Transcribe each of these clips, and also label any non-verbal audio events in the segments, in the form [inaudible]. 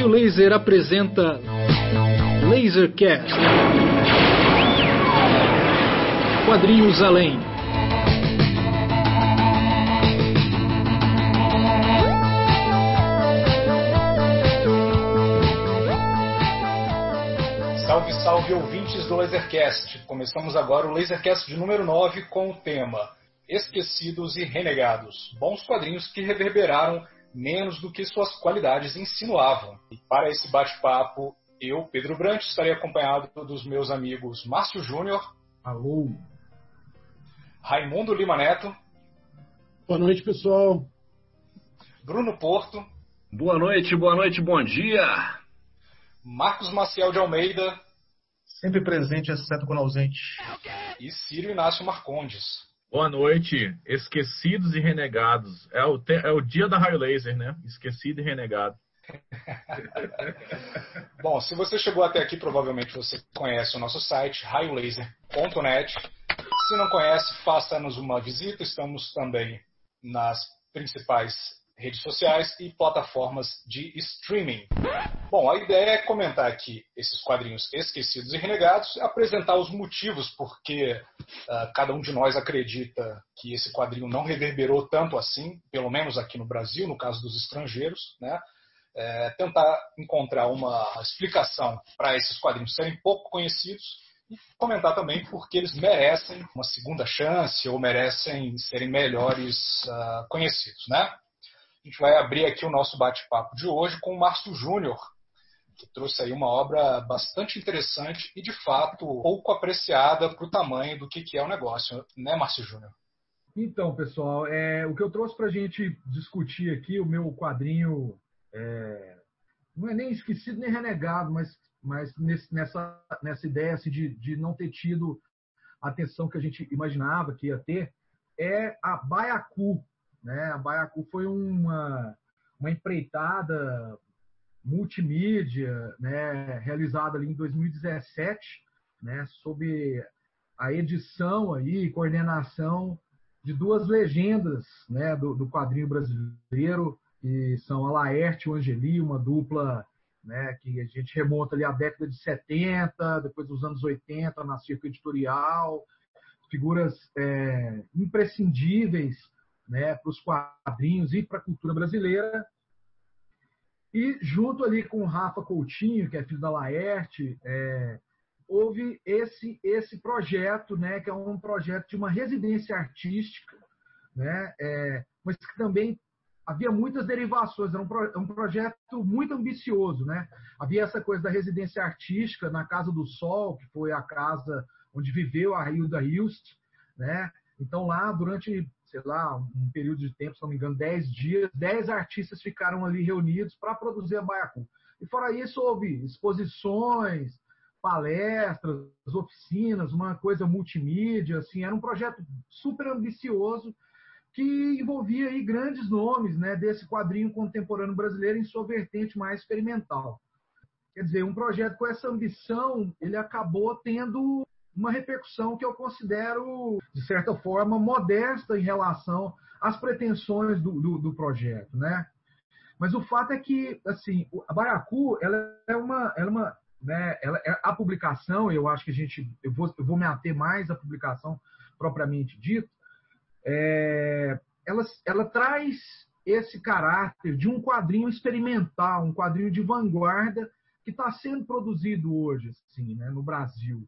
Raio Laser apresenta Lasercast. Quadrinhos Além. Salve, salve ouvintes do Lasercast. Começamos agora o Lasercast de número 9 com o tema Esquecidos e Renegados. Bons quadrinhos que reverberaram menos do que suas qualidades insinuavam. E para esse bate-papo, eu, Pedro Brant, estarei acompanhado dos meus amigos Márcio Júnior. Alô. Raimundo Lima Neto. Boa noite, pessoal. Bruno Porto. Boa noite, boa noite, bom dia. Marcos Maciel de Almeida. Sempre presente, exceto quando ausente. E Círio Inácio Marcondes. Boa noite, esquecidos e renegados. É o, te, é o dia da raio laser, né? Esquecido e renegado. [laughs] Bom, se você chegou até aqui, provavelmente você conhece o nosso site, raiolaser.net. Se não conhece, faça-nos uma visita. Estamos também nas principais redes sociais e plataformas de streaming. Bom, a ideia é comentar aqui esses quadrinhos esquecidos e renegados, apresentar os motivos porque uh, cada um de nós acredita que esse quadrinho não reverberou tanto assim, pelo menos aqui no Brasil, no caso dos estrangeiros, né? É, tentar encontrar uma explicação para esses quadrinhos serem pouco conhecidos e comentar também porque eles merecem uma segunda chance ou merecem serem melhores uh, conhecidos, né? A gente vai abrir aqui o nosso bate-papo de hoje com o Márcio Júnior, que trouxe aí uma obra bastante interessante e, de fato, pouco apreciada para o tamanho do que, é o negócio, né, Márcio Júnior? Então, pessoal, é, o que eu trouxe para a gente discutir aqui, o meu quadrinho, é, não é nem esquecido nem renegado, mas, mas nesse, nessa, nessa ideia assim, de, de não ter tido a atenção que a gente imaginava que ia ter, é a Baiacu, né? A Baiacu foi uma, uma empreitada multimídia né, realizada ali em 2017, né, sob a edição aí, coordenação de duas legendas né, do, do quadrinho brasileiro, que são a Laerte e o Angeli, uma dupla né, que a gente remonta ali à década de 70, depois dos anos 80, na circo editorial, figuras é, imprescindíveis né, para os quadrinhos e para a cultura brasileira. E junto ali com o Rafa Coutinho, que é filho da Laerte, é, houve esse esse projeto, né, que é um projeto de uma residência artística, né, é, mas que também havia muitas derivações, era um, pro, um, projeto muito ambicioso, né? Havia essa coisa da residência artística na Casa do Sol, que foi a casa onde viveu a Hilda Hilst, né? Então lá durante sei lá, um período de tempo, se não me engano, 10 dias, 10 artistas ficaram ali reunidos para produzir a Baiacu. E fora isso, houve exposições, palestras, oficinas, uma coisa multimídia, assim, era um projeto super ambicioso que envolvia aí grandes nomes né, desse quadrinho contemporâneo brasileiro em sua vertente mais experimental. Quer dizer, um projeto com essa ambição, ele acabou tendo uma repercussão que eu considero, de certa forma, modesta em relação às pretensões do, do, do projeto, né? Mas o fato é que, assim, a Baracu, ela é uma, ela é uma né, ela, é a publicação, eu acho que a gente, eu vou, eu vou me ater mais à publicação propriamente dita, é, ela, ela traz esse caráter de um quadrinho experimental, um quadrinho de vanguarda que está sendo produzido hoje, assim, né, no Brasil.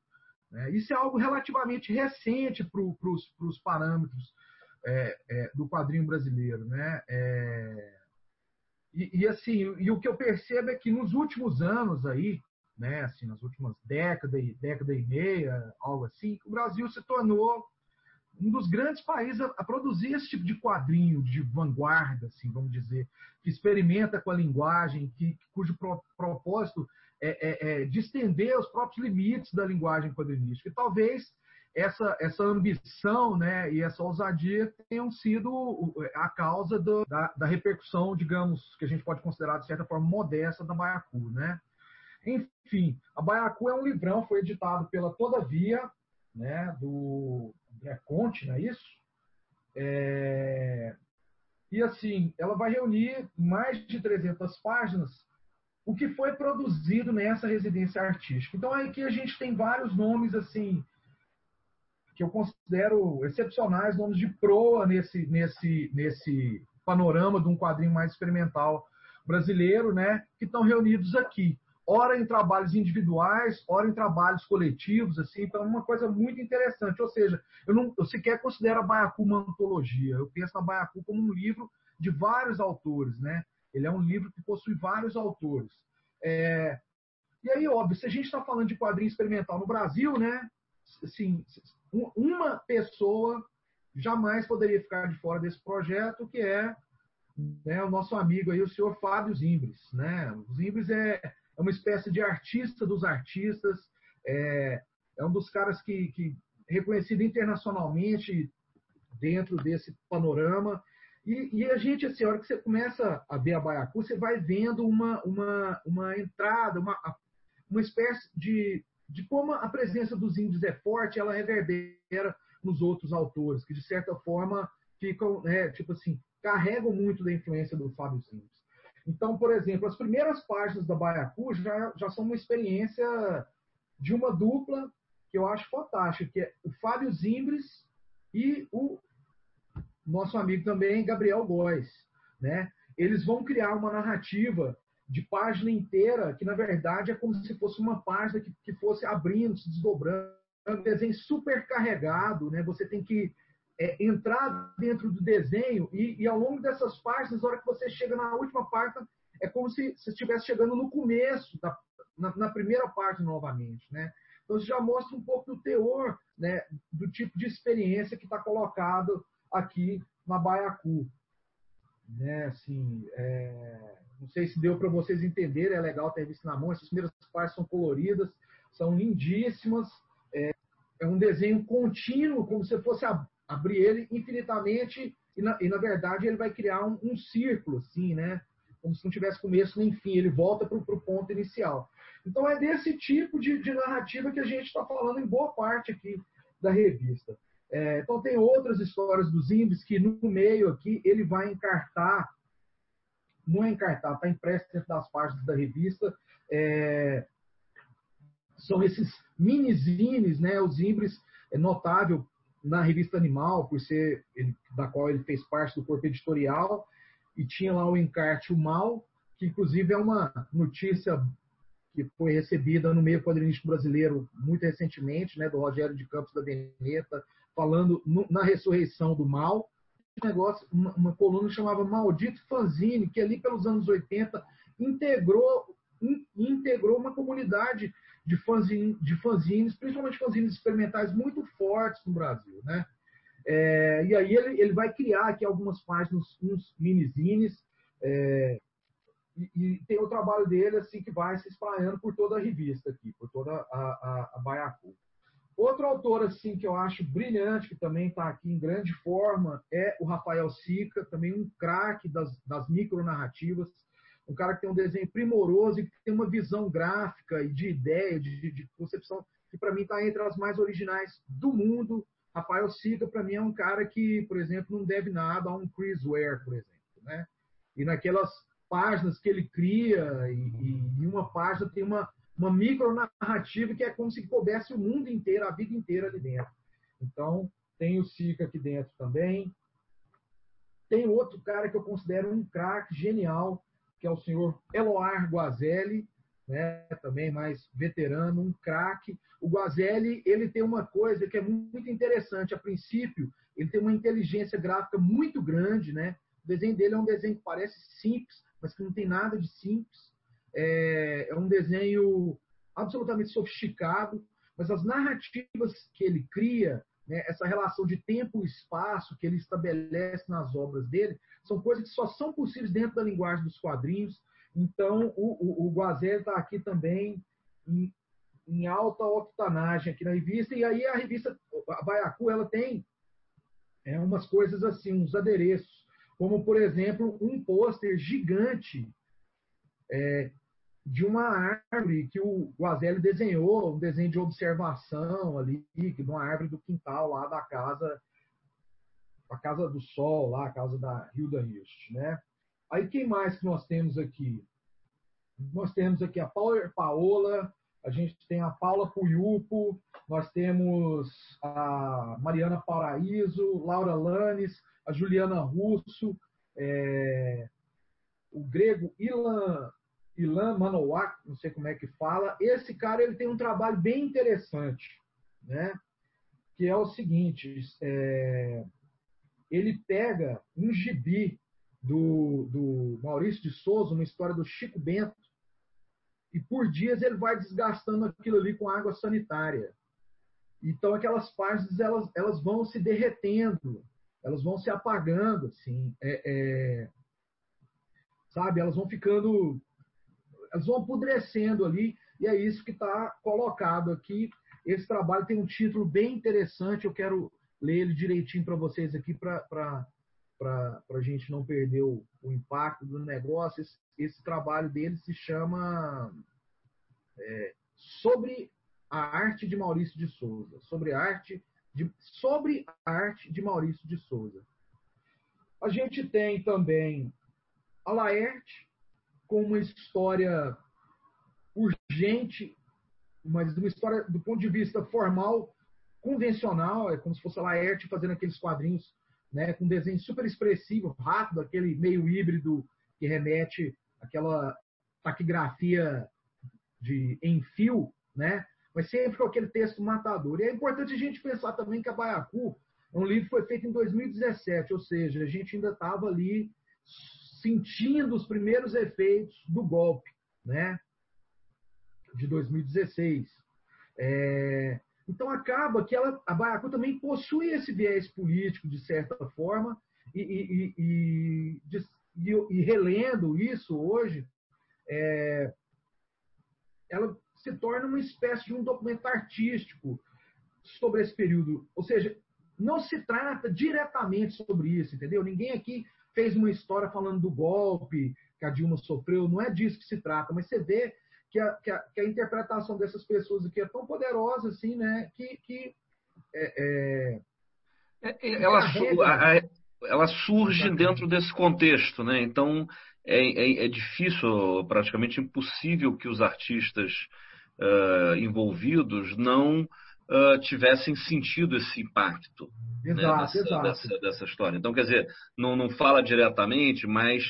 Né? Isso é algo relativamente recente para os parâmetros é, é, do quadrinho brasileiro. Né? É, e, e, assim, e o que eu percebo é que nos últimos anos aí, né, assim, nas últimas décadas, década e meia, algo assim, o Brasil se tornou um dos grandes países a, a, produzir esse tipo de quadrinho de vanguarda, assim, vamos dizer, que experimenta com a linguagem, que, cujo pro, propósito é, é, é, de estender os próprios limites da linguagem quadrinística. E talvez essa, essa ambição né, e essa ousadia tenham sido a causa do, da, da, repercussão, digamos, que a gente pode considerar de certa forma modesta da Baiacu. Né? Enfim, a Baiacu é um livrão, foi editado pela Todavia, né, do André Conte, não é isso? É... E assim, ela vai reunir mais de 300 páginas o que foi produzido nessa residência artística. Então aqui a gente tem vários nomes assim que eu considero excepcionais, nomes de proa nesse nesse nesse panorama de um quadrinho mais experimental brasileiro, né, que estão reunidos aqui. Ora em trabalhos individuais, ora em trabalhos coletivos, assim, então é uma coisa muito interessante. Ou seja, eu não eu sequer considero a Baiacu uma antologia. Eu penso na Baiacu como um livro de vários autores, né? Ele é um livro que possui vários autores. É... E aí, óbvio, se a gente está falando de quadrinho experimental no Brasil, né? Assim, uma pessoa jamais poderia ficar de fora desse projeto, que é né, o nosso amigo aí, o senhor Fábio Zimbres. Né? O Zimbres é, é uma espécie de artista dos artistas, é, é um dos caras que, que reconhecido internacionalmente dentro desse panorama. E, e, a gente, assim, a hora que você começa a ver a Baiacu, você vai vendo uma, uma, uma entrada, uma, uma espécie de, de como a presença dos índios é forte, ela reverbera nos outros autores, que de certa forma ficam, né, tipo assim, carregam muito da influência do Fábio Zimbres. Então, por exemplo, as primeiras páginas da Baiacu já, já são uma experiência de uma dupla que eu acho fantástica, que é o Fábio Zimbres e o nosso amigo também, Gabriel Góes. Né? Eles vão criar uma narrativa de página inteira, que na verdade é como se fosse uma página que, que fosse abrindo, se desdobrando, um desenho super carregado, né? Você tem que é, entrar dentro do desenho e, e, ao longo dessas páginas, na hora que você chega na última página, é como se você estivesse chegando no começo, da, na, na, primeira página novamente, né? Então, isso já mostra um pouco do teor, né, do tipo de experiência que está colocado aqui na Baiacu. Né, assim, é, não sei se deu para vocês entenderem, é legal ter visto na mão, essas primeiras páginas são coloridas, são lindíssimas, é, é um desenho contínuo, como se fosse a, abrir ele infinitamente e na, e na, verdade ele vai criar um, um, círculo, assim, né? Como se não tivesse começo nem fim, ele volta para o ponto inicial. Então é desse tipo de, de narrativa que a gente está falando em boa parte aqui da revista. É, então tem outras histórias dos índios que no meio aqui ele vai encartar, não é encartar, está impresso dentro das páginas da revista, é, são esses mini-zines, né? Os Imbres é notável na revista Animal, por ser ele, da qual ele fez parte do corpo editorial, e tinha lá o encarte O Mal, que inclusive é uma notícia que foi recebida no meio quadrinístico brasileiro muito recentemente, né, do Rogério de Campos da Veneta, falando no, na ressurreição do mal. Um negócio, uma, uma coluna chamava Maldito Fanzine, que ali pelos anos 80 integrou, in, integrou uma comunidade de, fanzine, de fanzines, principalmente fanzines experimentais muito fortes no Brasil, né? É, e aí ele, ele vai criar aqui algumas páginas, uns minizines, é, e, e, tem o trabalho dele assim que vai se espraiando por toda a revista aqui, por toda a, a, a Baiacu. Outro autor assim que eu acho brilhante, que também está aqui em grande forma, é o Rafael Sica, também um craque das, das micronarrativas um cara que tem um desenho primoroso e que tem uma visão gráfica e de ideia, de, de concepção, que para mim está entre as mais originais do mundo. Rafael Siga, para mim, é um cara que, por exemplo, não deve nada a um Chris Ware, por exemplo. Né? E naquelas páginas que ele cria, e, e uma página tem uma, uma micronarrativa que é como se coubesse o mundo inteiro, a vida inteira ali dentro. Então, tem o Sica aqui dentro também. Tem outro cara que eu considero um craque genial, que é o senhor Eloar Guazelli, né, também mais veterano, um craque. O Guazelli ele tem uma coisa que é muito interessante. A princípio, ele tem uma inteligência gráfica muito grande. Né? O desenho dele é um desenho que parece simples, mas que não tem nada de simples. É, é um desenho absolutamente sofisticado, mas as narrativas que ele cria né, essa relação de tempo e espaço que ele estabelece nas obras dele, são coisas que só são possíveis dentro da linguagem dos quadrinhos. Então, o, o, o Guazelli está aqui também em, em, alta octanagem aqui na revista. E aí a revista, Baiacu, ela tem é, umas coisas assim, uns adereços, como, por exemplo, um pôster gigante é, de uma árvore que o Guazelli desenhou, um desenho de observação ali, de uma árvore do quintal lá da casa, a Casa do Sol, lá, a casa da Hilda Hirsch, né? Aí quem mais que nós temos aqui? nós temos aqui a Paola, a gente tem a Paula Puyupo, nós temos a Mariana Paraíso, Laura Lanes, a Juliana Russo, é, o grego Ilan, Ilan Manowak, não sei como é que fala. Esse cara ele tem um trabalho bem interessante, né? que é o seguinte: é, ele pega um gibi do, do Maurício de Souza, uma história do Chico Bento, e por dias ele vai desgastando aquilo ali com água sanitária. Então aquelas páginas elas, elas vão se derretendo, elas vão se apagando, assim, é, é, sabe? Elas vão ficando, elas vão apodrecendo ali e é isso que está colocado aqui. Esse trabalho tem um título bem interessante, eu quero ler ele direitinho para vocês aqui para a gente não perder o, o, impacto do negócio. Esse, esse trabalho dele se chama é, Sobre a Arte de Maurício de Souza. Sobre a arte de, sobre a arte de Maurício de Souza. A gente tem também a Laerte, com uma história urgente, mas uma história do ponto de vista formal, convencional, é como se fosse a Laerte fazendo aqueles quadrinhos né, com desenho super expressivo, rápido, aquele meio híbrido que remete àquela taquigrafia de em fio, né? mas sempre com aquele texto matador. E é importante a gente pensar também que a Baiacu é um livro que foi feito em 2017, ou seja, a gente ainda estava ali sentindo os primeiros efeitos do golpe, né? De 2016. É... Então acaba que ela, a Baiacu também possui esse viés político, de certa forma, e, e, e, e relendo isso hoje, é... ela se torna uma espécie de um documento artístico sobre esse período. Ou seja, não se trata diretamente sobre isso, entendeu? Ninguém aqui fez uma história falando do golpe que a Dilma sofreu, não é disso que se trata, mas você vê que a, que a, que a interpretação dessas pessoas aqui é tão poderosa assim, né? Que, que é, é, é ela, ela surge dentro desse contexto, né? Então é, é, é, difícil, praticamente impossível que os artistas uh, envolvidos não uh, tivessem sentido esse impacto exato, né, dessa, exato. Dessa, dessa, história. Então, quer dizer, não, não fala diretamente, mas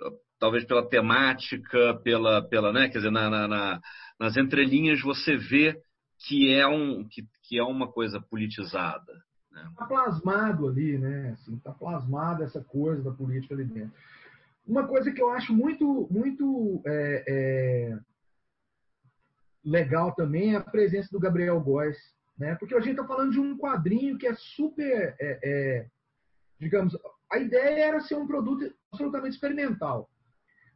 uh, talvez pela temática, pela, pela né, quer dizer, na, na, na, nas entrelinhas você vê que é, um, que, que é uma coisa politizada. Está né? plasmado ali, né? Está assim, tá plasmada essa coisa da política ali dentro. Uma coisa que eu acho muito, muito é, é, legal também é a presença do Gabriel Góes, né? Porque a gente está falando de um quadrinho que é super, é, é, digamos, a ideia era ser um produto absolutamente experimental.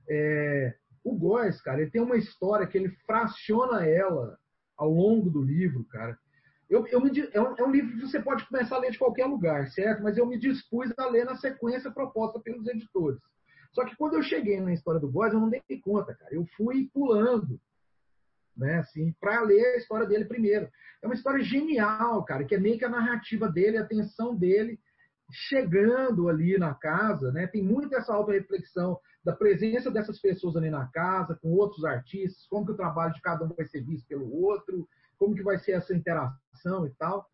É, o Góes, cara, ele tem uma história que ele fraciona ela ao longo do livro, cara. Eu, eu me, é, um, é um livro que você pode começar a ler de qualquer lugar, certo? Mas eu me dispus a ler na sequência proposta pelos editores. Só que quando eu cheguei na história do Góes, eu não dei conta, cara. Eu fui pulando né? Assim, para ler a história dele primeiro. É uma história genial, cara, que é meio que a narrativa dele, a tensão dele chegando ali na casa, né? Tem muito essa auto-reflexão da presença dessas pessoas ali na casa, com outros artistas, como que o trabalho de cada um vai ser visto pelo outro, como que vai ser essa interação e tal.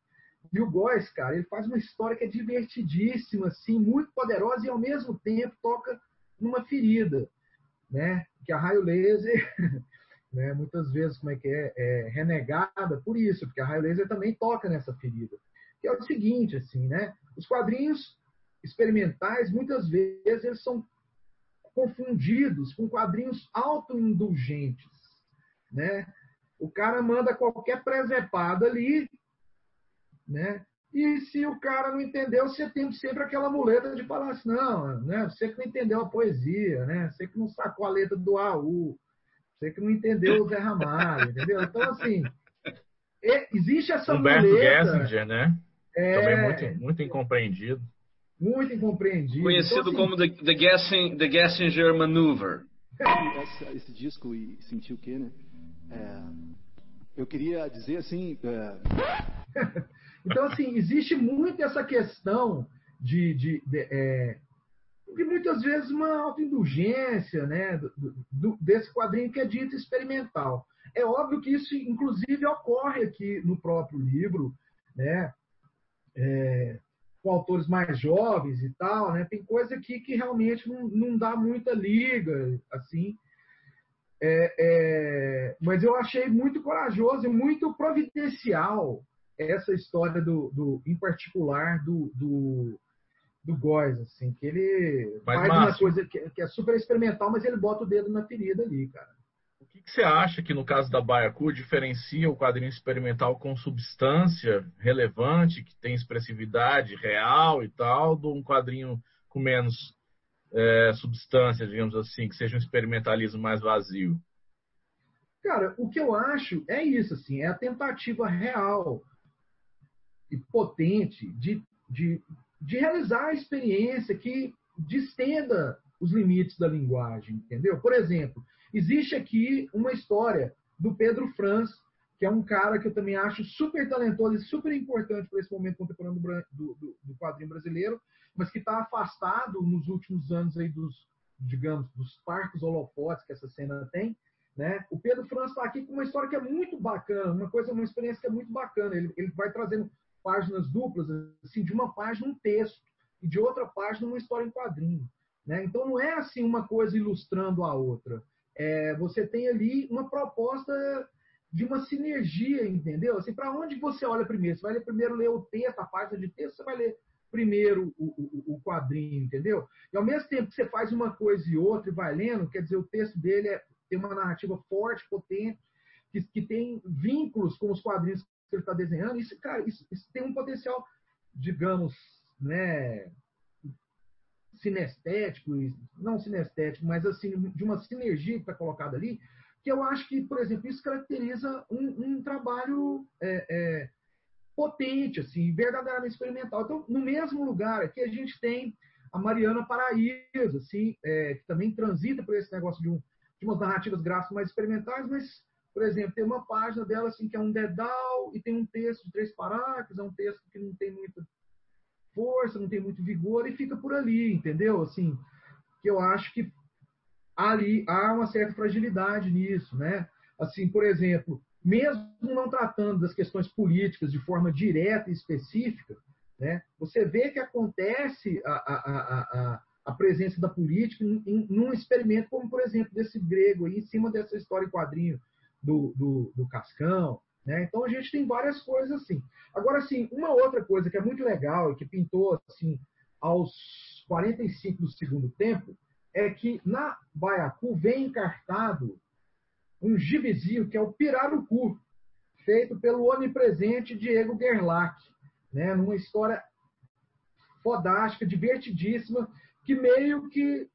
E o Góes, cara, ele faz uma história que é divertidíssima, assim, muito poderosa e ao mesmo tempo toca numa ferida, né? Que a raio laser né, muitas vezes, como é que é, é, renegada por isso, porque a raio laser também toca nessa ferida. Que é o seguinte, assim, né? Os quadrinhos experimentais, muitas vezes, eles são confundidos com quadrinhos autoindulgentes, né? O cara manda qualquer presepada ali, né? E se o cara não entendeu, você tem sempre aquela muleta de falar assim, não, né? Você que não entendeu a poesia, né? Você que não sacou a letra do AU, você que não entendeu o Zé Ramalho, entendeu? Então, assim, existe essa Humberto muleta... Gessinger, né? É... Também muito, muito incompreendido. Muito incompreendido. Conhecido então, como assim, the, the, Gessing, the Gessinger Maneuver. Esse, esse disco e sentir o quê, né? É, eu queria dizer assim... É... [laughs] então, assim, existe muito essa questão de... de, de é, e muitas vezes uma autoindulgência né, do, do, desse quadrinho que é dito experimental. É óbvio que isso, inclusive, ocorre aqui no próprio livro, né, é, com autores mais jovens e tal. Né, tem coisa aqui que realmente não, não dá muita liga, assim. É, é, mas eu achei muito corajoso e muito providencial essa história do, do em particular do, do do Góes, assim, que ele mas, faz uma coisa que, que, é super experimental, mas ele bota o dedo na ferida ali, cara. O que, que você acha que no caso da Baiacu diferencia o quadrinho experimental com substância relevante, que tem expressividade real e tal, de um quadrinho com menos é, substância, digamos assim, que seja um experimentalismo mais vazio? Cara, o que eu acho é isso, assim, é a tentativa real e potente de, de de realizar a experiência que distenda os limites da linguagem, entendeu? Por exemplo, existe aqui uma história do Pedro Franz, que é um cara que eu também acho super talentoso e super importante para esse momento contemporâneo do, do, do quadrinho brasileiro, mas que está afastado nos últimos anos aí dos, digamos, dos parques holofotes que essa cena tem, né? O Pedro Franz está aqui com uma história que é muito bacana, uma coisa, uma experiência que é muito bacana. Ele, ele vai trazendo páginas duplas, assim, de uma página um texto e de outra página uma história em quadrinho. Né? Então não é assim uma coisa ilustrando a outra. É, você tem ali uma proposta de uma sinergia, entendeu? Assim, para onde você olha primeiro? Você vai ler primeiro ler o texto, a página de texto, você vai ler primeiro o, o, o, quadrinho, entendeu? E ao mesmo tempo que você faz uma coisa e outra e vai lendo, quer dizer, o texto dele é, tem uma narrativa forte, potente, que, que tem vínculos com os quadrinhos que ele está desenhando, isso, cara, isso, isso, tem um potencial, digamos, né, sinestético, não sinestético, mas assim, de uma sinergia que está colocada ali, que eu acho que, por exemplo, isso caracteriza um, um trabalho é, é, potente, assim, verdadeiramente experimental. Então, no mesmo lugar aqui, a gente tem a Mariana Paraíso, assim, é, que também transita por esse negócio de, um, de umas narrativas gráficas mais experimentais, mas por exemplo, tem uma página dela assim que é um dedal e tem um texto de três parágrafos, é um texto que não tem muita força, não tem muito vigor e fica por ali, entendeu? Assim, que eu acho que ali há uma certa fragilidade nisso, né? Assim, por exemplo, mesmo não tratando das questões políticas de forma direta e específica, né? Você vê que acontece a, a, a, a presença da política em, em, num experimento como, por exemplo, desse grego aí, em cima dessa história em quadrinho do, do, do Cascão. Né? Então a gente tem várias coisas assim. Agora, assim, uma outra coisa que é muito legal e que pintou assim aos 45 do segundo tempo é que na Baiacu vem encartado um gibizinho que é o Pirarucu, feito pelo onipresente Diego Gerlach, né? numa história fodástica, divertidíssima, que meio que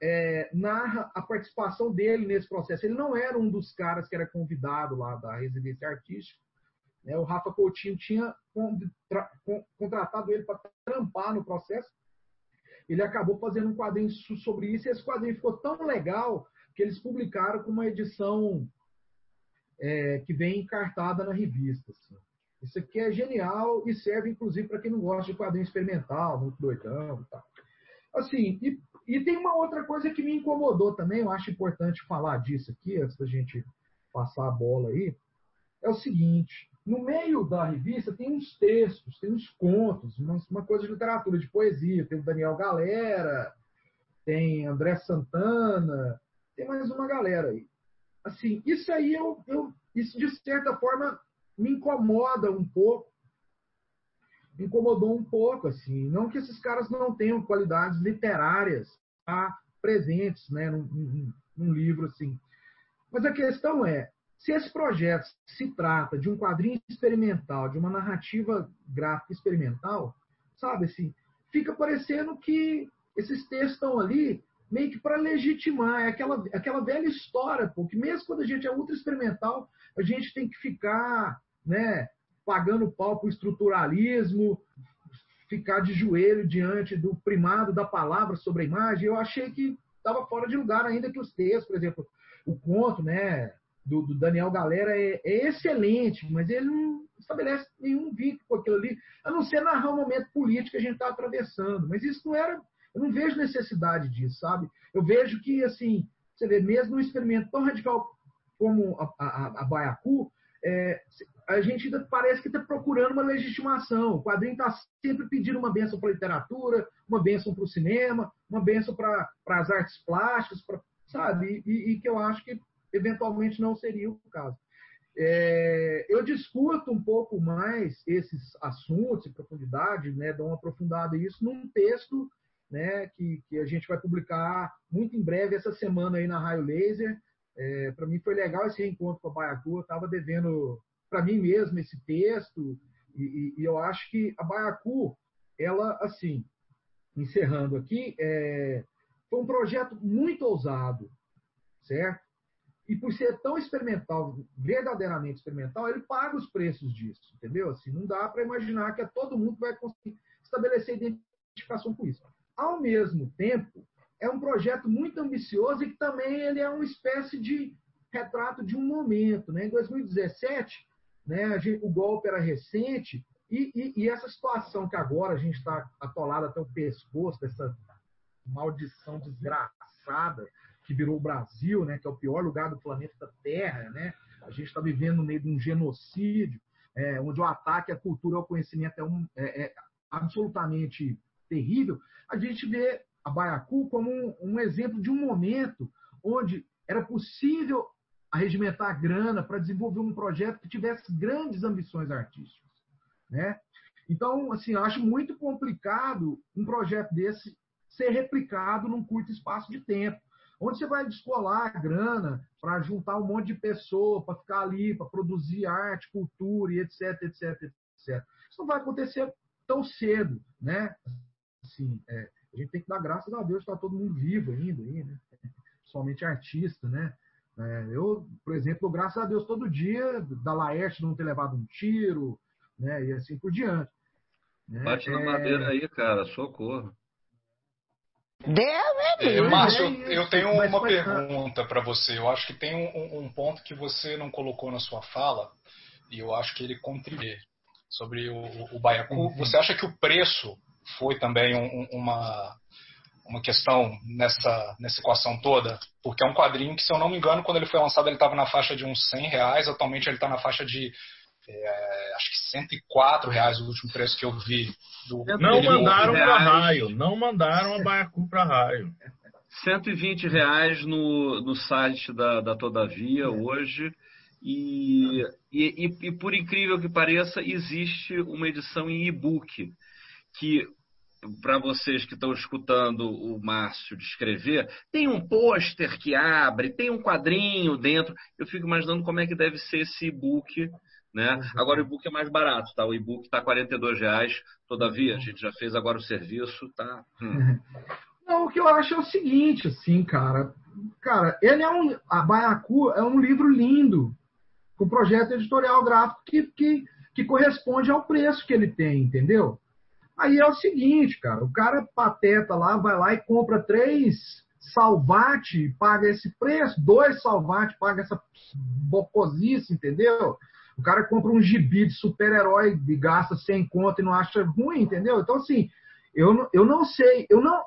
é, narra a participação dele nesse processo. Ele não era um dos caras que era convidado lá da residência artística. Né? O Rafa Coutinho tinha contratado ele para trampar no processo. Ele acabou fazendo um quadrinho sobre isso e esse quadrinho ficou tão legal que eles publicaram com uma edição é, que vem encartada na revista. Assim. Isso aqui é genial e serve, inclusive, para quem não gosta de quadrinho experimental, muito doidão e tal. Assim, e e tem uma outra coisa que me incomodou também, eu acho importante falar disso aqui, antes da gente passar a bola aí. É o seguinte: no meio da revista tem uns textos, tem uns contos, uma, coisa de literatura, de poesia. Tem o Daniel Galera, tem André Santana, tem mais uma galera aí. Assim, isso aí eu, eu isso de certa forma me incomoda um pouco, incomodou um pouco, assim. Não que esses caras não tenham qualidades literárias tá, presentes né, num, num, num livro, assim. Mas a questão é, se esse projeto se trata de um quadrinho experimental, de uma narrativa gráfica experimental, sabe assim, fica parecendo que esses textos estão ali meio que para legitimar, é aquela, aquela velha história, porque mesmo quando a gente é ultra experimental, a gente tem que ficar, né, pagando pau para o estruturalismo, ficar de joelho diante do primado da palavra sobre a imagem. Eu achei que estava fora de lugar, ainda que os textos, por exemplo, o conto né, do, do Daniel Galera é, é, excelente, mas ele não estabelece nenhum vínculo com aquilo ali, a não ser narrar o momento político que a gente está atravessando. Mas isso não era. Eu não vejo necessidade disso, sabe? Eu vejo que, assim, você vê, mesmo um experimento tão radical como a, a, a Baiacu, é, a gente ainda parece que está procurando uma legitimação. O quadrinho está sempre pedindo uma benção para a literatura, uma benção para o cinema, uma benção para as artes plásticas, pra, sabe? E, e, que eu acho que eventualmente não seria o caso. É, eu discuto um pouco mais esses assuntos em profundidade, né, dou uma aprofundada nisso num texto né, que, que a gente vai publicar muito em breve, essa semana aí na Raio Laser. É, para mim foi legal esse reencontro com a Baiacu, eu estava devendo para mim mesmo esse texto, e, e, e, eu acho que a Baiacu, ela, assim, encerrando aqui, é, foi um projeto muito ousado, certo? E por ser tão experimental, verdadeiramente experimental, ele paga os preços disso, entendeu? Assim, não dá para imaginar que é todo mundo vai conseguir estabelecer identificação com isso. Ao mesmo tempo, é um projeto muito ambicioso e que também ele é uma espécie de retrato de um momento. Né? Em 2017, né, gente, o golpe era recente e, e, e, essa situação que agora a gente está atolado até o pescoço dessa maldição desgraçada que virou o Brasil, né, que é o pior lugar do planeta Terra, né? A gente está vivendo no meio de um genocídio, é, onde o ataque à cultura e ao conhecimento é, um, é, é absolutamente terrível. A gente vê a Baiacu como um, um exemplo de um momento onde era possível arregimentar grana para desenvolver um projeto que tivesse grandes ambições artísticas, né? Então, assim, eu acho muito complicado um projeto desse ser replicado num curto espaço de tempo. Onde você vai descolar a grana para juntar um monte de pessoa, para ficar ali, para produzir arte, cultura e etc, etc, etc. Isso não vai acontecer tão cedo, né? Assim, é, a gente tem que dar graças a Deus que está todo mundo vivo ainda, aí, né? [laughs] Somente artista, né? É, eu, por exemplo, graças a Deus, todo dia, da Laerte não ter levado um tiro, né? E assim por diante. Né? Bate na é... madeira aí, cara, socorro. Deve, é, Márcio, eu tenho uma pergunta para você. Eu acho que tem um, um, ponto que você não colocou na sua fala, e eu acho que ele contribui sobre o, o Baiacu. Uhum. Você acha que o preço foi também um, uma, uma questão nessa, nessa equação toda, porque é um quadrinho que, se eu não me engano, quando ele foi lançado, ele estava na faixa de uns 100 reais, atualmente ele está na faixa de é, acho que 104 reais o último preço que eu vi. Do, não mandaram para raio, não mandaram a Baiacu para raio. 120 reais no, no site da, da Todavia hoje. E, e, e, por incrível que pareça, existe uma edição em e-book que para vocês que estão escutando o Márcio descrever, tem um pôster que abre, tem um quadrinho dentro. Eu fico imaginando como é que deve ser esse e-book. Né? Uhum. Agora o e-book é mais barato, tá? O e-book está R$ reais. Todavia, a gente já fez agora o serviço, tá? Hum. [laughs] Não, o que eu acho é o seguinte, assim, cara. Cara, ele é um. A Baiacu é um livro lindo, com projeto editorial gráfico que, que, que corresponde ao preço que ele tem, entendeu? Aí é o seguinte, cara, o cara pateta lá, vai lá e compra três salvate, paga esse preço, dois salvate, paga essa bocosice, entendeu? O cara compra um gibi de super-herói e gasta sem conta e não acha ruim, entendeu? Então, assim, eu, eu não sei, eu não.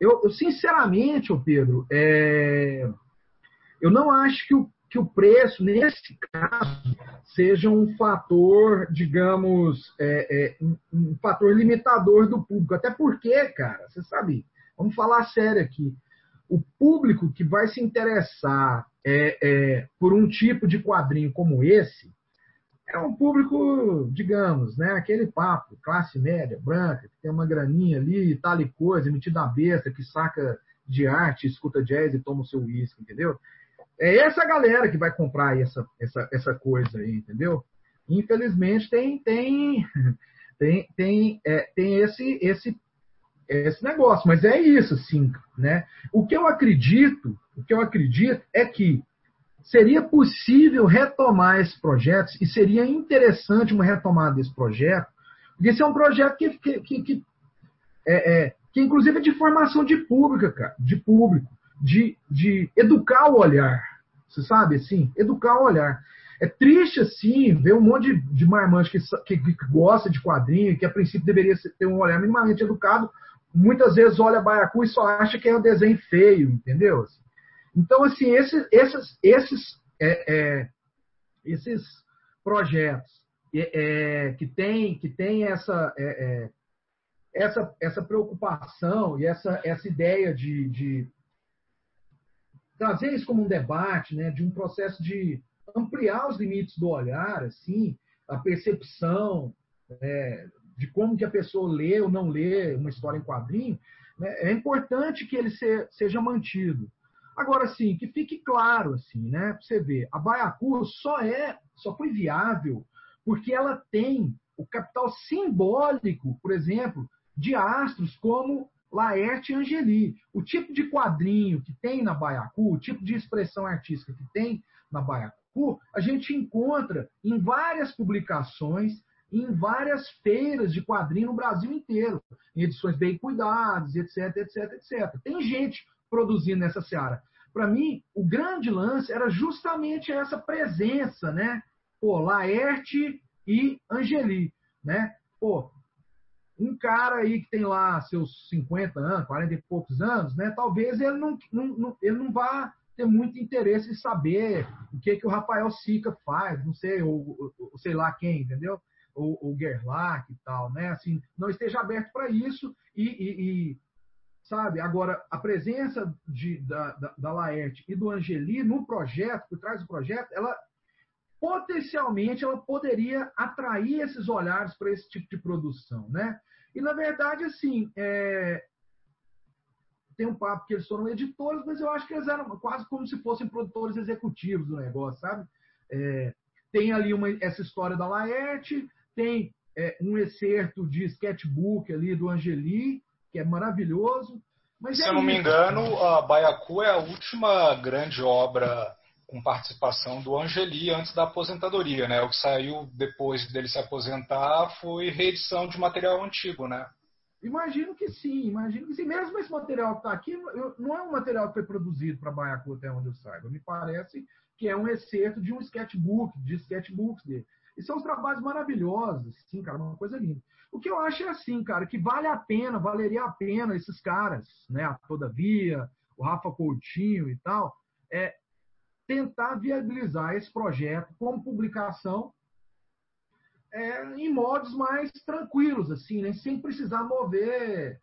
Eu, eu sinceramente, ô Pedro, é, eu não acho que o que o preço, nesse caso, seja um fator, digamos, é, é, um, fator limitador do público. Até porque, cara, você sabe, vamos falar sério aqui. O público que vai se interessar é, é por um tipo de quadrinho como esse é um público, digamos, né, aquele papo, classe média, branca, que tem uma graninha ali e tal e coisa, metida a besta, que saca de arte, escuta jazz e toma o seu uísque, entendeu? É essa galera que vai comprar essa, essa, essa coisa aí, entendeu? Infelizmente tem tem [laughs] tem tem, é, tem esse esse esse negócio, mas é isso, sim, né? O que eu acredito, o que eu acredito é que seria possível retomar esses projetos e seria interessante uma retomada desse projeto, porque esse é um projeto que, que, que, que é, é, que inclusive é de formação de pública, cara, de público de, de educar o olhar. Você sabe, assim, educar o olhar. É triste, assim, ver um monte de, de marmanjo que, que, que, gosta de quadrinho, que a princípio deveria ter um olhar minimamente educado, muitas vezes olha Baiacu e só acha que é um desenho feio, entendeu? Então, assim, esses, esses, esses, é, é, esses projetos é, que têm que tem essa, é, é, essa, essa preocupação e essa, essa ideia de, de trazer isso como um debate, né, de um processo de ampliar os limites do olhar, assim, a percepção, é, de como que a pessoa lê ou não lê uma história em quadrinho, né, é importante que ele se, seja mantido. Agora, sim, que fique claro, assim, né, para você ver, a Baiacu só é, só foi viável porque ela tem o capital simbólico, por exemplo, de astros como Laerte e Angeli. O tipo de quadrinho que tem na Baiacu, o tipo de expressão artística que tem na Baiacu, a gente encontra em várias publicações em várias feiras de quadrinho no Brasil inteiro, em edições bem cuidadas, etc, etc, etc. Tem gente produzindo nessa seara. Para mim, o grande lance era justamente essa presença, né? Pô, Laerte e Angeli, né? Pô, um cara aí que tem lá seus 50 anos, 40 e poucos anos, né? Talvez ele não, não, não ele não vá ter muito interesse em saber o que que o Rafael Sica faz, não sei, ou, ou sei lá quem, entendeu? o, o Gerlach e tal, né? Assim, não esteja aberto para isso e, e, e, sabe, agora a presença de, da, da, da Laerte e do Angeli no projeto, por trás do projeto, ela potencialmente ela poderia atrair esses olhares para esse tipo de produção, né? E na verdade, assim, é... tem um papo que eles foram editores, mas eu acho que eles eram quase como se fossem produtores executivos do negócio, sabe? É... Tem ali uma, essa história da Laerte, tem é, um excerto de sketchbook ali do Angeli, que é maravilhoso. Mas Se é eu não isso. me engano, a Baiacu é a última grande obra com participação do Angeli antes da aposentadoria, né? O que saiu depois dele se aposentar foi reedição de material antigo, né? Imagino que sim, imagino que sim. Mesmo esse material que está aqui, eu, não é um material que foi produzido para Baiacu até onde eu saiba. Me parece que é um excerto de um sketchbook, de sketchbooks dele. E são os trabalhos maravilhosos, sim, cara, uma coisa linda. O que eu acho é assim, cara, que vale a pena, valeria a pena esses caras, né, Todavia, o Rafa Coutinho e tal, é tentar viabilizar esse projeto como publicação é, em modos mais tranquilos, assim, né, sem precisar mover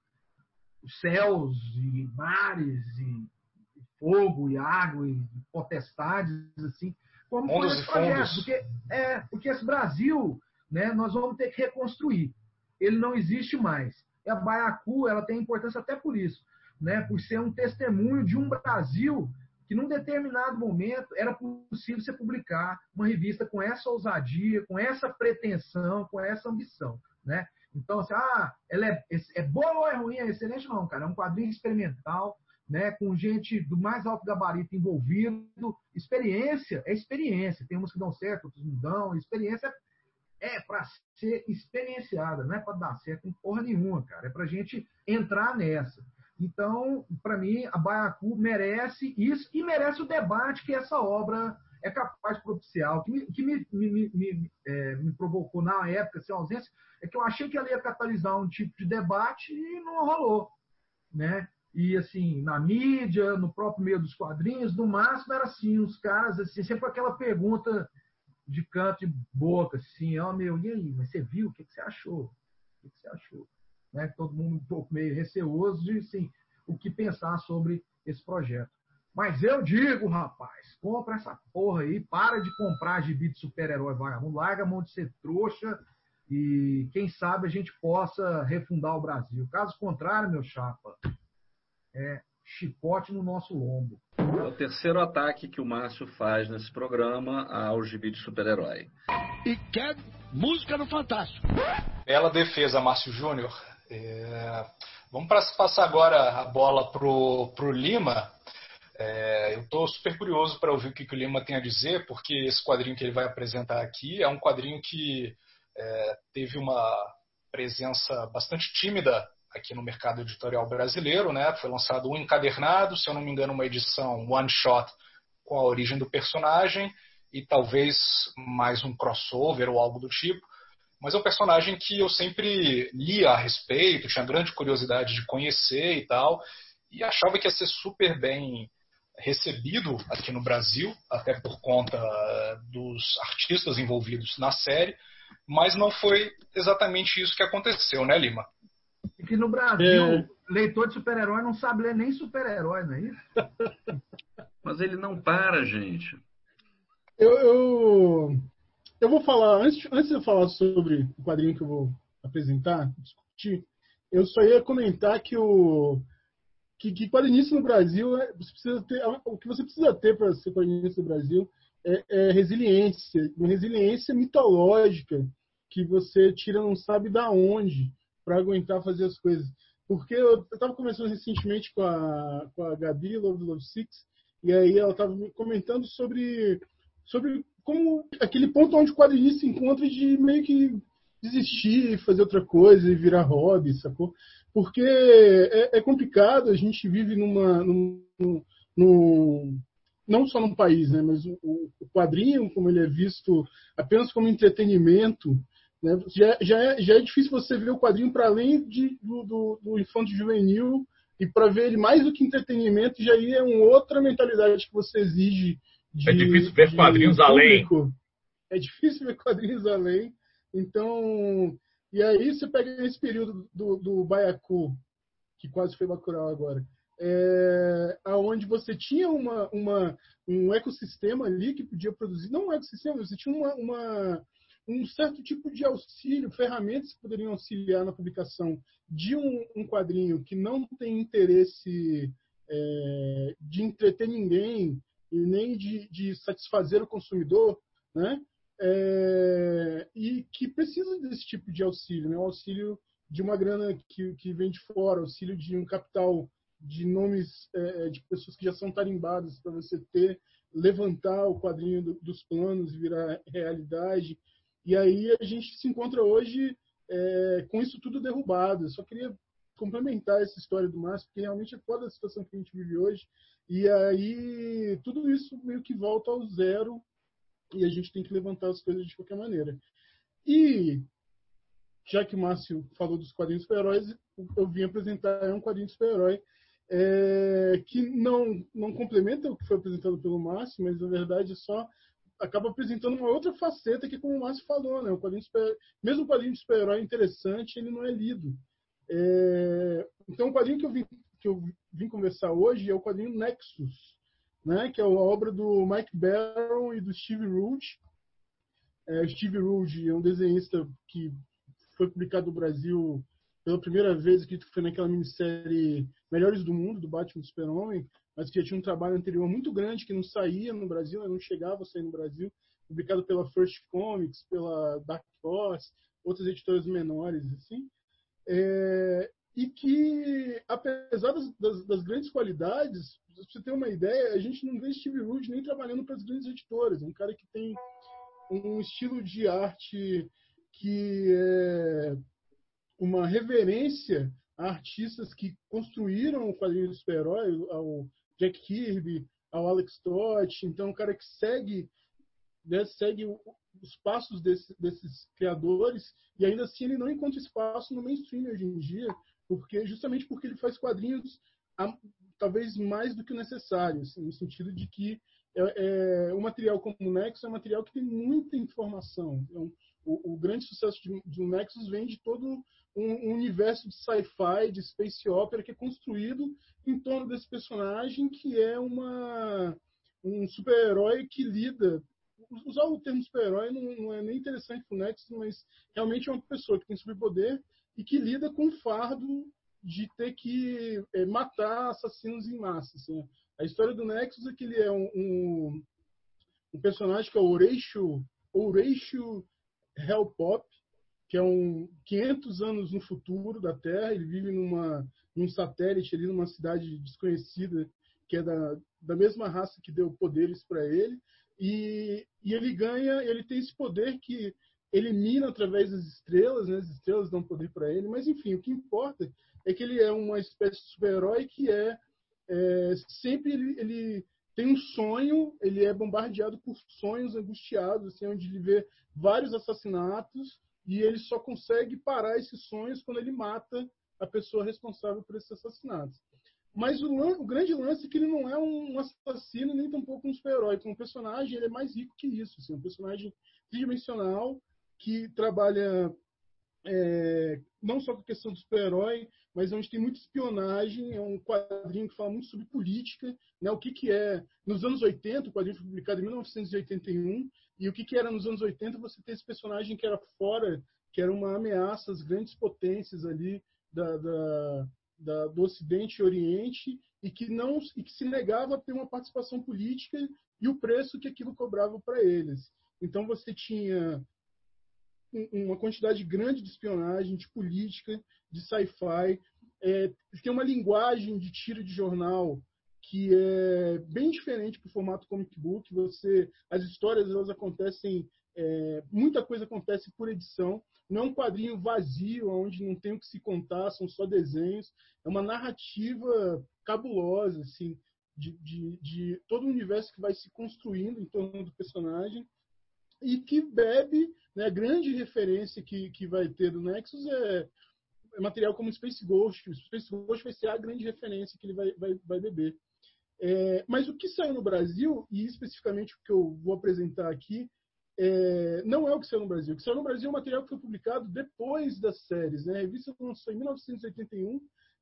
os céus e mares e fogo e água e potestades, assim, como Mundos esse projeto. Porque, é, porque esse Brasil, né, nós vamos ter que reconstruir. Ele não existe mais. E a Baiacu, ela tem importância até por isso, né, por ser um testemunho de um Brasil que num determinado momento era possível você publicar uma revista com essa ousadia, com essa pretensão, com essa ambição, né? Então, assim, ah, ela é, é boa ou é ruim, é excelente? Não, cara, é um quadrinho experimental, né, com gente do mais alto gabarito envolvido. Experiência é experiência. Tem uns que dão certo, outros não dão. Experiência é para ser experienciada, não é para dar certo em porra nenhuma, cara. É para gente entrar nessa. Então, para mim, a Baiacu merece isso e merece o debate que essa obra é capaz de propiciar. O que me, que me, me, me, é, me provocou na época, sem ausência, é que eu achei que ela ia catalisar um tipo de debate e não rolou. Né? E assim, na mídia, no próprio meio dos quadrinhos, no máximo era assim, os caras, assim, sempre aquela pergunta de canto e boca, assim, ó, oh, meu, e aí, mas você viu? O que, que você achou? O que, que você achou? Né? Todo mundo um pouco meio receoso de, assim, o que pensar sobre esse projeto. Mas eu digo, rapaz, compra essa porra aí, para de comprar gibi de super-herói vagabundo, larga a mão de ser trouxa e quem sabe a gente possa refundar o Brasil. Caso contrário, meu chapa, é chicote no nosso lombo. É o terceiro ataque que o Márcio faz nesse programa ao gibi de super-herói. E quer música no Fantástico. Bela defesa, Márcio Júnior. É... Vamos passar agora a bola pro, pro Lima. É, eu estou super curioso para ouvir o que, que, o Lima tem a dizer, porque esse quadrinho que ele vai apresentar aqui é um quadrinho que é, teve uma presença bastante tímida aqui no mercado editorial brasileiro, né? Foi lançado um encadernado, se eu não me engano, uma edição one shot com a origem do personagem e talvez mais um crossover ou algo do tipo. Mas é um personagem que eu sempre lia a respeito, tinha grande curiosidade de conhecer e tal, e achava que ia ser super bem recebido aqui no Brasil, até por conta dos artistas envolvidos na série, mas não foi exatamente isso que aconteceu, né, Lima? E que no Brasil, é... leitor de super-herói não sabe ler nem super-herói, não é isso? [laughs] Mas ele não para, gente. Eu, eu, eu vou falar, antes, antes de eu falar sobre o quadrinho que eu vou apresentar, discutir, eu só ia comentar que o que, que quadrinista no Brasil, é, você precisa ter, o que você precisa ter para ser quadrinista no Brasil é, é, resiliência, uma resiliência mitológica que você tira não sabe da onde para aguentar fazer as coisas. Porque eu estava conversando recentemente com a, com a Gabi, Love Love Six, e aí ela estava comentando sobre, sobre como aquele ponto onde o quadrinista se encontra de meio que desistir, fazer outra coisa e virar hobby, sacou? Porque é, é complicado, a gente vive numa. Num, num, não só num país, né, mas o, o, quadrinho, como ele é visto apenas como entretenimento, né, já, já, é, já é difícil você ver o quadrinho para além de, do, do, do juvenil e para ver ele mais do que entretenimento, já é uma outra mentalidade que você exige. De, é difícil ver quadrinhos além. É difícil ver quadrinhos além. Então, e aí você pega esse período do, do Baiacu, que quase foi Bacurau agora, é, aonde você tinha uma, uma, um ecossistema ali que podia produzir, não um ecossistema, você tinha uma, uma, um certo tipo de auxílio, ferramentas que poderiam auxiliar na publicação de um, um quadrinho que não tem interesse é, de entreter ninguém e nem de, de satisfazer o consumidor, né? é, e que precisa desse tipo de auxílio, né? O auxílio de uma grana que, que vem de fora, auxílio de um capital de nomes é, de pessoas que já são tarimbadas para você ter, levantar o quadrinho do, dos planos e virar realidade. E aí a gente se encontra hoje é, com isso tudo derrubado. Eu só queria complementar essa história do Márcio, porque realmente é foda a situação que a gente vive hoje. E aí tudo isso meio que volta ao zero e a gente tem que levantar as coisas de qualquer maneira. E, já que o Márcio falou dos quadrinhos super-heróis, eu vim apresentar um quadrinho super-herói é, que não, não complementa o que foi apresentado pelo Márcio, mas na verdade só acaba apresentando uma outra faceta que, como o Márcio falou, né, o quadrinho mesmo o quadrinho de super-herói interessante, ele não é lido. É, então, o quadrinho que eu, vim, que eu vim conversar hoje é o quadrinho Nexus, né, que é a obra do Mike Barron e do Steve Rude. É, Steve Rude é um desenhista que foi publicado no Brasil pela primeira vez, que foi naquela minissérie Melhores do Mundo, do Batman do Super-Homem, mas que já tinha um trabalho anterior muito grande que não saía no Brasil, não chegava a sair no Brasil, publicado pela First Comics, pela Dark Horse, outras editoras menores, assim. É, e que, apesar das, das, das, grandes qualidades, pra você ter uma ideia, a gente não vê Steve Rude nem trabalhando para as grandes editoras. É um cara que tem um estilo de arte que é uma reverência a artistas que construíram o quadrinho do super-herói, ao Jack Kirby, ao Alex Toth. Então, um cara que segue, né, segue os passos desse, desses criadores e ainda assim ele não encontra espaço no mainstream hoje em dia porque justamente porque ele faz quadrinhos a, talvez mais do que o necessário, assim, no sentido de que é, é, o material como o Nexus é um material que tem muita informação. Então, o, o, grande sucesso de, de um Nexus vem de todo um, um universo de sci-fi, de space opera que é construído em torno desse personagem que é uma um super-herói que lida usar o termo super-herói não, não, é nem interessante para o Nexus, mas realmente é uma pessoa que tem superpoder e que lida com o fardo de ter que é, matar assassinos em massa. Assim. A história do Nexus é que ele é um, um, um personagem que é o Oreishu, Oreishu Hellpop, que é um 500 anos no futuro da Terra. Ele vive numa, num satélite ali, numa cidade desconhecida, que é da, da mesma raça que deu poderes para ele. E, e ele ganha, ele tem esse poder que elimina através das estrelas, né? as estrelas dão poder para ele, mas enfim, o que importa é que ele é uma espécie de super-herói que é, é sempre ele, ele, tem um sonho, ele é bombardeado por sonhos angustiados, assim, onde ele vê vários assassinatos e ele só consegue parar esses sonhos quando ele mata a pessoa responsável por esses assassinatos. Mas o, o, grande lance é que ele não é um assassino nem tampouco um super-herói. Como personagem, ele é mais rico que isso. Assim, um personagem tridimensional que trabalha é, não só com a questão do super-herói, mas onde tem muita espionagem. É um quadrinho que fala muito sobre política. Né, o que, que é. Nos anos 80, o quadrinho foi publicado em 1981, e o que, que era nos anos 80 você ter esse personagem que era fora, que era uma ameaça às grandes potências ali da, da da, do Ocidente e Oriente e que não e que se negava a ter uma participação política e o preço que aquilo cobrava para eles. Então você tinha uma quantidade grande de espionagem, de política, de sci-fi, é, tem uma linguagem de tiro de jornal que é bem diferente para o formato comic book. Você, as histórias elas acontecem, é, muita coisa acontece por edição não é um quadrinho vazio, onde não tem o que se contar, são só desenhos. É uma narrativa cabulosa, assim, de, de, de todo o universo que vai se construindo em torno do personagem e que bebe, né, a grande referência que, que vai ter do Nexus é, é material como Space Ghost. O Space Ghost vai ser a grande referência que ele vai, vai, vai beber. É, mas o que saiu no Brasil, e especificamente o que eu vou apresentar aqui, é, não é o que saiu no Brasil. O que saiu no Brasil é um material que foi publicado depois das séries. Né? A revista lançou em 1981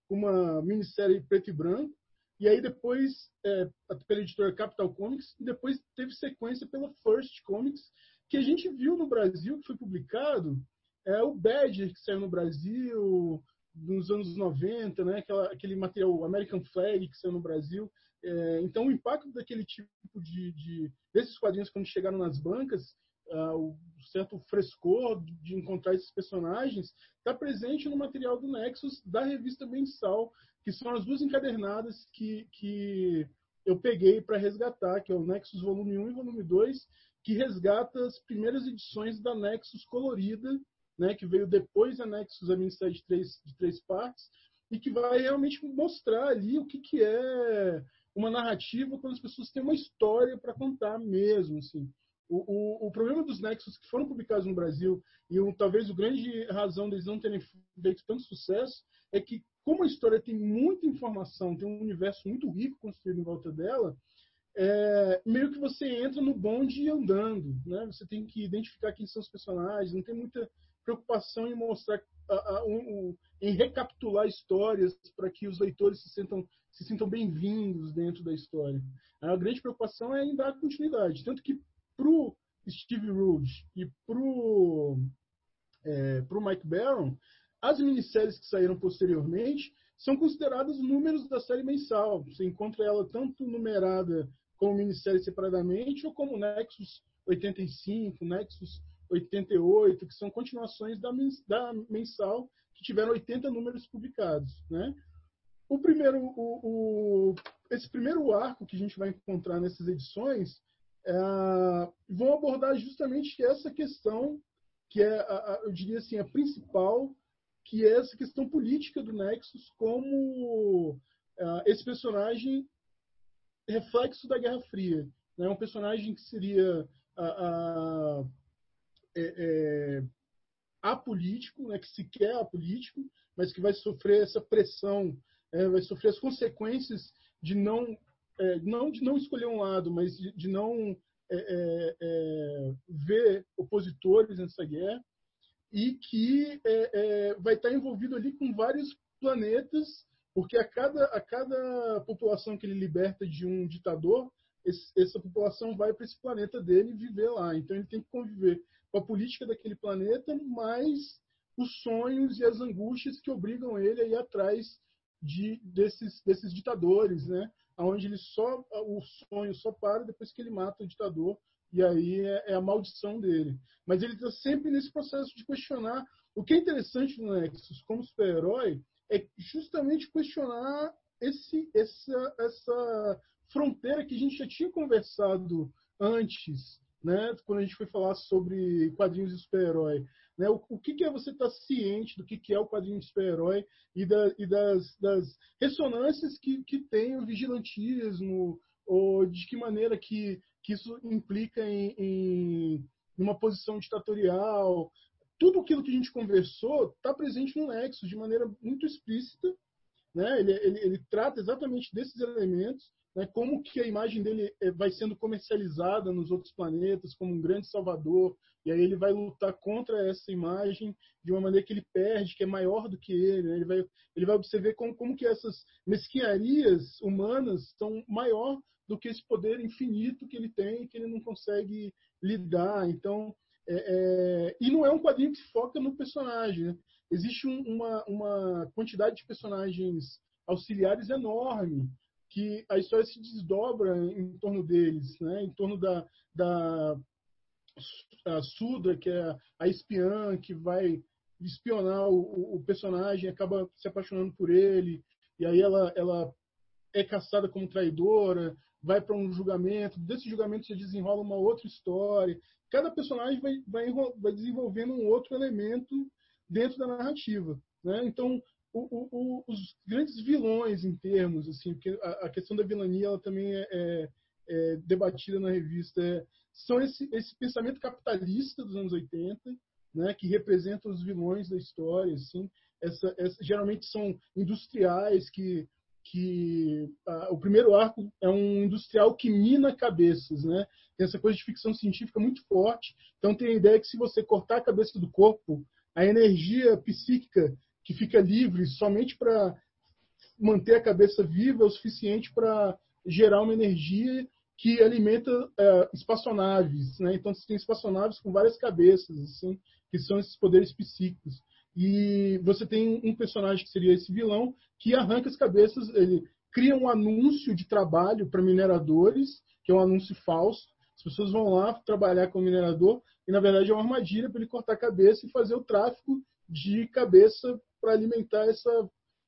uma minissérie preto e branco, e aí depois é, pela editora Capital Comics, e depois teve sequência pela First Comics, que a gente viu no Brasil, que foi publicado, é o Badger, que saiu no Brasil nos anos 90, né? Aquela, aquele material American Flag que saiu no Brasil. É, então, o impacto daquele tipo de, de desses quadrinhos quando chegaram nas bancas, uh, o certo frescor de encontrar esses personagens está presente no material do Nexus da revista mensal, que são as duas encadernadas que, que eu peguei para resgatar, que é o Nexus Volume 1 e Volume 2, que resgata as primeiras edições da Nexus colorida, né, que veio depois da Nexus, a minissérie de três, de três partes, e que vai realmente mostrar ali o que, que é uma narrativa quando as pessoas têm uma história para contar mesmo, assim. O, o, o, problema dos Nexus que foram publicados no Brasil e um, talvez o grande razão deles não terem feito tanto sucesso é que como a história tem muita informação, tem um universo muito rico construído em volta dela, é, meio que você entra no bonde andando, né? Você tem que identificar quem são os personagens, não tem muita preocupação em mostrar, a, a, um, um, em recapitular histórias para que os leitores se sintam se sintam bem-vindos dentro da história. A grande preocupação é em dar continuidade. Tanto que para o Steve Rude e para o é, pro Mike Barron, as minisséries que saíram posteriormente são consideradas números da série mensal. Você encontra ela tanto numerada como minissérie separadamente ou como Nexus 85, Nexus 88, que são continuações da, da mensal que tiveram 80 números publicados. Né? O primeiro, o, o, esse primeiro arco que a gente vai encontrar nessas edições é, vão abordar justamente essa questão que é, a, eu diria assim, a principal, que é essa questão política do Nexus como é, esse personagem reflexo da Guerra Fria. É né? um personagem que seria a, é, é, apolítico, né? que sequer é apolítico, mas que vai sofrer essa pressão é, vai sofrer as consequências de não, é, não de não escolher um lado, mas de, de não é, é, ver opositores nessa guerra e que vai estar envolvido ali com vários planetas, porque a cada, a cada população que ele liberta de um ditador, esse, essa população vai para esse planeta dele viver lá. Então ele tem que conviver com a política daquele planeta, mais os sonhos e as angústias que obrigam ele a ir atrás de, desses, desses ditadores, né? onde ele só o sonho só para depois que ele mata o ditador e aí é, é a maldição dele. Mas ele está sempre nesse processo de questionar. O que é interessante no Nexus como super-herói é justamente questionar esse, essa, essa fronteira que a gente já tinha conversado antes, né? quando a gente foi falar sobre quadrinhos de super-herói. Né? O, o que, que, é você estar tá ciente do que, que, é o quadrinho de super-herói e, da, e das, das, ressonâncias que, que tem o vigilantismo, ou de que maneira que, que isso implica em, em uma posição ditatorial. Tudo aquilo que a gente conversou está presente no Nexus de maneira muito explícita. Né? Ele, ele, ele trata exatamente desses elementos, né? como que a imagem dele eh, vai sendo comercializada nos outros planetas como um grande salvador, e aí ele vai lutar contra essa imagem de uma maneira que ele perde, que é maior do que ele. Né? Ele, vai, ele vai observar como, como que essas mesquinharias humanas são maior do que esse poder infinito que ele tem, que ele não consegue lidar. Então, é, é, e não é um quadrinho que foca no personagem. Né? Existe um, uma, uma quantidade de personagens auxiliares enorme que a história se desdobra em torno deles, né? em torno da, da a Sudra, que é a espiã que vai espionar o, o, personagem, acaba se apaixonando por ele, e aí ela, ela é caçada como traidora, vai para um julgamento, desse julgamento se desenrola uma outra história. Cada personagem vai, vai, vai desenvolvendo um outro elemento dentro da narrativa. Né? Então, o, o, os grandes vilões em termos, assim, porque a, a questão da vilania ela também é, é, é debatida na revista, é, são esse, esse pensamento capitalista dos anos 80, né, que representa os vilões da história, assim, essa, essa, geralmente são industriais que que o primeiro arco é um industrial que mina cabeças, né? Tem essa coisa de ficção científica muito forte. Então tem a ideia que se você cortar a cabeça do corpo, a energia psíquica que fica livre somente para manter a cabeça viva é o suficiente para gerar uma energia que alimenta é, espaçonaves, né? Então você tem espaçonaves com várias cabeças, assim, que são esses poderes psíquicos. E você tem um personagem que seria esse vilão que arranca as cabeças, ele cria um anúncio de trabalho para mineradores, que é um anúncio falso. As pessoas vão lá trabalhar com o minerador e na verdade é uma armadilha para ele cortar a cabeça e fazer o tráfico de cabeça para alimentar essa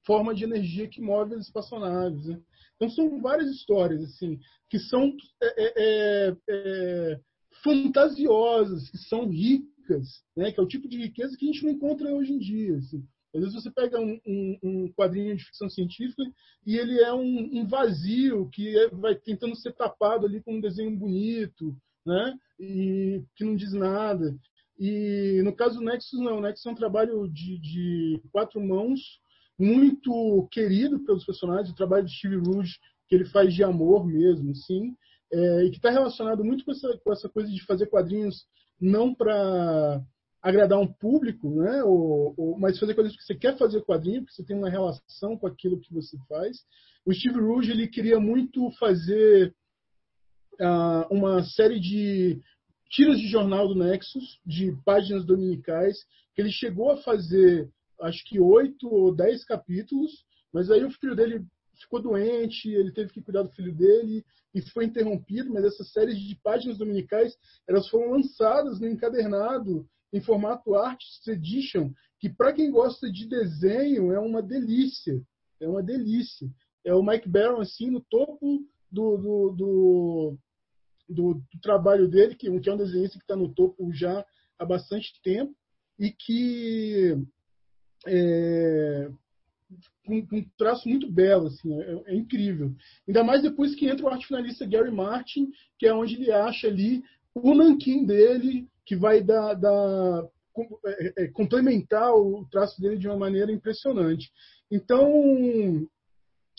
forma de energia que move as espaçonaves. Né? Então são várias histórias assim que são é, é, é, é fantasiosas, que são ricas né, que é o tipo de riqueza que a gente não encontra hoje em dia. Assim. Às vezes você pega um, um, um, quadrinho de ficção científica e ele é um, um vazio que é, vai tentando ser tapado ali com um desenho bonito, né? E que não diz nada. E no caso do Nexus, não. O Nexus é um trabalho de, de quatro mãos, muito querido pelos personagens. O trabalho de Steve Rouge, que ele faz de amor mesmo, sim. É, e que está relacionado muito com essa, com essa coisa de fazer quadrinhos não para agradar um público, né? Ou, ou, mas fazer coisas que você quer fazer quadrinho, porque você tem uma relação com aquilo que você faz. O Steve Rouge ele queria muito fazer uh, uma série de tiras de jornal do Nexus, de páginas dominicais, que ele chegou a fazer, acho que oito ou dez capítulos, mas aí o filho dele ficou doente, ele teve que cuidar do filho dele e foi interrompido, mas essas séries de páginas dominicais, elas foram lançadas no encadernado em formato Artist Edition, que para quem gosta de desenho é uma delícia, é uma delícia. É o Mike Barron assim no topo do, do, do, do, do trabalho dele, que, que é um desenhista que está no topo já há bastante tempo e que é, com, um traço muito belo, assim, é, é, incrível. Ainda mais depois que entra o arte finalista Gary Martin, que é onde ele acha ali o nanquim dele, que vai dar, dar é, é, complementar o traço dele de uma maneira impressionante. Então,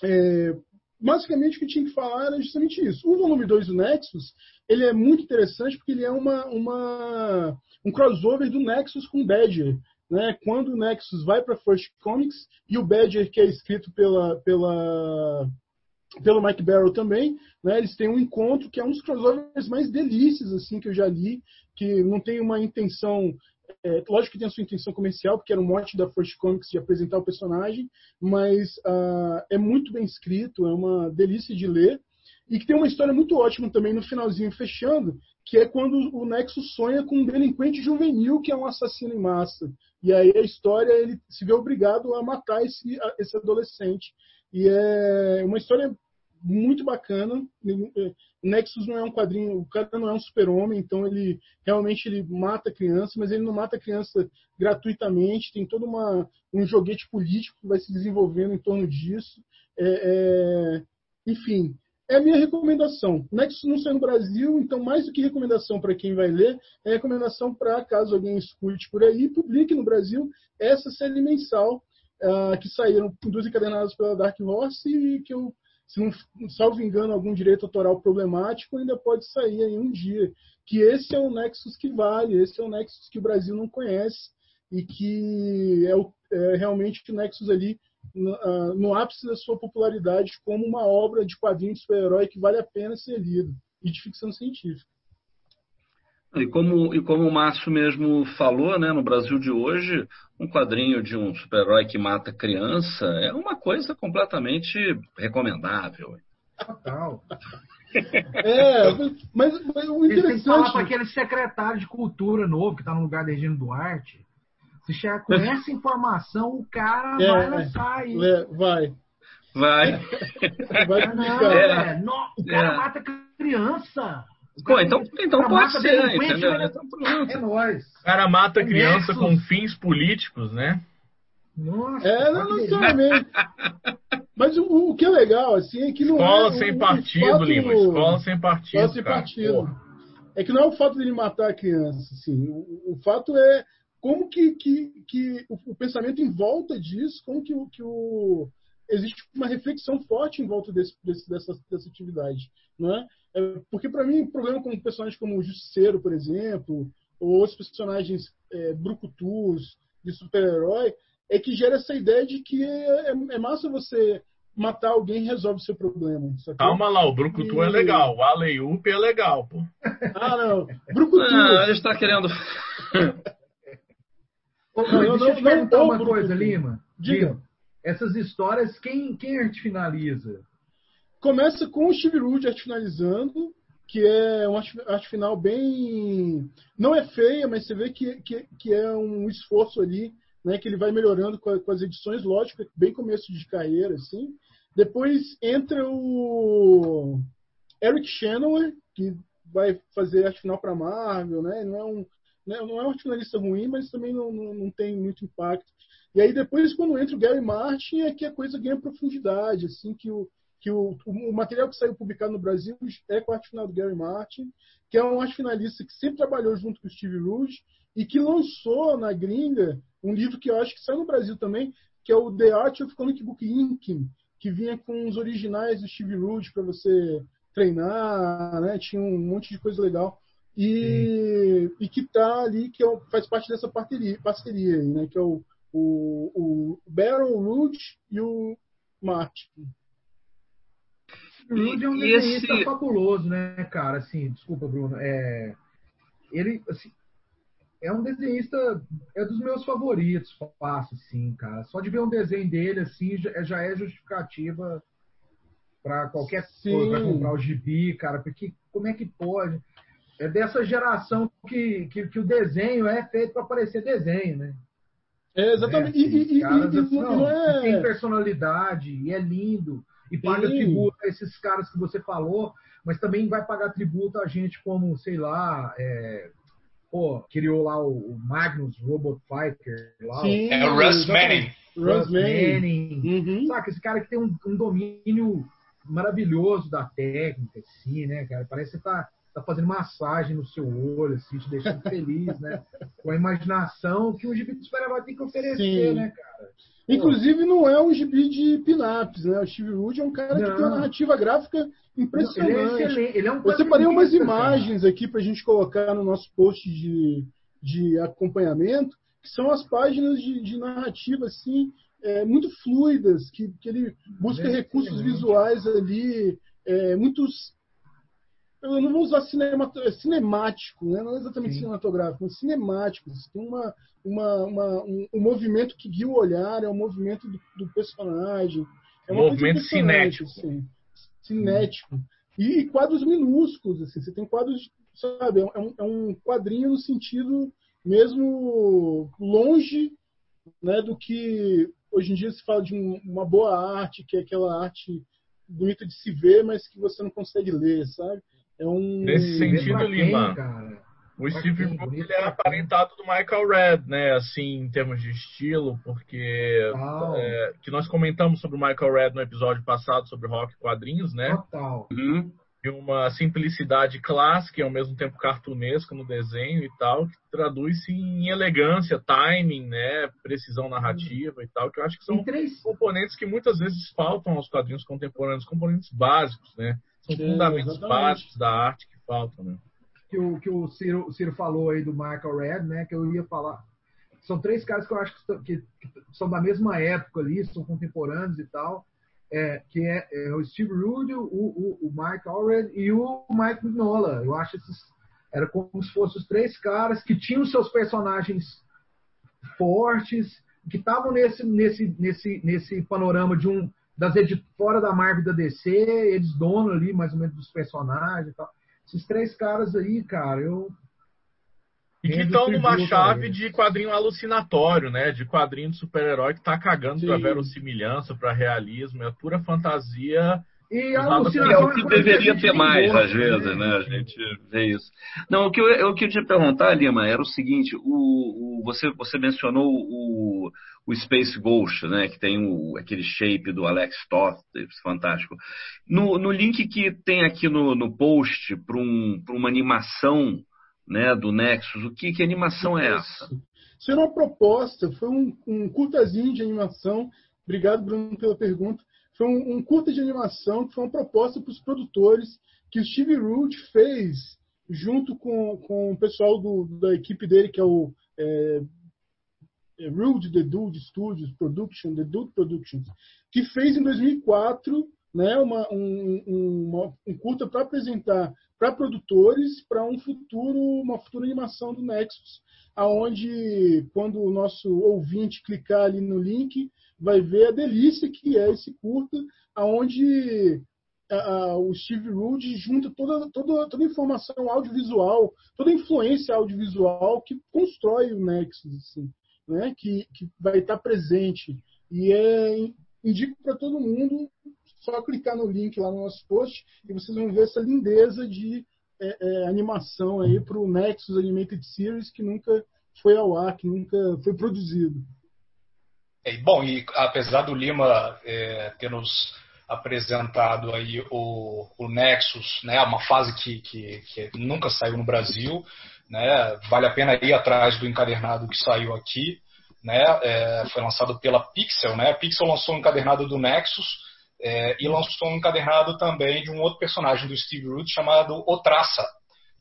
é, basicamente o que tinha que falar era justamente isso. O volume 2 do Nexus, ele é muito interessante porque ele é uma, uma um crossover do Nexus com Badger né, quando o Nexus vai para First Comics e o Badger, que é escrito pela, pela, pelo Mike Barrow também, né, eles têm um encontro que é um dos crossovers mais delícias assim que eu já li, que não tem uma intenção é, lógico que tem a sua intenção comercial, porque era o mote da First Comics de apresentar o personagem, mas uh, é muito bem escrito, é uma delícia de ler. E que tem uma história muito ótima também no finalzinho, fechando, que é quando o Nexus sonha com um delinquente juvenil que é um assassino em massa. E aí a história ele se vê obrigado a matar esse, esse adolescente. E é uma história muito bacana. O Nexus não é um quadrinho, o cara não é um super-homem, então ele realmente ele mata criança, mas ele não mata criança gratuitamente, tem todo uma, um joguete político que vai se desenvolvendo em torno disso. É, é, enfim, é a minha recomendação. Nexus não sai no Brasil, então mais do que recomendação para quem vai ler, é recomendação para caso alguém escute por aí, publique no Brasil essa série mensal uh, que saíram duas encadenadas pela Dark Horse e que eu, se não salvo engano, algum direito autoral problemático, ainda pode sair em um dia. Que esse é o Nexus que vale, esse é o Nexus que o Brasil não conhece e que é, o, é realmente o Nexus ali no, uh, no, ápice da sua popularidade como uma obra de quadrinho de super-herói que vale a pena ser lido e de ficção científica. E como, e como o Márcio mesmo falou, né, no Brasil de hoje, um quadrinho de um super-herói que mata criança é uma coisa completamente recomendável. Total. [laughs] É, mas, mas o interessante... Que falar para aquele secretário de cultura novo que está no lugar da Regina Duarte se chegar com [laughs] essa informação, o cara é, vai lançar aí. É, vai. Vai. [laughs] vai não, é. Não, o cara é. mata criança. Pô, então, então pode ser, entendeu? É nóis. O cara mata criança com fins políticos, né? Nossa, é, não, não necessariamente. [laughs] Mas o, o, que é legal, assim, é que não Escola é, sem partido, fato, Lima. Escola sem partido. Escola sem partido. Porra. É que não é o fato dele matar a criança, assim. O, o fato é como que, que, que o, o, pensamento em volta disso, como que, que o, existe uma reflexão forte em volta desse, desse, dessa, dessa atividade. Não é? É porque, para mim, o problema com personagens como o Justiceiro, por exemplo, ou outros personagens é, brucutus, de super-herói, é que gera essa ideia de que é, é massa você matar alguém e resolve o seu problema. Calma lá, o Brucutu e... é legal, o Aleiup é legal, pô. Ah, não. Brucutu. Ah, ele está querendo. Ô, não, deixa eu te perguntar uma coisa, Lima. Diga. Essas histórias, quem, quem arte finaliza? Começa com o Steve Rude finalizando, que é uma arte, final bem. Não é feia, mas você vê que, que, que é um esforço ali, né, que ele vai melhorando com, a, com as edições, lógico, bem começo de carreira, assim. Depois entra o Eric Shannon, que vai fazer arte final para Marvel, né? Não é um né? Não é um finalista ruim, mas também não, não, não, tem muito impacto. E aí depois, quando entra o Gary Martin, é que a coisa ganha profundidade, assim, que o, que o, o material que saiu publicado no Brasil é com a arte final do Gary Martin, que é um arte finalista que sempre trabalhou junto com o Steve Rouge e que lançou na gringa um livro que eu acho que saiu no Brasil também, que é o The Art of Comic Book Inking, que vinha com os originais do Steve Rouge para você treinar, né? Tinha um monte de coisa legal e, e que está ali, que é, faz parte dessa parceria, parceria né? que é o, o, o e o Martin. O Rouge é um desenhista esse... fabuloso, né, cara? Assim, desculpa, Bruno. É, ele, assim, é um desenhista, é dos meus favoritos, fácil, assim, cara. Só de ver um desenho dele, assim, já, já é justificativa para qualquer Sim. coisa, pra comprar o gibi, cara, porque como é que pode? é dessa geração que, que, que o desenho é feito para parecer desenho, né? É, exatamente. É, e, e, caras, e, assim, não, é... tem personalidade e é lindo e paga Sim. tributo a esses caras que você falou, mas também vai pagar tributo a gente como, sei lá, é, pô, criou lá o, Magnus Robot Fighter. Lá, Sim, o, é o Russ Manning. Russ Manning. Uhum. Saca, esse cara que tem um, um domínio maravilhoso da técnica, assim, né, cara? Parece que você tá tá fazendo massagem no seu olho, assim, te deixando feliz, né? [laughs] Com a imaginação que um gibi de super-herói tem que oferecer, Sim. né, cara? Inclusive, não é um gibi de pin-ups, né? O Steve Wood é um cara não. que tem uma narrativa gráfica impressionante. Não, ele é ele é um Eu separei umas imagens cara. aqui para a gente colocar no nosso post de, de acompanhamento, que são as páginas de, de narrativa, assim, é, muito fluidas, que, que ele busca recursos visuais ali, é, muitos eu não vou usar é cinemático, né? não é exatamente Sim. cinematográfico, mas cinemático. Tem uma, uma, uma um, um, movimento que guia o olhar, é um movimento do, do personagem. É movimento cinético. Assim, cinético. E quadros minúsculos, assim, você tem quadros, sabe, é um, é um quadrinho no sentido mesmo longe né, do que hoje em dia se fala de um, uma boa arte, que é aquela arte bonita de se ver, mas que você não consegue ler, sabe? É um. Nesse sentido, Lima. O Steve Root ele era aparentado do Michael Red, né? Assim, em termos de estilo, porque Total. é, que nós comentamos sobre o Michael Red no episódio passado sobre rock e quadrinhos, né? Total. Uhum. de uma simplicidade clássica e ao mesmo tempo cartunesca no desenho e tal, que traduz-se em elegância, timing, né, precisão narrativa e tal, que eu acho que são componentes que muitas vezes faltam aos quadrinhos contemporâneos, componentes básicos, né? São fundamentos básicos da arte que faltam, né? que o, que o, Ciro, o Ciro falou aí do Michael Red, né? Que eu ia falar. São três caras que eu acho que, que- que são da mesma época ali, são contemporâneos e tal. É, que é, é o Steve Rude, o, o, o Mike Allred e o Mike Mignola. Eu acho esses. Era como se fossem os três caras que tinham seus personagens fortes, que estavam nesse, nesse, nesse, nesse panorama de um das fora da Marvel da DC, eles donos ali mais ou menos dos personagens e tal. Esses três caras aí, cara, eu E que estão numa chave de quadrinho alucinatório, né? De quadrinho de super-herói que tá cagando pra Sim. verossimilhança, pra realismo, é pura fantasia E a Usado alucinação Que é o que coisa deveria a gente ter mais, gosta, às vezes, né? A gente vê isso. Não, o que eu, o que eu tinha perguntar, Lima, era o seguinte: o, o- você, você mencionou o, o Space Ghost, né? Que tem o, aquele shape do Alex Toth, fantástico. No, no link que tem aqui no, no post para um, uma animação né, do Nexus, o que, que animação é essa? Isso era uma proposta, foi um, um curtazinho de animação. Obrigado, Bruno, pela pergunta. Foi um, um curta de animação que foi uma proposta para os produtores que o Steve Root fez junto com, com o pessoal do, da equipe dele, que é o é, é Rude The Dude Studios Production, The Dude Productions, que fez em 2004 né, uma, um, um, um curta para apresentar para produtores para um futuro, uma futura animação do Nexus, aonde quando o nosso ouvinte clicar ali no link, vai ver a delícia que é esse curta, aonde o Steve Rude junta toda, toda, toda a informação audiovisual, toda a influência audiovisual que constrói o Nexus, assim, né? que, que vai estar presente. E é, indico para todo mundo só clicar no link lá no nosso post e vocês vão ver essa lindeza de é, é, animação aí para o Nexus Animated Series que nunca foi ao ar, que nunca foi produzido. É, bom, e apesar do Lima é, ter nos apresentado aí o, o Nexus, né, uma fase que, que, que, nunca saiu no Brasil, né, vale a pena ir atrás do encadernado que saiu aqui, né, é, foi lançado pela Pixel, né, a Pixel lançou um encadernado do Nexus é, e lançou um encadernado também de um outro personagem do Steve Root chamado Otraça,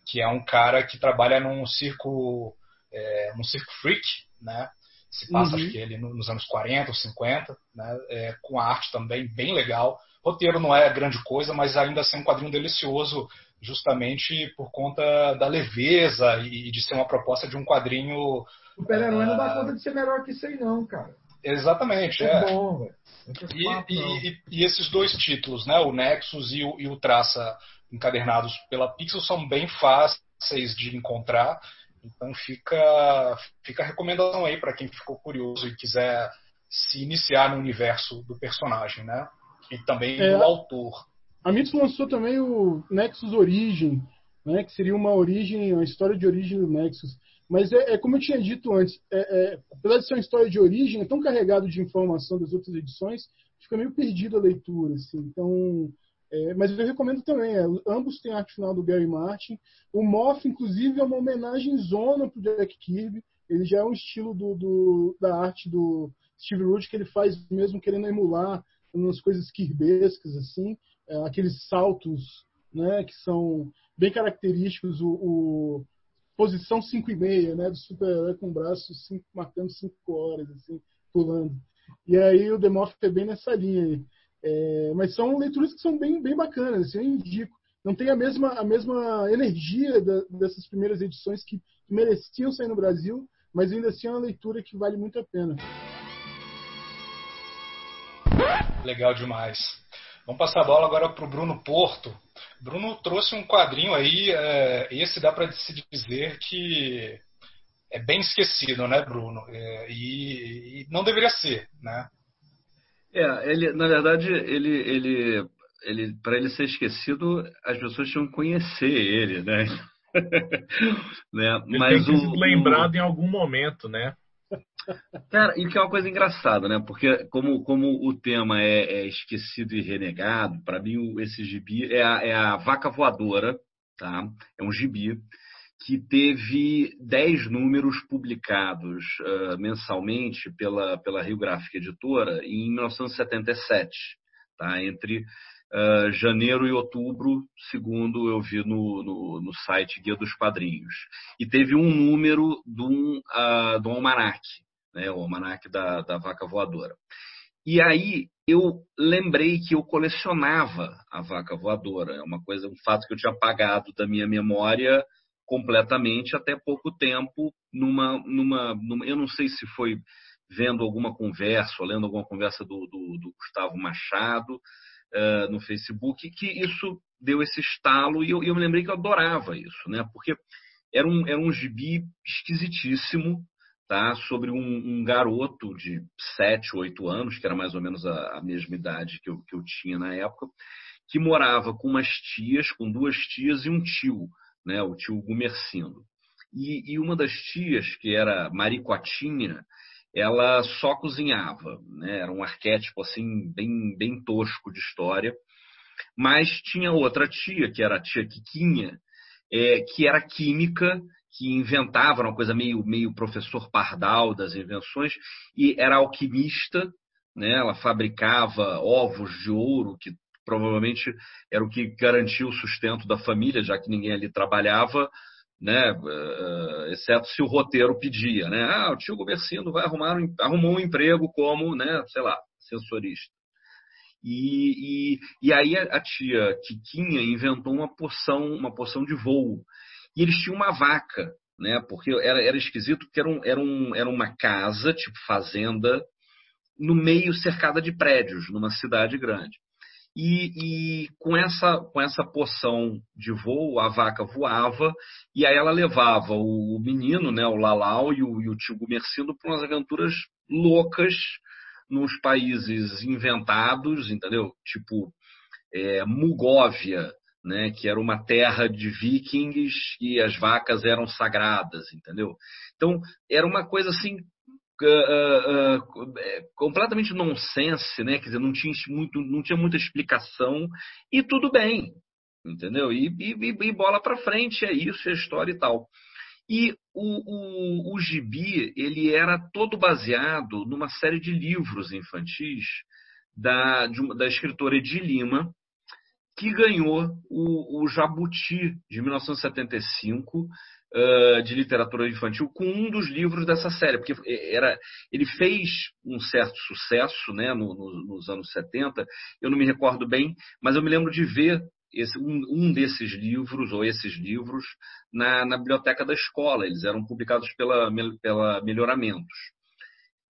que é um cara que trabalha num circo, é, num circo freak, né, se passa, uhum. acho que ele nos anos 40 ou 50, né, é, com a arte também bem legal. O roteiro não é grande coisa, mas ainda assim um quadrinho delicioso, justamente por conta da leveza e de ser uma proposta de um quadrinho. O super-herói uh... não dá conta de ser melhor que isso aí, não, cara. Exatamente, é. é. bom, velho. E, e, e, e, esses dois títulos, né, o Nexus e o, e o Traça, encadernados pela Pixel, são bem fáceis de encontrar. Então fica, fica a recomendação aí para quem ficou curioso e quiser se iniciar no universo do personagem, né? E também é, do autor. A Mitos lançou também o Nexus Origin, né? Que seria uma origem, uma história de origem do Nexus. Mas é, é como eu tinha dito antes, é, apesar de ser uma história de origem, é tão carregado de informação das outras edições, fica meio perdido a leitura, assim. Então é, mas eu recomendo também. É, ambos têm arte final do Gary Martin. O Moff, inclusive, é uma homenagem zona para o Jack Kirby. Ele já é um estilo do, do, da arte do Steve Root que ele faz mesmo querendo emular umas coisas kirbescas, assim. É, aqueles saltos né, que são bem característicos. O, o posição 5 e meia, né, do super-herói com o braço cinco, marcando 5 horas, assim, pulando. E aí o The Moff é bem nessa linha aí. É, mas são leituras que são bem, bem bacanas, assim, eu indico. Não tem a mesma, a mesma energia da, dessas primeiras edições que mereciam sair no Brasil, mas ainda assim é uma leitura que vale muito a pena. Legal demais. Vamos passar a bola agora para o Bruno Porto. Bruno trouxe um quadrinho aí, é, esse dá para se dizer que é bem esquecido, né, Bruno? É, e, e não deveria ser, né? É, ele, na verdade, ele, ele, ele para ele ser esquecido, as pessoas tinham que conhecer ele, né? [laughs] né? Ele Mas tem que o, lembrado o... em algum momento, né? Cara, e que é uma coisa engraçada, né? Porque como, como o tema é, é esquecido e renegado, para mim esse gibi é a, é a vaca voadora, tá? É um gibi que teve 10 números publicados uh, mensalmente pela, pela Rio Gráfica Editora em 1977, tá? entre uh, janeiro e outubro, segundo eu vi no, no, no, site Guia dos Padrinhos. E teve um número um, uh, de um almanac, né? o almanac da, da Vaca Voadora. E aí eu lembrei que eu colecionava a vaca voadora. É uma coisa, um fato que eu tinha apagado da minha memória completamente até pouco tempo numa, numa, numa, eu não sei se foi vendo alguma conversa ou lendo alguma conversa do, do, do Gustavo Machado uh, no Facebook que isso deu esse estalo e eu, eu, me lembrei que eu adorava isso né porque era um, era um gibi esquisitíssimo tá sobre um, um garoto de 7, 8 anos que era mais ou menos a, a mesma idade que eu, que eu tinha na época que morava com umas tias, com duas tias e um tio né, o tio Gumercindo. E, e uma das tias, que era Maricotinha, ela só cozinhava, né? era um arquétipo assim bem, bem tosco de história. Mas tinha outra tia, que era a tia Quiquinha, é, que era química, que inventava uma coisa meio, meio professor Pardal das invenções, e era alquimista, né? ela fabricava ovos de ouro que provavelmente era o que garantia o sustento da família, já que ninguém ali trabalhava, né, uh, exceto se o roteiro pedia, né? Ah, o tio Gobercindo vai arrumar um, arrumou um emprego como, né, sei lá, sensorista. E, e, e aí a, a tia Tiquinha inventou uma poção, uma poção de voo. E eles tinham uma vaca, né? Porque era, era esquisito, porque era, um, era, um, era uma casa, tipo fazenda, no meio cercada de prédios, numa cidade grande. E, e, com, essa, com essa poção de voo, a vaca voava, e aí ela levava o, menino, né, o Lalau e o, e o tio Gumercindo, para umas aventuras loucas nos países inventados, entendeu? Tipo é, Mugóvia, né, que era uma terra de vikings e as vacas eram sagradas, entendeu? Então, era uma coisa assim uh, uh, completamente nonsense, né? Quer dizer, não tinha, muito, não tinha muita explicação e tudo bem, entendeu? E, e, e bola para frente, é isso, é história e tal. E o, o, o gibi, ele era todo baseado numa série de livros infantis da, uma, da escritora Edi Lima, que ganhou o, o Jabuti de 1975 uh, de literatura infantil com um dos livros dessa série, porque era, ele fez um certo sucesso né, no, no, nos anos 70, eu não me recordo bem, mas eu me lembro de ver esse, um, um, desses livros, ou esses livros, na, na, biblioteca da escola. Eles eram publicados pela, pela Melhoramentos.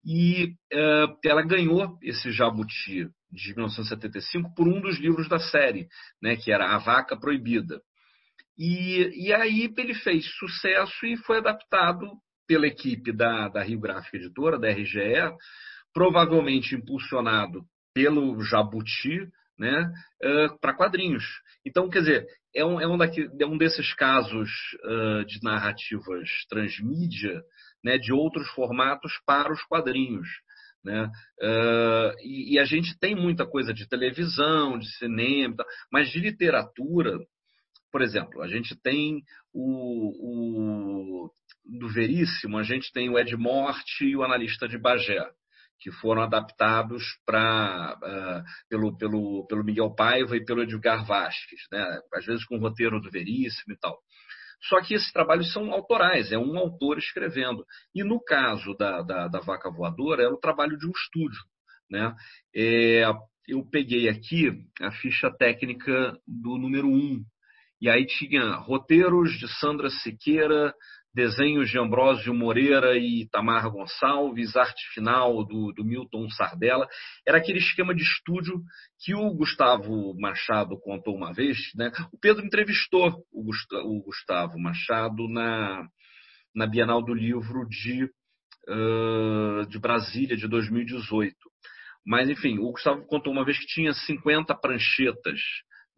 E uh, ela ganhou esse Jabuti de 1975 por um dos livros da série, né, que era A Vaca Proibida. E, e aí ele fez sucesso e foi adaptado pela equipe da, da Rio Gráfica Editora, da RGE, provavelmente impulsionado pelo Jabuti, né, uh, para quadrinhos. Então, quer dizer, é um, é um, daqui, é um desses casos uh, de narrativas transmídia, né, de outros formatos para os quadrinhos. Né? Uh, e, e, a gente tem muita coisa de televisão, de cinema, mas de literatura por exemplo, a gente tem o, o do Veríssimo, a gente tem o Ed Morte e o Analista de Bagé, que foram adaptados para uh, pelo, pelo, pelo Miguel Paiva e pelo Edgar Vasques, né? às vezes com o roteiro do Veríssimo e tal. Só que esses trabalhos são autorais, é um autor escrevendo. E no caso da, da, da Vaca Voadora, era o trabalho de um estúdio. Né? É, eu peguei aqui a ficha técnica do número 1 um e aí tinha roteiros de Sandra Siqueira, desenhos de Ambrósio Moreira e Tamar Gonçalves, arte final do, do, Milton Sardella. Era aquele esquema de estúdio que o Gustavo Machado contou uma vez. Né? O Pedro entrevistou o Gustavo, o Gustavo Machado na, na Bienal do Livro de, uh, de Brasília, de 2018. Mas, enfim, o Gustavo contou uma vez que tinha 50 pranchetas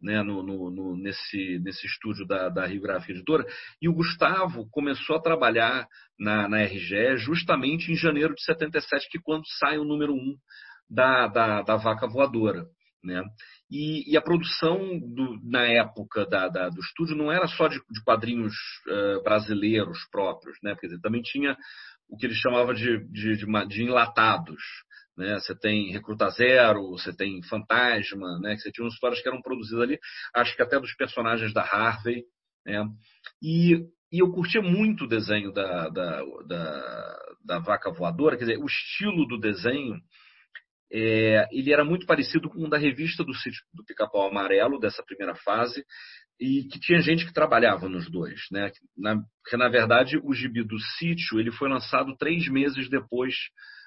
né, no, no, nesse, nesse estúdio da, da Rio Gráfica Editora, e o Gustavo começou a trabalhar na, na RGE justamente em janeiro de 77, que é quando sai o número 1 da, da, da Vaca Voadora. Né? E, e, a produção do, na época da, da, do estúdio não era só de, de quadrinhos uh, brasileiros próprios, né? Quer dizer, também tinha o que ele chamava de, de, de enlatados. Né? Você tem Recruta Zero, você tem Fantasma, né? que você tinha umas histórias que eram produzidas ali, acho que até dos personagens da Harvey. Né? E, e eu curtia muito o desenho da, da, da, da Vaca Voadora, quer dizer, o estilo do desenho é, ele era muito parecido com o da revista do do Pica-Pau Amarelo, dessa primeira fase, e que tinha gente que trabalhava nos dois. Né? Na, porque, na verdade, o gibi do sítio ele foi lançado três meses depois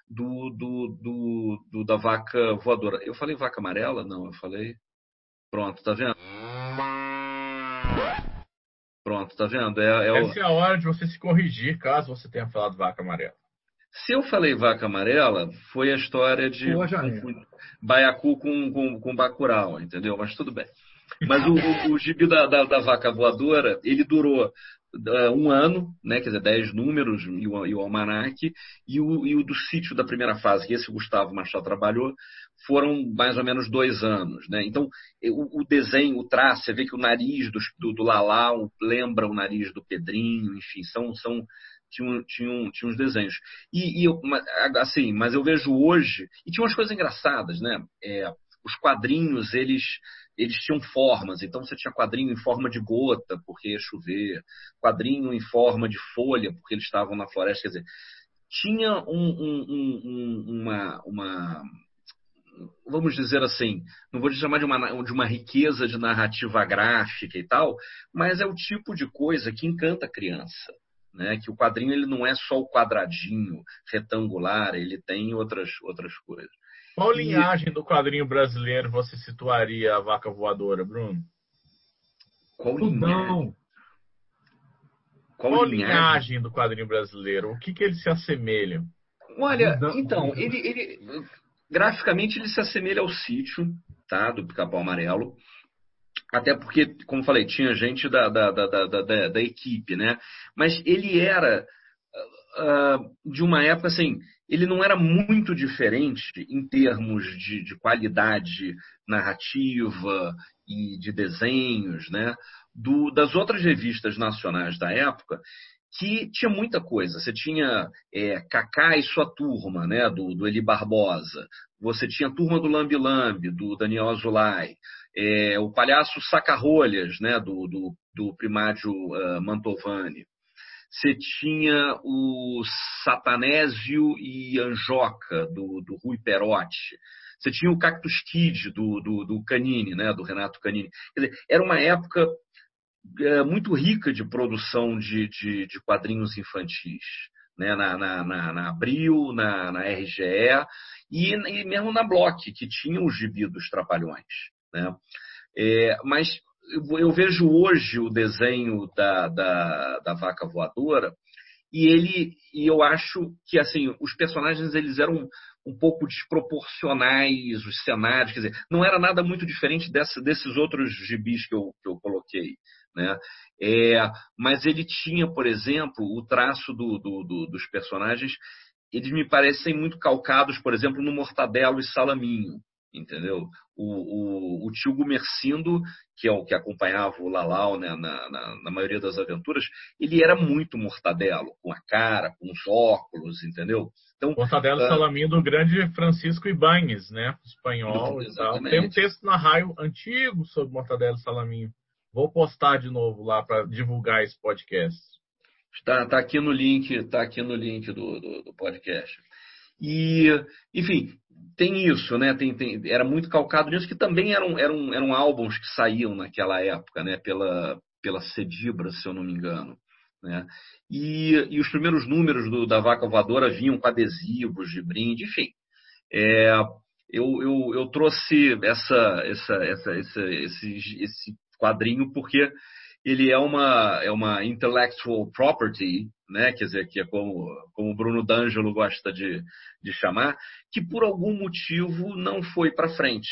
do, do, do, do, da vaca voadora. Eu falei vaca amarela? Não, eu falei. Pronto, tá vendo? Pronto, tá vendo? É, é Essa o... é a hora de você se corrigir caso você tenha falado vaca amarela. Se eu falei vaca amarela, foi a história de Baiacu com, com, com Bacurau, entendeu? Mas tudo bem. Mas o, o, o gibi da, da, da, vaca voadora, ele durou um ano, né? quer dizer, dez números e o, e o almanac, e o, e o do sítio da primeira fase, que esse Gustavo Machado trabalhou, foram mais ou menos dois anos. Né? Então, o, o desenho, o traço, você vê que o nariz do, do, do Lalau lembra o nariz do Pedrinho, enfim, são, são tinha, tinha, tinha uns desenhos. E, e eu, assim, mas eu vejo hoje, e tinha umas coisas engraçadas, né? É, os quadrinhos, eles, eles tinham formas. Então você tinha quadrinho em forma de gota, porque ia chover, quadrinho em forma de folha, porque eles estavam na floresta. Quer dizer, tinha um, um, um, uma, uma, vamos dizer assim, não vou chamar de uma, de uma riqueza de narrativa gráfica e tal, mas é o tipo de coisa que encanta a criança né? Que o quadrinho ele não é só o quadradinho retangular, ele tem outras outras coisas. Qual e... linhagem do quadrinho brasileiro você situaria a vaca voadora, Bruno? Qual linhagem? Qual, Qual linhagem? linhagem do quadrinho brasileiro? O que, que ele se assemelha? Olha, então, ele, ele graficamente ele se assemelha ao sítio, tá? Do Pica-Pau Amarelo. Até porque, como falei, tinha gente da, da, da, da, da equipe, né? Mas ele era uh, de uma época assim, ele não era muito diferente em termos de, de qualidade narrativa e de desenhos, né? Do, das outras revistas nacionais da época, que tinha muita coisa. Você tinha é, Cacá e sua turma, né, do, do Eli Barbosa. Você tinha a turma do Lambi Lambi, do Daniel Azulay é, o palhaço Sacarrolhas, né, do, do, do primário uh, Mantovani. Você tinha o Satanésio e Anjoca, do, do Rui Perotti. Você tinha o Cactus Kid, do, do, do Canini, né, do Renato Canini. Quer dizer, era uma época é, muito rica de produção de, de, de quadrinhos infantis. Né, na, na, na, na Abril, na, na RGE e, e, mesmo na Block, que tinha o gibi dos Trapalhões. Né? É, mas eu vejo hoje o desenho da, da, da, vaca voadora e ele e eu acho que assim os personagens eles eram um pouco desproporcionais os cenários quer dizer não era nada muito diferente desses outros gibis que eu, que eu coloquei né? É, mas ele tinha por exemplo o traço do, do, do, dos personagens eles me parecem muito calcados por exemplo no Mortadelo e Salaminho entendeu? O, o, o tio Gumercindo, que é o que acompanhava o Lalau né, na, na, na, maioria das aventuras, ele era muito mortadelo, com a cara, com os óculos, entendeu? Então, mortadelo uh, Salaminho do grande Francisco Ibanes, né? Espanhol e tal. Tem um texto na raio antigo sobre Mortadelo Salaminho. Vou postar de novo lá para divulgar esse podcast. Está, tá aqui no link, está aqui no link do, do, do podcast. E, enfim, tem isso, né? Tem, tem, era muito calcado nisso, que também eram, eram, eram álbuns que saíam naquela época, né? Pela, pela Cedibra, se eu não me engano. Né? E, e os primeiros números do, da Vaca Voadora vinham com adesivos de brinde, enfim. É, eu, eu, eu trouxe essa, essa, essa, essa, esse, esse quadrinho porque ele é uma, é uma intellectual property, né? quer dizer, que é como, como o Bruno D'Angelo gosta de, de chamar, que por algum motivo não foi para frente.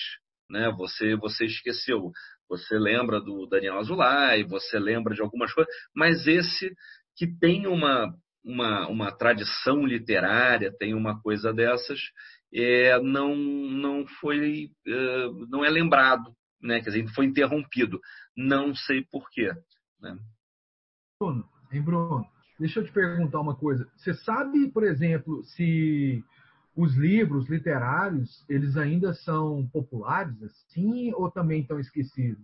Né? Você, você esqueceu. Você lembra do Daniel Azulay, você lembra de algumas coisas, mas esse que tem uma, uma, uma tradição literária, tem uma coisa dessas, é, não, não foi, é, não é lembrado, né? Quer dizer, foi interrompido. Não sei porquê. Né? Bruno, hein, Bruno? Deixa eu te perguntar uma coisa. Você sabe, por exemplo, se os livros literários eles ainda são populares assim ou também estão esquecidos?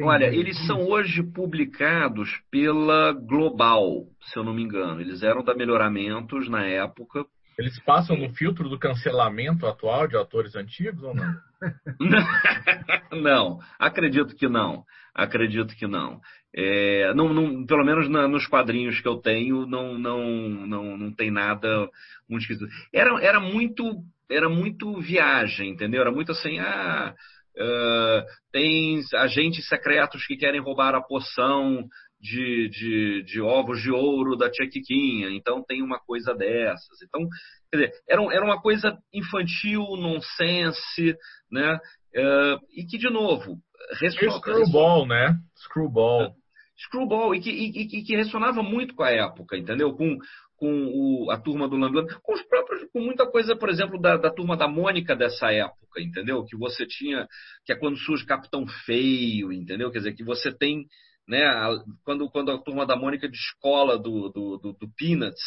Olha, eles são hoje publicados pela Global, se eu não me engano. Eles eram da Melhoramentos na época. Eles passam no filtro do cancelamento atual de autores antigos ou não? [laughs] não, acredito que não. Acredito que não. É, não, não pelo menos na, nos quadrinhos que eu tenho, não, não, não, não tem nada muito esquisito. Era, era muito era muito viagem, entendeu? Era muito assim, ah, uh, tem agentes secretos que querem roubar a poção de, de, de, ovos de ouro da Tia Kikinha, então tem uma coisa dessas. Então, quer dizer, era, era uma coisa infantil, nonsense, né? Uh, e que, de novo, ressonava. Screwball, né? Screwball. Screwball, e que, e, e que ressonava muito com a época, entendeu? Com, com o, a turma do Lambiano, com os próprios, com muita coisa, por exemplo, da, da, turma da Mônica dessa época, entendeu? Que você tinha, que é quando surge Capitão Feio, entendeu? Quer dizer, que você tem, né, quando, quando a turma da Mônica de escola do, do, do, do, Peanuts,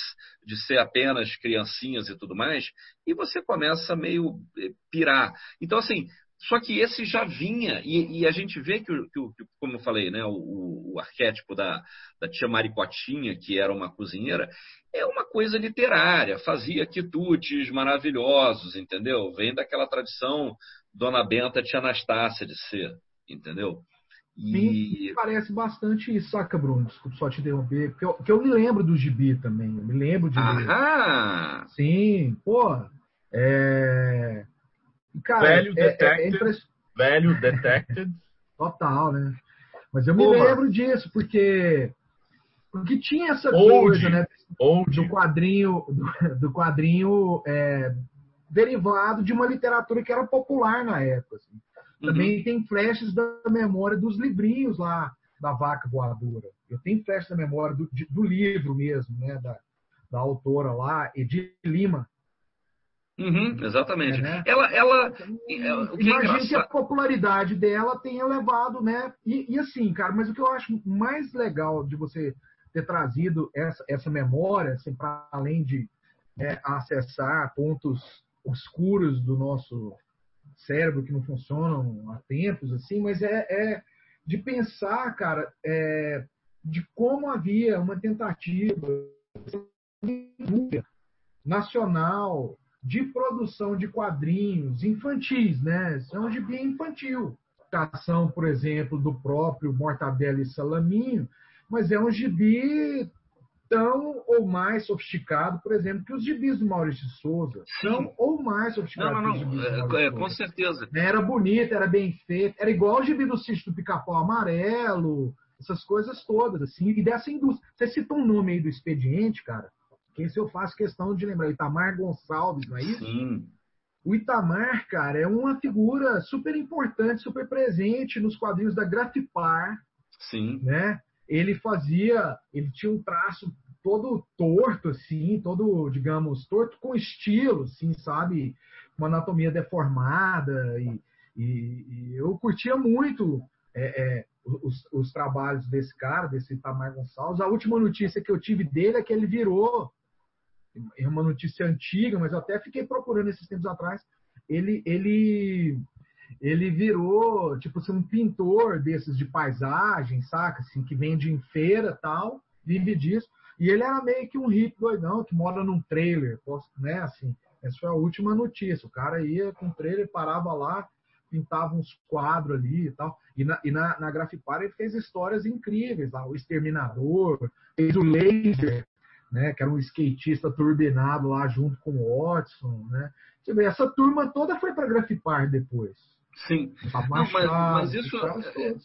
de ser apenas criancinhas e tudo mais, e você começa meio eh, pirar. Então, assim, só que esse já vinha, e, e a gente vê que, que, como eu falei, né, o, o, arquétipo da, da tia Maricotinha, que era uma cozinheira, é uma coisa literária, fazia quitutes maravilhosos, entendeu? Vem daquela tradição Dona Benta, tia Anastácia de ser, entendeu? E... Sim, parece bastante isso, saca, Bruno? Desculpa só te interromper, porque eu, porque eu me lembro do gibi também, eu me lembro de. Ler. Sim, pô, é Cara, velho é, detected. É, é velho detected. [laughs] Total, né? Mas eu me lembro disso, porque porque tinha essa Old. coisa, né? Old. Do quadrinho, do, do quadrinho é, derivado de uma literatura que era popular na época. Assim. Também uhum. tem flashes da memória dos livrinhos lá da vaca voadora. Eu tenho flashes da memória do, de, do livro mesmo, né? Da, da autora lá, Edith Lima, Uhum, exatamente. É, né? Ela, ela, então, o que é Imagina é que a popularidade dela tenha levado, né? E, e, assim, cara, mas o que eu acho mais legal de você ter trazido essa, essa memória, assim, para além de né, acessar pontos obscuros do nosso cérebro que não funcionam há tempos, assim, mas é, é de pensar, cara, é, de como havia uma tentativa nacional de produção de quadrinhos infantis, né? É um gibi infantil. Ação, por exemplo, do próprio Mortadelo e Salaminho, mas é um gibi tão ou mais sofisticado, por exemplo, que os gibis do Maurício de Souza. Tão ou mais sofisticado não, não, não. que os gibis do Maurício é, é, Com certeza. Era bonito, era bem feito, era igual o gibi do Sítio do Pica-Pau Amarelo, essas coisas todas, assim, e dessa indústria. Você citou um nome aí do expediente, cara, que esse eu faço questão de lembrar. Itamar Gonçalves, não é isso? Sim. O Itamar, cara, é uma figura super importante, super presente nos quadrinhos da Grafipar. Sim. Né? Ele fazia, ele tinha um traço todo torto, assim, todo, digamos, torto com estilo, assim, sabe? Uma anatomia deformada. E, e, e eu curtia muito é, é, os, os, trabalhos desse cara, desse Itamar Gonçalves. A última notícia que eu tive dele é que ele virou é uma notícia antiga, mas eu até fiquei procurando esses tempos atrás. Ele, ele, ele virou tipo assim, um pintor desses de paisagem, saca? Assim, que vende em feira tal, vive disso. E ele era meio que um hippie doidão que mora num trailer, né? Assim, essa foi a última notícia. O cara ia com o trailer, parava lá, pintava uns quadros ali e tal. E na, e na, na Grafipar ele fez histórias incríveis lá. O Exterminador, fez o Laser, né, que era um skatista turbinado lá junto com o Watson, né? Essa turma toda foi para Grafipar depois. Sim. Não, mas, mas, isso, é,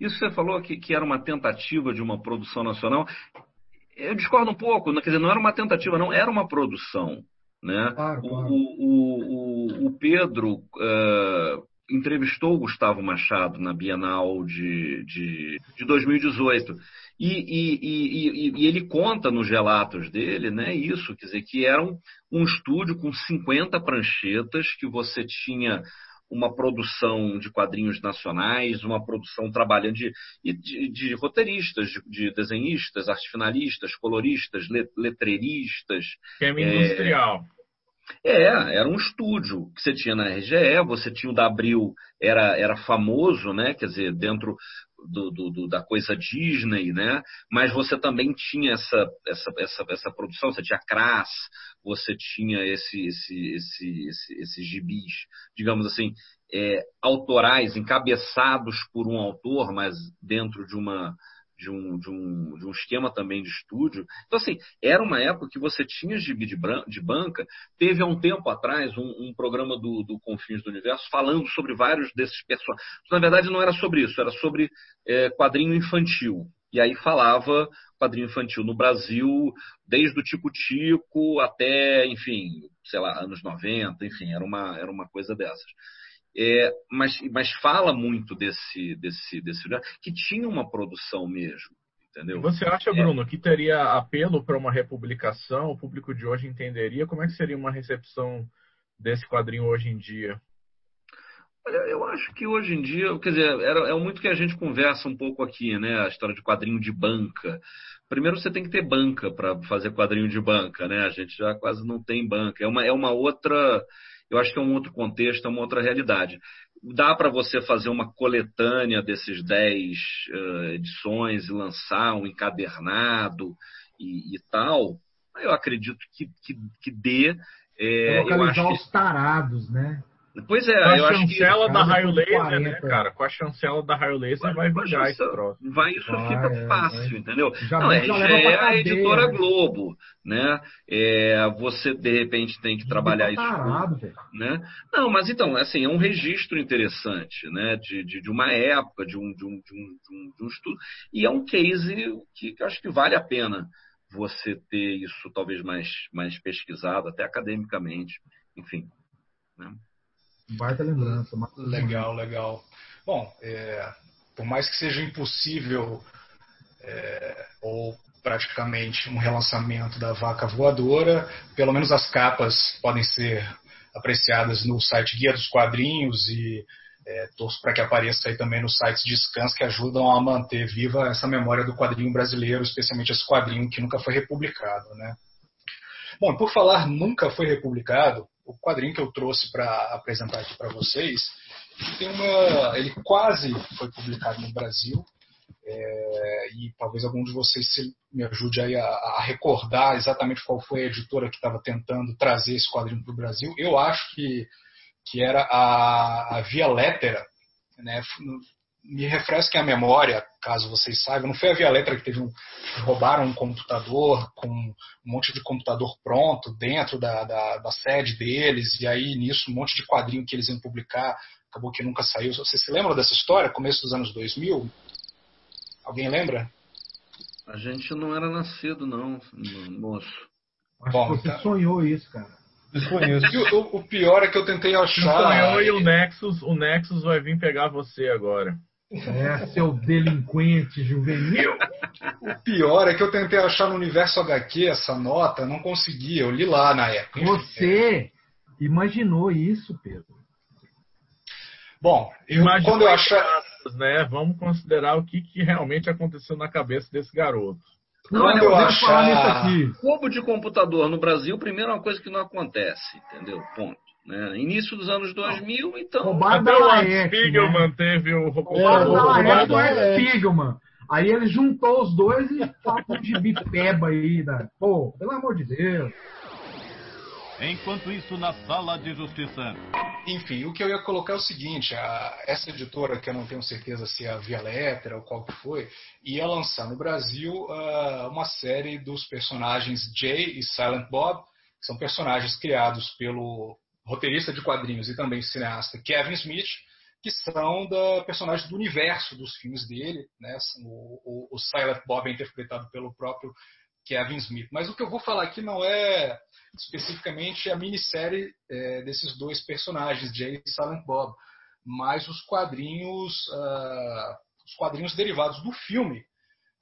isso você falou que, que era uma tentativa de uma produção nacional. Eu discordo um pouco, quer dizer, não era uma tentativa, não, era uma produção. Né? Claro, claro. O, o, o, o Pedro uh, entrevistou o Gustavo Machado na Bienal de, de, de 2018. E, e, e, e, ele conta nos relatos dele né, isso, quer dizer, que era um, um estúdio com 50 pranchetas, que você tinha uma produção de quadrinhos nacionais, uma produção trabalhando de, de, de roteiristas, de, de, desenhistas, arte finalistas, coloristas, letreiristas. Esquema é, industrial. É, era um estúdio que você tinha na RGE, você tinha o da Abril, era, era famoso, né? Quer dizer, dentro do, do, da coisa Disney, né? Mas você também tinha essa, essa, essa, essa produção, você tinha Crass, você tinha esse, esse, esse, esse, esses gibis, digamos assim, é, autorais, encabeçados por um autor, mas dentro de uma de um, de, um, de um esquema também de estúdio. Então, assim, era uma época que você tinha gibi de, de banca. Teve há um tempo atrás um, um programa do, do, Confins do Universo falando sobre vários desses personagens. Na verdade, não era sobre isso, era sobre é, quadrinho infantil. E aí falava quadrinho infantil no Brasil, desde o Tico-Tico até, enfim, sei lá, anos 90, enfim, era uma, era uma coisa dessas. É, mas, mas fala muito desse, desse, desse lugar, que tinha uma produção mesmo. Entendeu? Você acha, é. Bruno, que teria apelo para uma republicação? O público de hoje entenderia? Como é que seria uma recepção desse quadrinho hoje em dia? Olha, eu acho que hoje em dia, quer dizer, é, é muito que a gente conversa um pouco aqui, né? A história de quadrinho de banca. Primeiro você tem que ter banca para fazer quadrinho de banca, né? A gente já quase não tem banca. É uma, é uma outra eu acho que é um outro contexto, é uma outra realidade. Dá para você fazer uma coletânea desses 10 uh, edições e lançar um encadernado e, e tal? Eu acredito que, que, que dê. É, localizar eu acho os tarados, né? Pois é, com eu a chancela que... da raio laser, né, cara? Com a chancela da raio laser vai, vai vingar esse troço. Vai, isso vai, fica é, fácil, vai. entendeu? Já, não, é, já é a editora Globo, né? É, você, de repente, tem que trabalhar isso. Parado, né? Não, mas então, assim, é um registro interessante, né? De, de, de uma época, de um, de, um, de, um, de um estudo. E é um case que, que acho que vale a pena você ter isso talvez mais, mais pesquisado, até academicamente, enfim. Né? Baita lembrança. Legal, legal. Bom, é, por mais que seja impossível é, ou praticamente um relançamento da vaca voadora, pelo menos as capas podem ser apreciadas no site Guia dos Quadrinhos e é, torço para que apareça aí também nos sites de scans que ajudam a manter viva essa memória do quadrinho brasileiro, especialmente esse quadrinho que nunca foi republicado, né? Bom, por falar nunca foi republicado, o quadrinho que eu trouxe para apresentar aqui para vocês, tem uma, ele quase foi publicado no Brasil, é, e talvez algum de vocês me ajude aí a, a, recordar exatamente qual foi a editora que estava tentando trazer esse quadrinho para o Brasil. Eu acho que, que era a, a Via Lettera, né? me refresquem a memória, caso vocês saibam, não foi a Via Letra que teve um. Que roubaram um computador com um monte de computador pronto dentro da, da, da, sede deles, e aí nisso um monte de quadrinho que eles iam publicar, acabou que nunca saiu. Você se lembra dessa história? Começo dos anos 2000? Alguém lembra? A gente não era nascido, não, moço. Acho Bom, você tá. sonhou isso, cara. Desconheço. o, o, pior é que eu tentei achar. Sonhou e o Nexus, o Nexus vai vir pegar você agora. É, seu delinquente juvenil. O pior é que eu tentei achar no universo HQ essa nota, não consegui, eu li lá na época. Você imaginou isso, Pedro? Bom, eu, quando eu achar. Né? Vamos considerar o que, que realmente aconteceu na cabeça desse garoto. Não, quando eu achar roubo de computador no Brasil, primeiro é uma coisa que não acontece, entendeu? Ponto. Né? Início dos anos 2000, então. Roubado Até o Art Spiegelman teve o. Roubado da do Art Spiegelman. Aí ele juntou os dois e fala um gibi peba aí. Da... Pô, pelo amor de Deus. Enquanto isso, na sala de justiça. Enfim, o que eu ia colocar é o seguinte: a, essa editora, que eu não tenho certeza se é a Via Letra ou qual que foi, ia lançar no Brasil uh, uma série dos personagens Jay e Silent Bob, que são personagens criados pelo roteirista de quadrinhos e também cineasta Kevin Smith, que são da personagem do universo dos filmes dele. Né? O, o, o Silent Bob é interpretado pelo próprio Kevin Smith. Mas o que eu vou falar aqui não é especificamente a minissérie é, desses dois personagens, Jay e Silent Bob, mas os quadrinhos, uh, os quadrinhos derivados do filme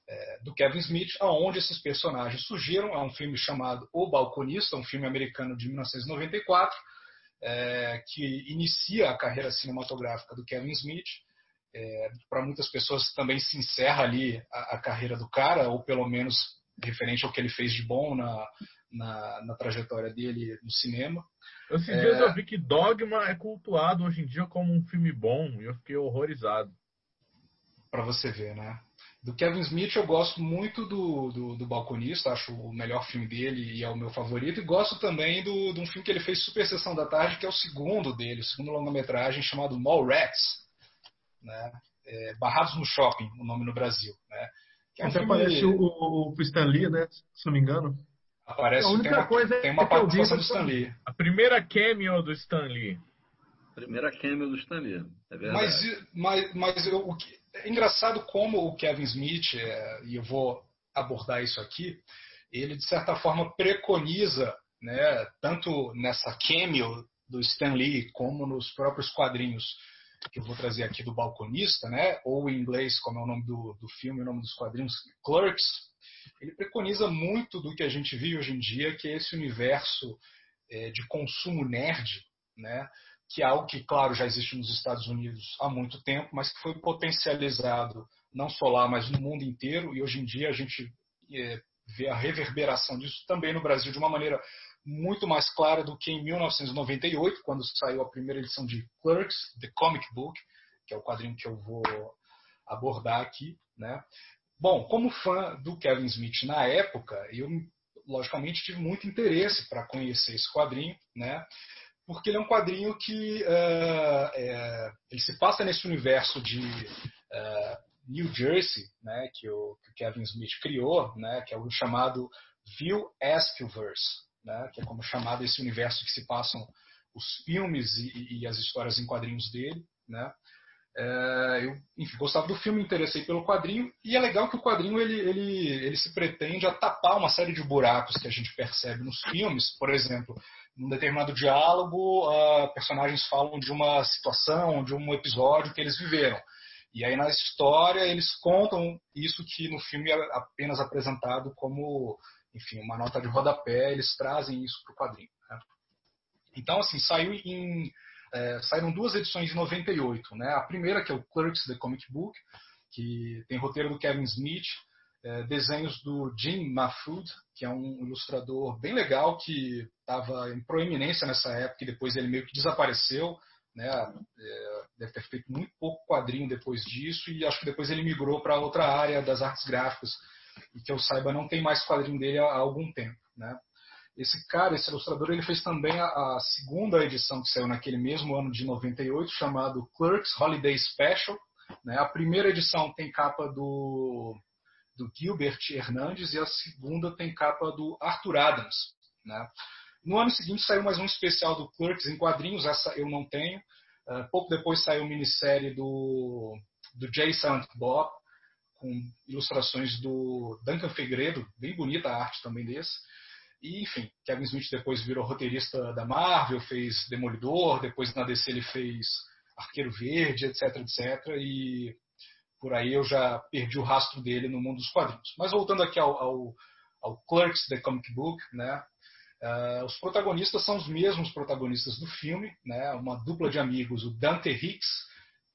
é, do Kevin Smith, aonde esses personagens surgiram. É um filme chamado O Balconista, um filme americano de 1994, é, que inicia a carreira cinematográfica do Kevin Smith. É, Para muitas pessoas também se encerra ali a, a, carreira do cara, ou pelo menos referente ao que ele fez de bom na, na, na trajetória dele no cinema. Esses é... dias eu vi que Dogma é cultuado hoje em dia como um filme bom e eu fiquei horrorizado. Para você ver, né? Do Kevin Smith eu gosto muito do, do, do, Balconista, acho o melhor filme dele e é o meu favorito. E gosto também do, de um filme que ele fez Super Sessão da Tarde, que é o segundo dele, o segundo longa-metragem, chamado Mallrats. Né? É, Barrados no Shopping, o nome no Brasil. Né? Que é um Até filme... aparece o, o, o Stan Lee, né? se não me engano. Aparece, a única tem uma, coisa tem uma é participação do Stan Lee. A primeira cameo do Stan Lee. Primeira cameo do Stan Lee, é verdade. Mas, mas, mas eu, o que, é engraçado como o Kevin Smith, é, e eu vou abordar isso aqui, ele de certa forma preconiza, né, tanto nessa cameo do Stan Lee como nos próprios quadrinhos que eu vou trazer aqui do Balconista, né, ou em inglês, como é o nome do, do filme, o nome dos quadrinhos, Clerks, ele preconiza muito do que a gente vive hoje em dia, que é esse universo é, de consumo nerd, né, que é algo que, claro, já existe nos Estados Unidos há muito tempo, mas que foi potencializado não só lá, mas no mundo inteiro, e hoje em dia a gente é, vê a reverberação disso também no Brasil de uma maneira muito mais clara do que em 1998, quando saiu a primeira edição de Clerks, The Comic Book, que é o quadrinho que eu vou abordar aqui. Né? Bom, como fã do Kevin Smith na época, eu logicamente tive muito interesse para conhecer esse quadrinho, né? Porque ele é um quadrinho que uh, é, ele se passa nesse universo de uh, New Jersey, né, que o, que o, Kevin Smith criou, né, que é o chamado View Askewverse, né, que é como chamado esse universo que se passam os filmes e, e as histórias em quadrinhos dele, né. Eu enfim, gostava do filme, me interessei pelo quadrinho e é legal que o quadrinho ele, ele, ele se pretende a tapar uma série de buracos que a gente percebe nos filmes, por exemplo, num determinado diálogo, uh, personagens falam de uma situação, de um episódio que eles viveram. E aí na história eles contam isso que no filme é apenas apresentado como, enfim, uma nota de rodapé, eles trazem isso para o quadrinho. Né? Então, assim, saiu em, é, saíram duas edições de 98. Né? A primeira, que é o Clerks The Comic Book, que tem roteiro do Kevin Smith, é, desenhos do Jim Mahfood, que é um ilustrador bem legal que estava em proeminência nessa época e depois ele meio que desapareceu. Né? É, deve ter feito muito pouco quadrinho depois disso e acho que depois ele migrou para outra área das artes gráficas e que eu saiba não tem mais quadrinho dele há, algum tempo. Né? Esse cara, esse ilustrador, ele fez também a, a, segunda edição que saiu naquele mesmo ano de 98, chamado Clerks Holiday Special. Né? A primeira edição tem capa do do Gilbert Hernandes e a segunda tem capa do Arthur Adams. Né? No ano seguinte saiu mais um especial do Clerks em quadrinhos, essa eu não tenho. Uh, pouco depois saiu a minissérie do, do Jay Bob, com ilustrações do Duncan Fegredo, bem bonita a arte também desse. E, enfim, Kevin Smith depois virou roteirista da Marvel, fez Demolidor, depois na DC ele fez Arqueiro Verde, etc, etc. E por aí eu já perdi o rastro dele no mundo dos quadrinhos. Mas voltando aqui ao, ao, ao Clerks The Comic Book, né? Uh, os protagonistas são os mesmos protagonistas do filme, né? Uma dupla de amigos, o Dante Hicks,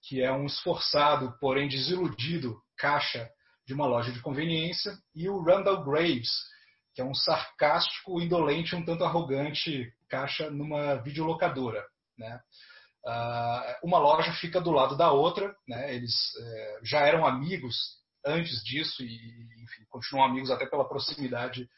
que é um esforçado, porém desiludido caixa de uma loja de conveniência, e o Randall Graves, que é um sarcástico, indolente, um tanto arrogante caixa numa videolocadora, né? Uh, uma loja fica do lado da outra, né? eles é, já eram amigos antes disso e enfim, continuam amigos até pela proximidade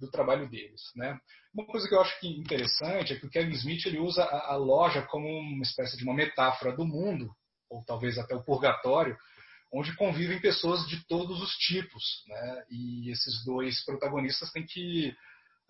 do trabalho deles. Né? Uma coisa que eu acho interessante é que o Kevin Smith ele usa a, a loja como uma espécie de uma metáfora do mundo, ou talvez até o purgatório, onde convivem pessoas de todos os tipos. Né? E esses dois protagonistas têm que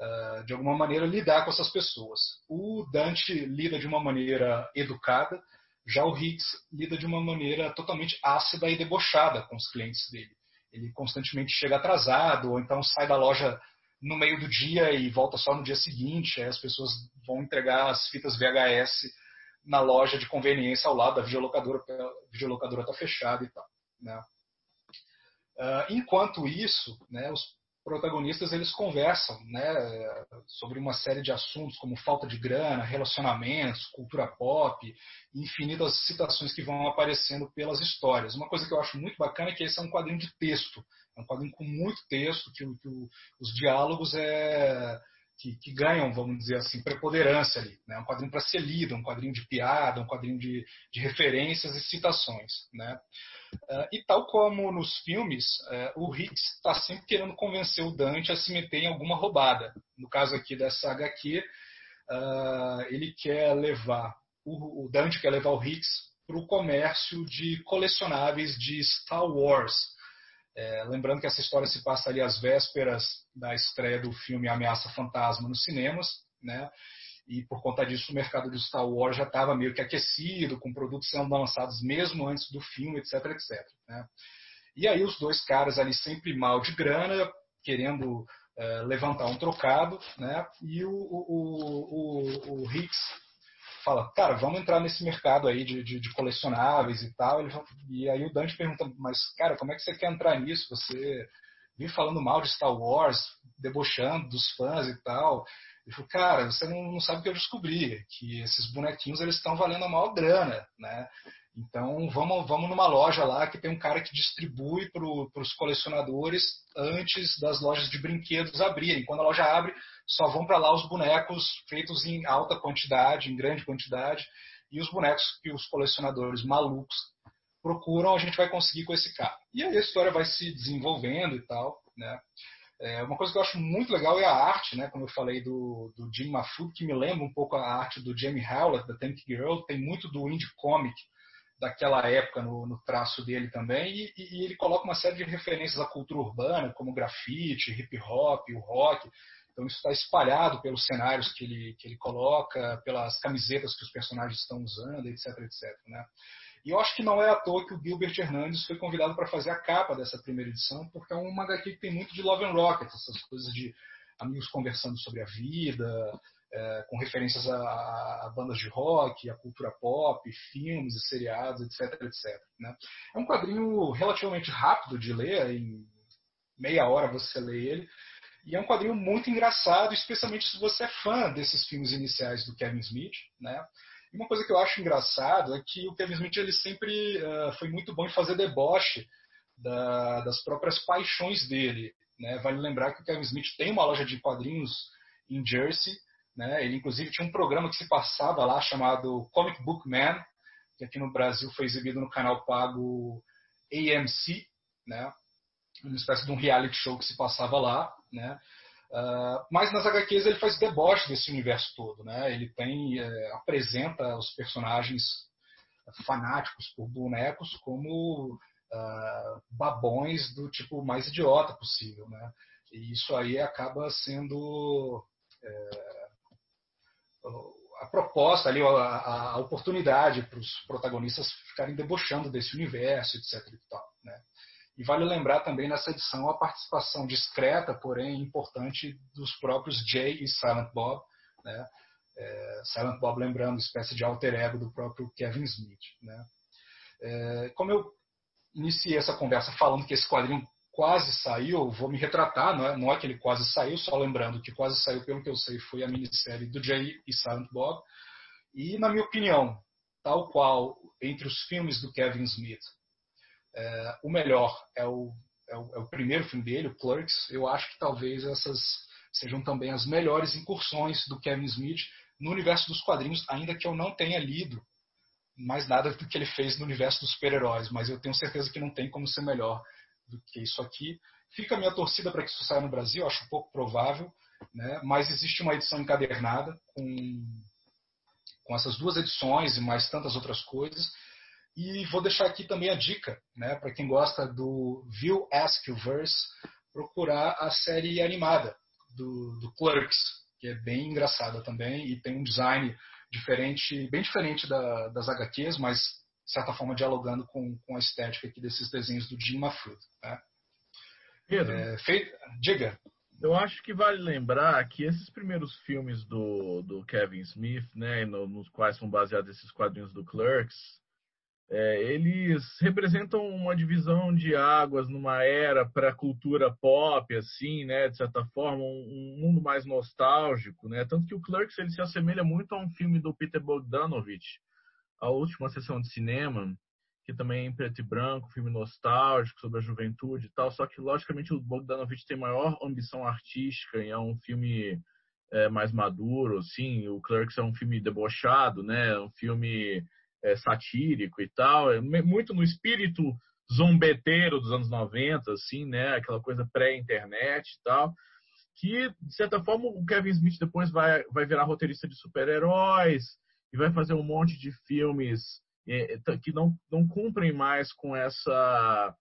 uh, de alguma maneira, lidar com essas pessoas. O Dante lida de uma maneira educada, já o Hicks lida de uma maneira totalmente ácida e debochada com os clientes dele. Ele constantemente chega atrasado, ou então sai da loja no meio do dia e volta só no dia seguinte. Aí as pessoas vão entregar as fitas VHS na loja de conveniência ao lado da videolocadora, porque a videolocadora está fechada e tal. Né? Uh, enquanto isso, né, os protagonistas eles conversam né, sobre uma série de assuntos como falta de grana, relacionamentos, cultura pop, infinitas citações que vão aparecendo pelas histórias. Uma coisa que eu acho muito bacana é que esse é um quadrinho de texto, é um quadrinho com muito texto, que, que os diálogos é, que, que, ganham, vamos dizer assim, preponderância ali. Né? Um quadrinho para ser lido, um quadrinho de piada, um quadrinho de, de referências e citações. Né? Uh, e tal como nos filmes, uh, o Hicks está sempre querendo convencer o Dante a se meter em alguma roubada. No caso aqui dessa HQ, uh, ah, ele quer levar, o, o, Dante quer levar o Hicks para o comércio de colecionáveis de Star Wars. É, lembrando que essa história se passa ali às vésperas da estreia do filme Ameaça Fantasma nos cinemas, né? E por conta disso o mercado de Star Wars já estava meio que aquecido, com produtos sendo lançados mesmo antes do filme, etc, etc. Né? E aí os dois caras ali sempre mal de grana, querendo é, levantar um trocado, né? E o, o, o, o Hicks fala, cara, vamos entrar nesse mercado aí de, de, de colecionáveis e tal. Ele, e aí o Dante pergunta, mas cara, como é que você quer entrar nisso? Você vem falando mal de Star Wars, debochando dos fãs e tal. Ele falou, cara, você não, não sabe o que eu descobri, que esses bonequinhos eles estão valendo a maior grana, né? Então vamos, vamos numa loja lá que tem um cara que distribui para os colecionadores antes das lojas de brinquedos abrirem. Quando a loja abre, só vão para lá os bonecos feitos em alta quantidade, em grande quantidade, e os bonecos que os colecionadores malucos procuram, a gente vai conseguir com esse cara. E aí a história vai se desenvolvendo e tal, né? É, uma coisa que eu acho muito legal é a arte, né? Como eu falei do, do Jim Mahfood, que me lembra um pouco a arte do Jamie Howlett, da Tank Girl, tem muito do indie comic daquela época no, no traço dele também, e, e, ele coloca uma série de referências à cultura urbana, como grafite, hip hop, o rock. Então isso está espalhado pelos cenários que ele, que ele coloca, pelas camisetas que os personagens estão usando, etc, etc. Né? E eu acho que não é à toa que o Gilbert Hernandes foi convidado para fazer a capa dessa primeira edição, porque é uma HQ que tem muito de Love and Rocket, essas coisas de amigos conversando sobre a vida, é, com referências a, a, bandas de rock, a cultura pop, filmes e seriados, etc, etc. Né? É um quadrinho relativamente rápido de ler, em meia hora você lê ele, e é um quadrinho muito engraçado, especialmente se você é fã desses filmes iniciais do Kevin Smith, né? E uma coisa que eu acho engraçado é que o Kevin Smith ele sempre uh, foi muito bom em fazer deboche da, das próprias paixões dele. Né? Vale lembrar que o Kevin Smith tem uma loja de quadrinhos em Jersey. Né? Ele, inclusive, tinha um programa que se passava lá chamado Comic Book Man, que aqui no Brasil foi exibido no canal pago AMC, né? uma espécie de um reality show que se passava lá. Né? Uh, mas nas HQs ele faz deboche desse universo todo, né? Ele tem é, apresenta os personagens fanáticos por bonecos como uh, babões do tipo mais idiota possível, né? E isso aí acaba sendo é, a proposta ali, a, a oportunidade para os protagonistas ficarem debochando desse universo, etc. E tal, né? E vale lembrar também nessa edição a participação discreta, porém importante, dos próprios Jay e Silent Bob. Né? É, Silent Bob, lembrando, espécie de alter ego do próprio Kevin Smith. Né? É, como eu iniciei essa conversa falando que esse quadrinho quase saiu, vou me retratar, não é, não é que ele quase saiu, só lembrando que quase saiu, pelo que eu sei, foi a minissérie do Jay e Silent Bob. E, na minha opinião, tal qual entre os filmes do Kevin Smith é, o melhor é o, é o, é, o, primeiro filme dele, o Clerks. Eu acho que talvez essas sejam também as melhores incursões do Kevin Smith no universo dos quadrinhos, ainda que eu não tenha lido mais nada do que ele fez no universo dos super-heróis, mas eu tenho certeza que não tem como ser melhor do que isso aqui. Fica a minha torcida para que isso saia no Brasil, acho pouco provável, né? mas existe uma edição encadernada com, com essas duas edições e mais tantas outras coisas. E vou deixar aqui também a dica, né, para quem gosta do View Ask Verse, procurar a série animada do, do Clerks, que é bem engraçada também e tem um design diferente, bem diferente da, das HQs, mas de certa forma dialogando com, com a estética aqui desses desenhos do Jim Mahfood. Né? Pedro, é, feito, diga. Eu acho que vale lembrar que esses primeiros filmes do, do Kevin Smith, né, no, nos quais são baseados esses quadrinhos do Clerks, é, eles representam uma divisão de águas numa era para a cultura pop, assim, né, de certa forma, um, um, mundo mais nostálgico, né, tanto que o Clerks ele se assemelha muito a um filme do Peter Bogdanovich, a última sessão de cinema, que também é em preto e branco, filme nostálgico sobre a juventude e tal, só que logicamente o Bogdanovich tem maior ambição artística e é um filme é, mais maduro, sim, o Clerks é um filme debochado, né, um filme é, satírico e tal, é muito no espírito zombeteiro dos anos 90, assim, né, aquela coisa pré-internet e tal, que, de certa forma, o Kevin Smith depois vai, vai virar roteirista de super-heróis e vai fazer um monte de filmes é, é, que não, não cumprem mais com essa,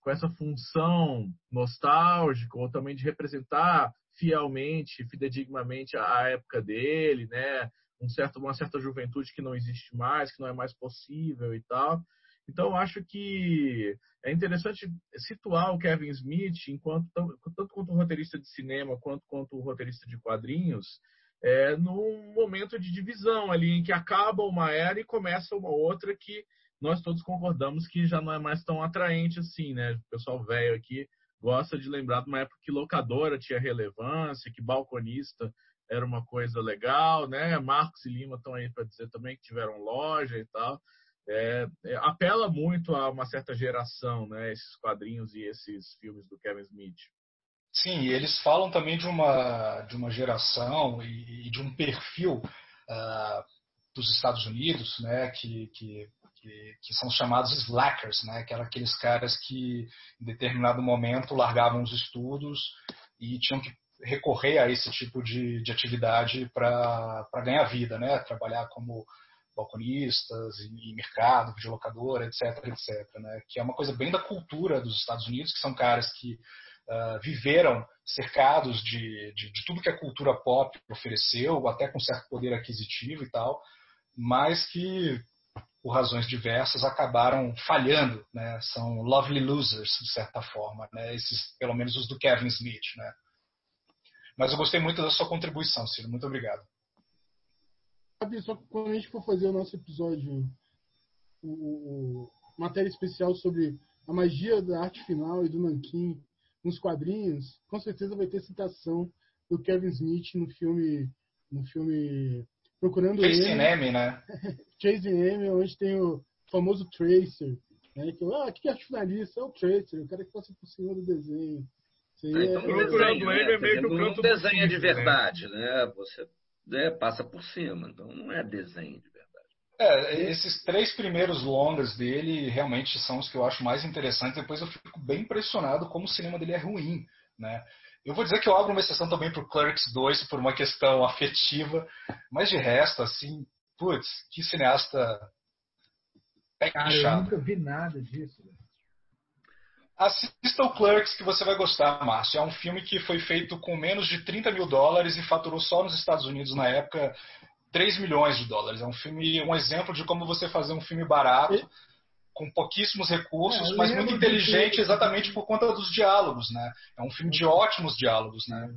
com essa função nostálgica ou também de representar fielmente, fidedignamente a época dele, né? Um certo, uma certa juventude que não existe mais, que não é mais possível e tal. Então, acho que é interessante situar o Kevin Smith, enquanto tanto quanto roteirista de cinema quanto quanto roteirista de quadrinhos, é, num momento de divisão ali, em que acaba uma era e começa uma outra que nós todos concordamos que já não é mais tão atraente assim, né? O pessoal velho aqui gosta de lembrar de uma época que locadora tinha relevância, que balconista era uma coisa legal, né? Marcos e Lima estão aí para dizer também que tiveram loja e tal. É, é, apela muito a uma certa geração, né? Esses quadrinhos e esses filmes do Kevin Smith. Sim, eles falam também de uma, de uma geração e, e de um perfil uh, dos Estados Unidos, né, que, que, que, que, são chamados slackers, né, que eram aqueles caras que em determinado momento largavam os estudos e tinham que recorrer a esse tipo de, de atividade para ganhar vida, né, trabalhar como balconistas em mercado, videolocadora, etc, etc, né, que é uma coisa bem da cultura dos Estados Unidos, que são caras que uh, viveram cercados de, de, de, tudo que a cultura pop ofereceu, até com certo poder aquisitivo e tal, mas que, por razões diversas, acabaram falhando. Né? São lovely losers, de certa forma, né? Esses, pelo menos os do Kevin Smith. Né? Mas eu gostei muito da sua contribuição, Ciro. Muito obrigado. Só quando a gente for fazer o nosso episódio, o, o, matéria especial sobre a magia da arte final e do Nankin nos quadrinhos, com certeza vai ter citação do Kevin Smith no filme, no filme Procurando Chasing Amy, né? [laughs] Chasing Amy, onde tem o famoso Tracer, né? Que, ah, que arte finalista? É o Tracer, o cara que passa por cima do desenho. Isso aí então, é, procurando é, é meio que o canto não desenha de verdade, né? Você né, passa por cima, então não é desenho de é, esses três primeiros longas dele realmente são os que eu acho mais interessantes. Depois eu fico bem impressionado como o cinema dele é ruim, né? Eu vou dizer que eu abro uma exceção também para o Clerks 2 por uma questão [laughs] afetiva, mas de resto, assim, putz, que cineasta pé Cara, eu nunca vi nada disso. Assista o Clerks que você vai gostar, Márcio. É um filme que foi feito com menos de 30 mil dólares e faturou só nos Estados Unidos na época 3 milhões de dólares. É um filme, um exemplo de como você fazer um filme barato, e... com pouquíssimos recursos, é, mas muito inteligente exatamente por conta dos diálogos, né? É um filme de ótimos diálogos, né?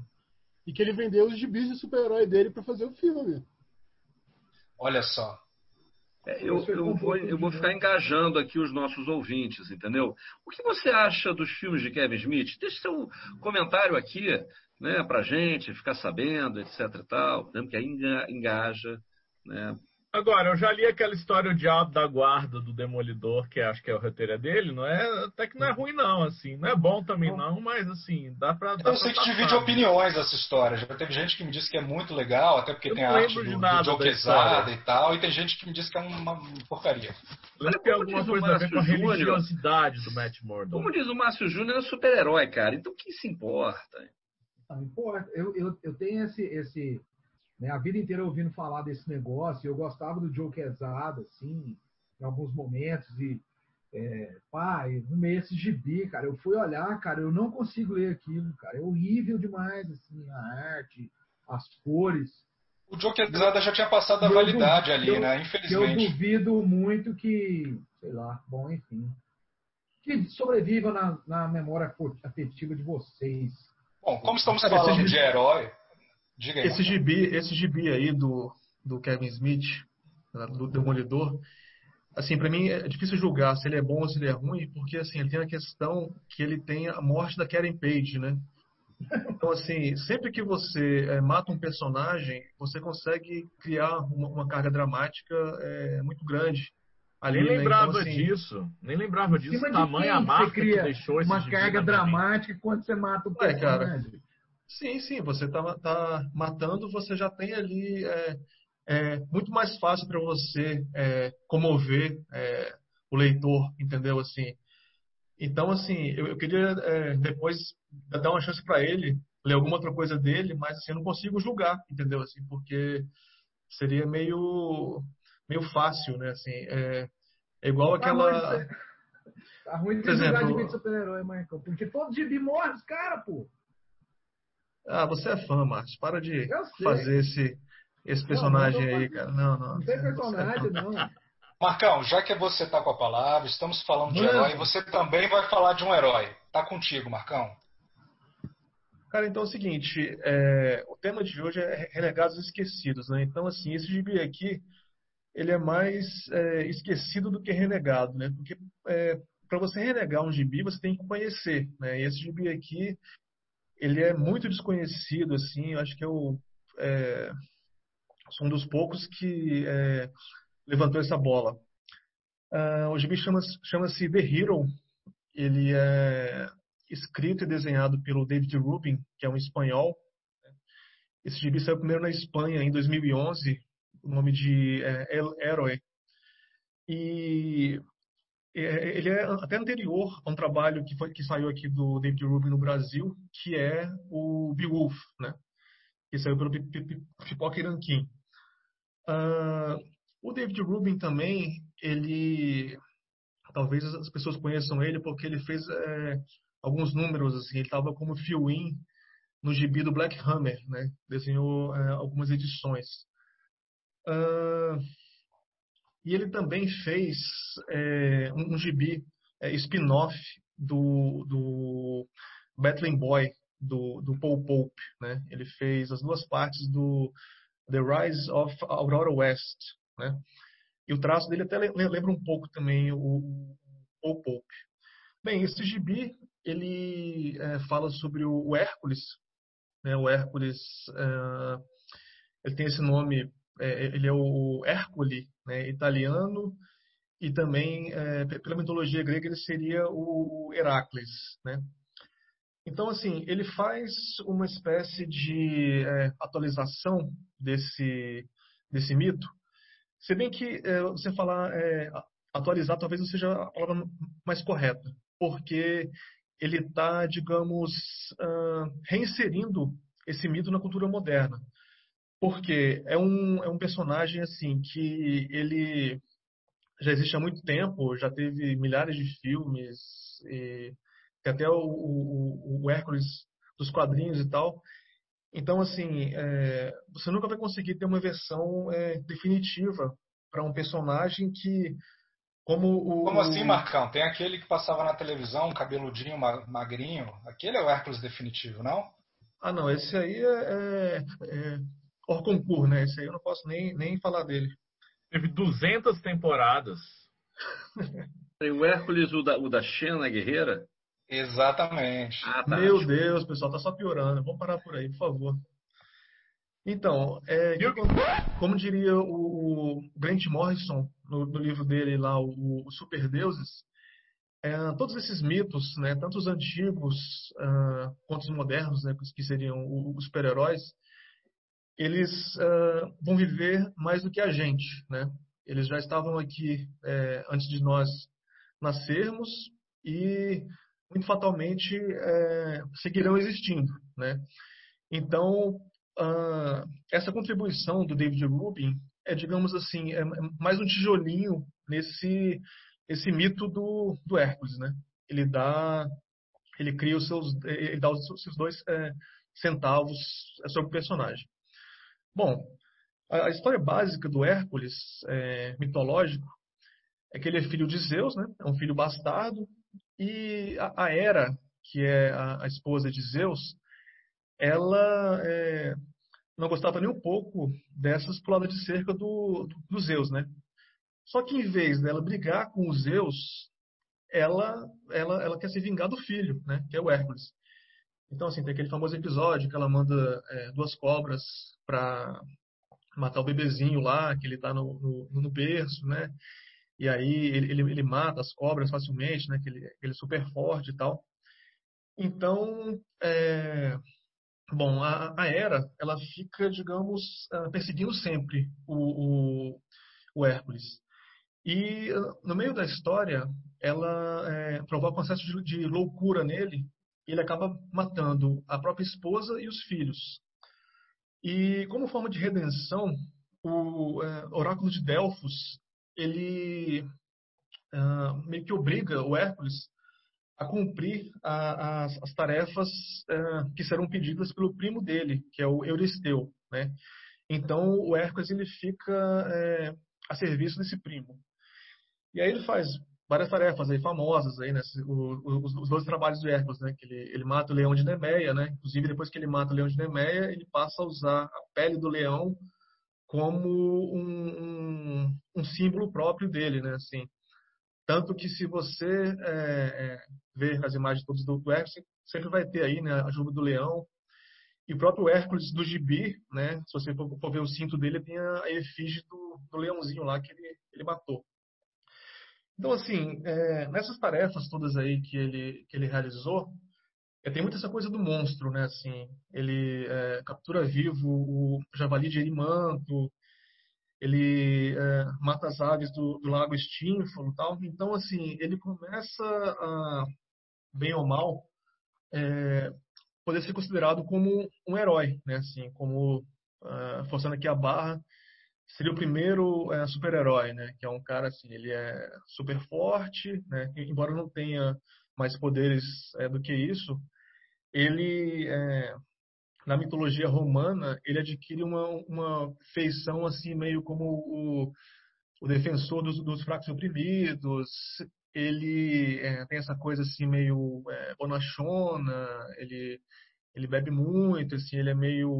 E que ele vendeu os gibis de super-herói dele para fazer o filme. Olha só. É, eu, eu, vou, eu vou ficar engajando aqui os nossos ouvintes, entendeu? O que você acha dos filmes de Kevin Smith? Deixe seu comentário aqui né, para a gente ficar sabendo, etc. E tal, né, porque aí engaja. Né. Agora, eu já li aquela história O Diabo da Guarda do Demolidor, que acho que é o roteiro dele, não é? Até que não é ruim, não, assim. Não é bom também, não, mas assim, dá pra. Dá eu sei que divide opiniões essa história. Já teve gente que me disse que é muito legal, até porque eu tem a arte do, do Joe Quesada e tal, e tem gente que me disse que é uma porcaria. Deve ter alguma coisa a ver com a religiosidade do Matt Murdock. Como diz o Márcio Júnior, é super-herói, cara. Então o que se importa? Não importa. Eu, eu, eu tenho esse, esse né, a vida inteira ouvindo falar desse negócio. Eu gostava do Joe Quesada, assim, em alguns momentos. E, é, pai, no meio esse gibi, cara, eu fui olhar, cara, eu não consigo ler aquilo, cara. É horrível demais, assim, a arte, as cores. O Joe Quesada já tinha passado a validade ali, eu, né? Infelizmente. Eu duvido muito que, sei lá, bom, enfim. Que sobreviva na, na memória afetiva de vocês Bom, como estamos falando de herói, diga aí. Esse gibi, esse gibi aí do, do Kevin Smith, né, do Demolidor, assim, para mim é difícil julgar se ele é bom ou se ele é ruim, porque assim, ele tem a questão que ele tem a morte da Karen Page, né? Então, assim, sempre que você é, mata um personagem, você consegue criar uma, uma carga dramática é, muito grande. Ali, nem né? lembrava então, assim, disso. Nem lembrava disso. A marca que deixou esse Uma carga dramática quando você mata o personagem. É, cara. Sim, sim. Você tá, tá matando, você já tem ali é, é muito mais fácil para você é, comover é, o leitor, entendeu? Assim, então, assim, eu, eu queria é, depois dar uma chance para ele, ler alguma outra coisa dele, mas assim, eu não consigo julgar, entendeu? Assim, porque seria meio, meio fácil, né? Assim, é, é igual tá aquela. [laughs] Tá ruim de julgar exemplo... de super-herói, Michael, porque todo gibi morre os caras, pô. Ah, você é fã, Marcos. Para de fazer esse, esse personagem não, não aí, cara. Não, não. Não tem é personagem, não. Marcão, já que você está com a palavra, estamos falando de herói, você também vai falar de um herói. Tá contigo, Marcão. Cara, então é o seguinte, é, o tema de hoje é Renegados Esquecidos, né? Então, assim, esse gibi aqui, ele é mais é, esquecido do que renegado, né? Porque é, para você renegar um gibi, você tem que conhecer, né? E esse gibi aqui, ele é muito desconhecido, assim, eu acho que eu é, sou um dos poucos que é, levantou essa bola. Uh, o gibi chama-se chama The Hero. Ele é escrito e desenhado pelo David Rubin, que é um espanhol. Esse gibi saiu primeiro na Espanha em 2011, o nome de é, El Héroe. E é, ele é até anterior a um trabalho que, foi, que saiu aqui do David Rubin no Brasil, que é o Beowulf, né? que saiu pelo Pipoca Iranquim. Uh, o David Rubin também, ele talvez as pessoas conheçam ele porque ele fez é, alguns números assim, ele estava como fill-in no gibi do Black Hammer, né? Desenhou é, algumas edições. Uh, e ele também fez é, um, gibi é, spin-off do, do Battling Boy, do, do Paul Pope, né? Ele fez as duas partes do The Rise of Aurora West, né? E o traço dele até lembra um pouco também o, o Pope. Bem, esse gibi ele é, fala sobre o, Hércules. Né? O Hércules é, ele tem esse nome, é, ele é o Hércules né? italiano e também é, pela mitologia grega ele seria o Heracles, né? Então, assim, ele faz uma espécie de é, atualização desse, desse mito, se bem que é, você falar é, atualizar talvez não seja a palavra mais correta, porque ele está, digamos, uh, reinserindo esse mito na cultura moderna. Porque é um, é um personagem assim que ele já existe há muito tempo, já teve milhares de filmes, e, até o, o, o Hércules dos quadrinhos e tal. Então, assim, é, você nunca vai conseguir ter uma versão é, definitiva para um personagem que, como o. Como assim, Marcão? Tem aquele que passava na televisão, cabeludinho, magrinho. Aquele é o Hércules definitivo, não? Ah, não. Esse aí é, é, é Orconcourt, né? Esse aí eu não posso nem, nem falar dele. Teve 200 temporadas. [laughs] Tem o Hércules, o da, o da Xena Guerreira? Exatamente. Ah, tá. Meu Deus, pessoal, tá só piorando. Vamos parar por aí, por favor. Então, é, como diria o, Grant Morrison no, no, livro dele lá, o, o Super Deuses, é, todos esses mitos, né, tanto os antigos uh, quanto os modernos, né, que seriam os super-heróis, eles uh, vão viver mais do que a gente, né? Eles já estavam aqui é, antes de nós nascermos e muito fatalmente é, seguirão existindo, né? Então, uh, essa contribuição do David Rubin é, digamos assim, é mais um tijolinho nesse esse mito do, do Hércules, né? Ele dá, ele cria os seus, ele dá os seus dois é, centavos sobre o personagem. Bom, a, história básica do Hércules é, mitológico é que ele é filho de Zeus, né? É um filho bastardo e a, a Hera, que é a, a esposa de Zeus, ela é, não gostava nem um pouco dessas puladas de cerca do, do, do Zeus, né? Só que em vez dela brigar com os Zeus, ela, ela, ela quer se vingar do filho, né? Que é o Hércules. Então, assim, tem aquele famoso episódio que ela manda é, duas cobras para matar o bebezinho lá, que ele está no, no, no, berço, né? E aí ele, ele, ele, mata as cobras facilmente, né? Que ele, ele é super forte e tal. Então, é, bom, a, a Hera, ela fica, digamos, perseguindo sempre o, o, o Hércules. E no meio da história, ela é, provoca um acesso de, de loucura nele ele acaba matando a própria esposa e os filhos. E como forma de redenção, o é, oráculo de Delfos ele uh, meio que obriga o Hércules a cumprir a, as, as, tarefas uh, que serão pedidas pelo primo dele, que é o Euristeu, né? Então o Hércules ele fica é, a serviço desse primo. E aí ele faz várias tarefas aí famosas aí, né? Os, dois trabalhos do Hércules, né? Que ele, ele mata o leão de Nemeia, né? Inclusive depois que ele mata o leão de Nemeia, ele passa a usar a pele do leão como um, um, um símbolo próprio dele, né? Assim, tanto que se você é, é, ver as imagens todas do, do Hércules, sempre vai ter aí, né? A juba do leão e o próprio Hércules do Gibi, né? Se você for, for ver o cinto dele, tem a efígie do, do leãozinho lá que ele, ele matou. Então, assim, é, nessas tarefas todas aí que ele, que ele realizou, é, tem muita essa coisa do monstro, né? Assim, ele é, captura vivo o javali de Erimanto, ele é, mata as aves do, do lago Estínfalo tal. Então, assim, ele começa a, bem ou mal, é, poder ser considerado como um herói, né? Assim, como, uh, forçando aqui a barra, seria o primeiro é, super-herói, né? Que é um cara assim, ele é super forte, né? Embora não tenha mais poderes é, do que isso, ele é, na mitologia romana ele adquire uma, uma feição assim meio como o, o defensor dos, dos fracos e oprimidos. Ele é, tem essa coisa assim meio é, bonachona, ele ele bebe muito, assim, ele é meio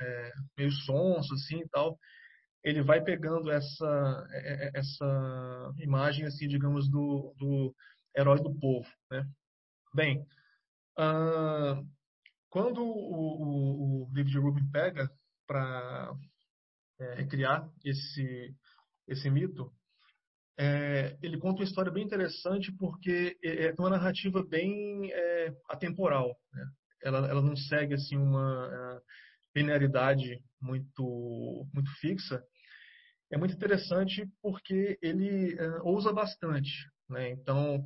é, meio sonso assim e tal ele vai pegando essa é, é, essa imagem assim digamos do, do herói do povo né bem uh, quando o, o, o, David Rubin pega para é, esse esse mito é, ele conta uma história bem interessante porque é, é uma narrativa bem é, atemporal né? ela, ela não segue assim uma linearidade muito muito fixa é muito interessante porque ele uh, ousa bastante né? Então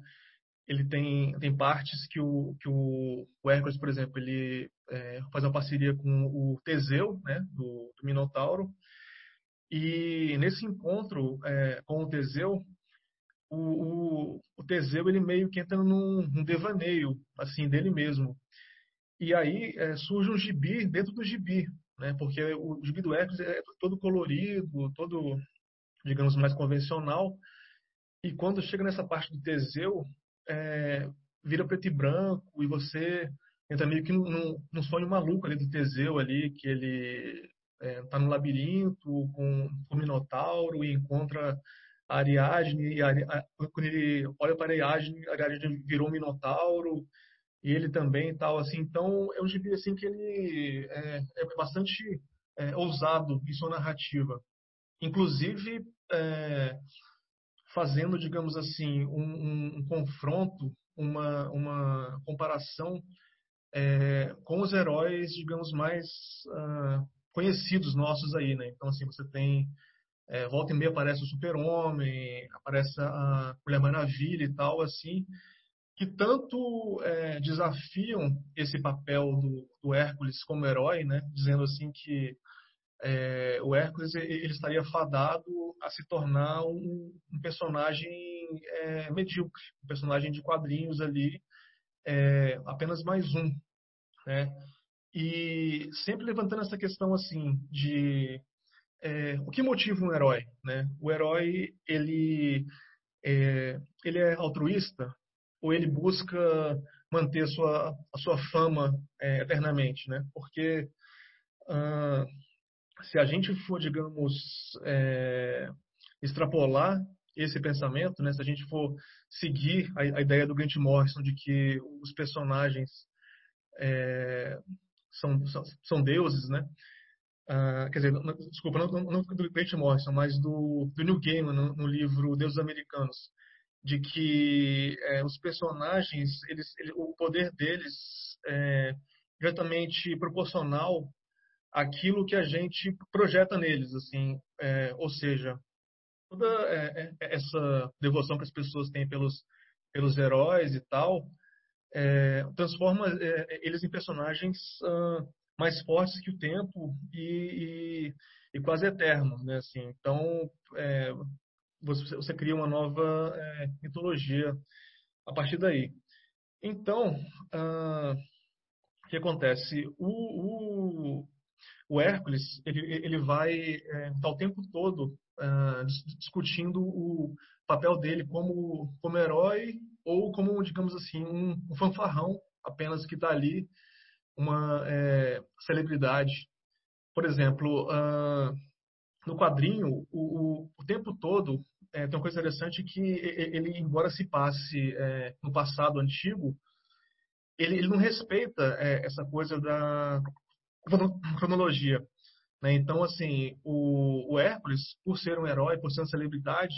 ele tem tem partes que o que o, o Hércules por exemplo ele é, faz uma parceria com o Teseu né? Do, do Minotauro. E nesse encontro é, com o Teseu o, o, o, Teseu ele meio que entra num, num devaneio assim dele mesmo. E aí é, surge um gibi dentro do gibi né? Porque o gibi do Hércules é todo colorido, todo, digamos, mais convencional. E quando chega nessa parte do Teseu, é, vira preto e branco e você entra meio que num, num sonho maluco ali do Teseu ali, que ele é, no labirinto com o Minotauro e encontra a Ariadne, e a, a, quando ele olha para a Ariadne, a Ariadne virou um Minotauro, e ele também tal assim. Então é um gibi assim que ele é, é bastante é, ousado em sua narrativa. Inclusive é, fazendo digamos assim um, um, um confronto uma uma comparação é, com os heróis digamos mais uh, conhecidos nossos aí né? Então assim você tem é, volta e meia aparece o super homem aparece a mulher maravilha e tal assim que tanto é, desafiam esse papel do, do, Hércules como herói, né? dizendo assim que é, o Hércules ele estaria fadado a se tornar um, um personagem é, medíocre, um personagem de quadrinhos ali, é, apenas mais um. Né? E sempre levantando essa questão assim de é, o que motiva um herói, né? O herói ele é, ele é altruísta ou ele busca manter a sua, a sua fama é, eternamente, né? Porque uh, se a gente for, digamos, é, extrapolar esse pensamento, né? Se a gente for seguir a, a ideia do Grant Morrison de que os personagens é, são, são, são, deuses, né? Quer dizer, desculpa, não, não, do Grant Morrison, mas do, do Neil Gaiman no, no livro Deuses Americanos, de que é, os personagens, eles, ele, o poder deles é diretamente proporcional àquilo que a gente projeta neles, assim, é, ou seja, toda é, é, essa devoção que as pessoas têm pelos pelos heróis e tal é, transforma é, eles em personagens mais fortes que o tempo e, e, e quase eternos, né? Assim, então é, você, você, cria uma nova é, mitologia a partir daí. Então, uh, o que acontece? O, o, o Hércules ele, ele vai é, tá o tempo todo uh, discutindo o papel dele como, como herói ou como, digamos assim, um, um fanfarrão apenas que está ali, uma é, celebridade. Por exemplo, uh, no quadrinho, o, o, o tempo todo, é, tem uma coisa interessante que ele, embora se passe é, no passado antigo, ele, ele não respeita é, essa coisa da cronologia. Né? Então, assim, o, o, Hércules, por ser um herói, por ser uma celebridade,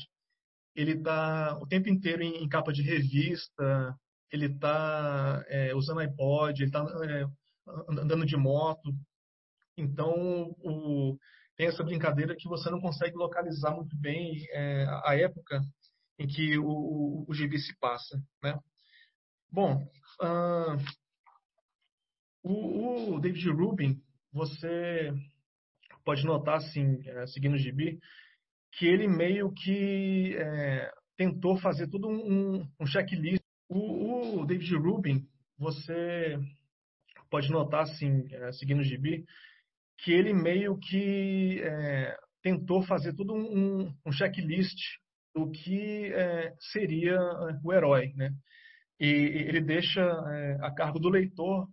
ele está o tempo inteiro em, em, capa de revista, ele está é, usando iPod, ele está é, andando de moto. Então, o, tem essa brincadeira que você não consegue localizar muito bem é, a época em que o, o, o gibi se passa. Né? Bom, uh, o, o David Rubin, você pode notar, assim, é, seguindo o gibi, que ele meio que é, tentou fazer todo um, um checklist. O, o, David Rubin, você pode notar, assim, é, seguindo o gibi, que ele meio que é, tentou fazer todo um, um checklist do que é, seria é, o herói, né? E ele deixa é, a cargo do leitor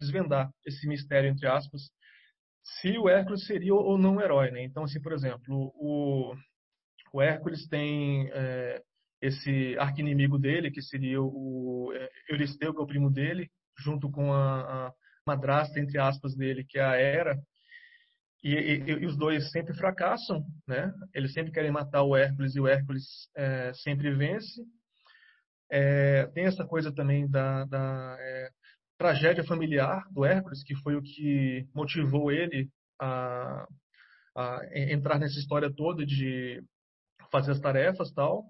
desvendar esse mistério, entre aspas, se o Hércules seria ou não um herói, né? Então, assim, por exemplo, o, o Hércules tem é, esse arqui-inimigo dele, que seria o é, Euristeu, que é o primo dele, junto com a, a madrasta, entre aspas, dele, que é a Hera, e, e, e, os dois sempre fracassam, né? Eles sempre querem matar o Hércules e o Hércules é, sempre vence. É, tem essa coisa também da, da é, tragédia familiar do Hércules, que foi o que motivou ele a, a entrar nessa história toda de fazer as tarefas tal.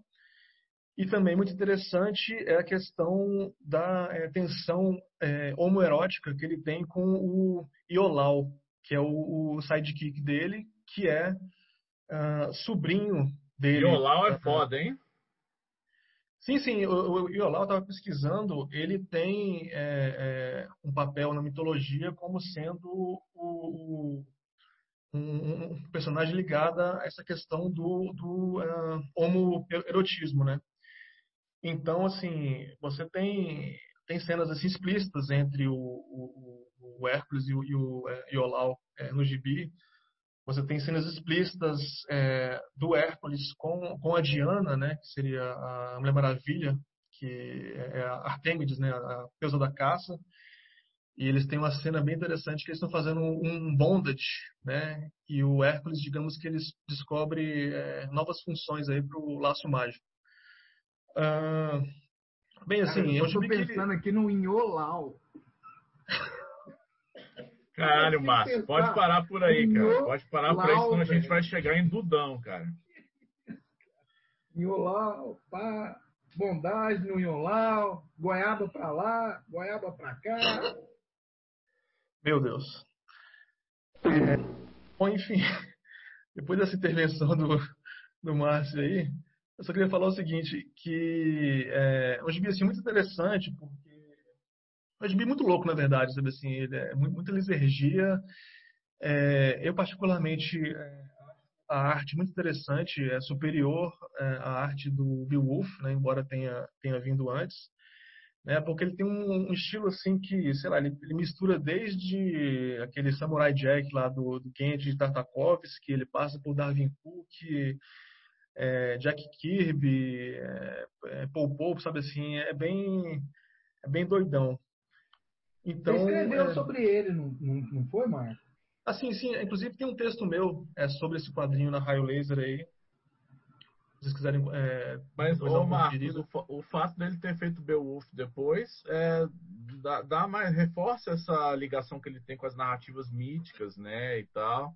E também muito interessante é a questão da é, tensão é, homoerótica que ele tem com o Iolau, que é o, o sidekick dele, que é uh, sobrinho dele. Iolau é foda, hein? Sim, sim, o, o Iolau estava pesquisando, ele tem é, é, um papel na mitologia como sendo o, o, um, um, personagem ligado a essa questão do, do uh, homoerotismo, né? Então, assim, você tem, tem cenas assim, explícitas entre o, o, o Hércules e o, e o é, Iolau é, no gibi, você tem cenas explícitas é, do Hércules com, com a Diana, né, que seria a Mulher Maravilha, que é a Artemides, né, a deusa da caça. E eles têm uma cena bem interessante que eles estão fazendo um bondage, né? E o Hércules, digamos que eles descobre é, novas funções aí para o laço mágico. Uh, bem, assim, Cara, eu estou pensando que... aqui no Inholau. Caralho, Márcio, pode parar por aí, cara. Pode parar por aí, senão a gente vai chegar em Dudão, cara. Inholau, pá, bondade no Inholau, goiaba pra lá, goiaba pra cá. Meu Deus. É, bom, enfim, [laughs] depois dessa intervenção do, do Márcio aí, eu só queria falar o seguinte, que é um gibi assim, muito interessante, porque um gibi muito louco, na verdade, sabe assim, ele é muita lisergia. É, eu, particularmente, é, a arte muito interessante, é superior é, à arte do Beowulf, né, embora tenha, tenha vindo antes. né? Porque ele tem um, um estilo assim que, sei lá, ele, ele, mistura desde aquele Samurai Jack lá do, do Genji Tartakovsky, ele passa por Darwin Cook, é, Jack Kirby, é, é, Paul Pope, sabe assim, é bem, é bem doidão. Então, Você escreveu é... sobre ele, não, não, não foi, Marco? Assim, sim. Inclusive tem um texto meu é, sobre esse quadrinho na Raio Laser aí. Se vocês quiserem. É, Mas, ô, Marcos, o, o, fato dele ter feito Beowulf depois é, dá, dá, mais, reforça essa ligação que ele tem com as narrativas míticas, né, e tal.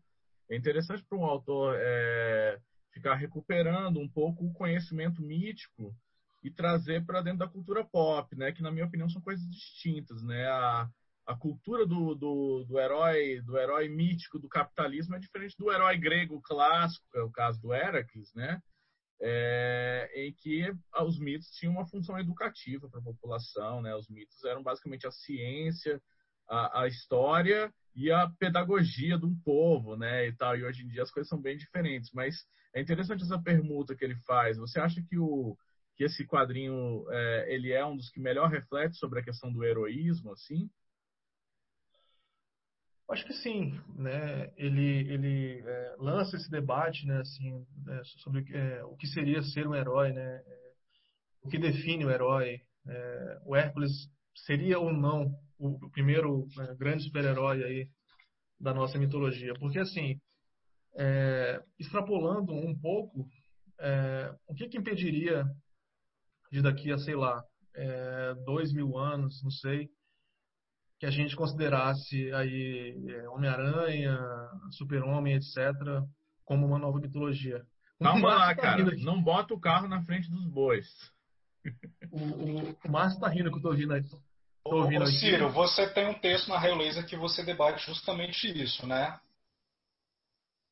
É interessante para um autor é, ficar recuperando um pouco o conhecimento mítico e trazer para dentro da cultura pop, né, que na minha opinião são coisas distintas, né. A, a cultura do, do, do, herói do herói mítico do capitalismo é diferente do herói grego clássico, é o caso do Heracles, né? É, em que os mitos tinham uma função educativa para a população, né? Os mitos eram basicamente a ciência, a, a, história e a pedagogia de um povo, né? E tal. E hoje em dia as coisas são bem diferentes. Mas é interessante essa pergunta que ele faz. Você acha que o que esse quadrinho é, ele é um dos que melhor reflete sobre a questão do heroísmo, assim? Acho que sim, né? Ele ele é, lança esse debate, né? Assim, é, sobre o que seria ser um herói, né? É, o que define o herói? É, o Hércules seria ou não o, primeiro é, grande super-herói aí da nossa mitologia? Porque assim, extrapolando um pouco, o que, que impediria de daqui a sei lá dois mil anos, não sei, que a gente considerasse aí é, Homem-Aranha, Super-Homem, etc., como uma nova mitologia. Calma lá, tá cara. Não bota o carro na frente dos bois. O, o, o Márcio tá rindo que eu tô ouvindo aí. Tô ouvindo Ô, Ciro, aqui. você tem um texto na Laser que você debate justamente isso, né?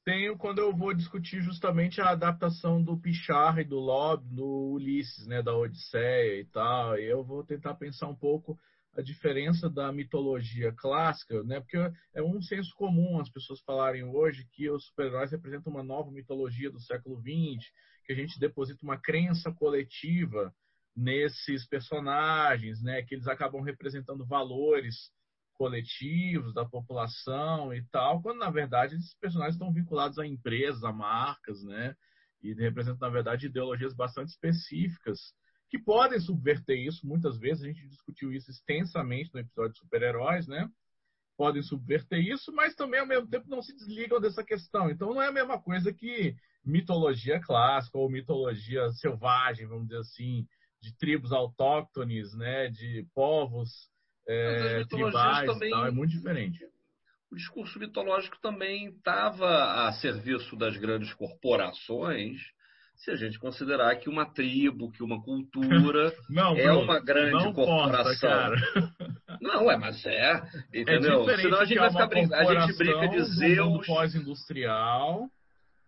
Tenho quando eu vou discutir justamente a adaptação do Pichar e do Lob, do Ulisses, né, da Odisseia e tal. E eu vou tentar pensar um pouco a diferença da mitologia clássica, né? Porque é um senso comum as pessoas falarem hoje que os super-heróis representam uma nova mitologia do século XX, que a gente deposita uma crença coletiva nesses personagens, né? Que eles acabam representando valores coletivos da população e tal, quando na verdade esses personagens estão vinculados a empresas, a marcas, né? E representam na verdade ideologias bastante específicas que podem subverter isso. Muitas vezes a gente discutiu isso extensamente no episódio de super-heróis, né? Podem subverter isso, mas também ao mesmo tempo não se desligam dessa questão. Então não é a mesma coisa que mitologia clássica ou mitologia selvagem, vamos dizer assim, de tribos autóctones, né? De povos é, tribais, também... tal, é muito diferente o discurso mitológico também estava a serviço das grandes corporações se a gente considerar que uma tribo, que uma cultura [laughs] não, é uma grande corporação. [laughs] Não, é, mas é. Entendeu? É Senão a gente vai ficar brincando. A gente brinca de Zeus. pós-industrial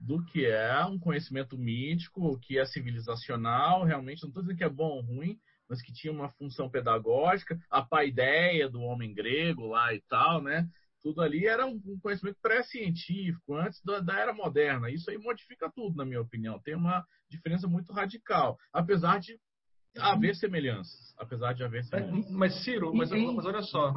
do que é um conhecimento mítico, que é civilizacional, realmente, não estou dizendo que é bom ou ruim, mas que tinha uma função pedagógica, a paideia do homem grego lá e tal, né? tudo ali era um conhecimento pré-científico, antes da, da, era moderna. Isso aí modifica tudo, na minha opinião. Tem uma diferença muito radical, apesar de haver semelhanças. Apesar de haver semelhanças. Mas, Ciro, mas, mas olha só.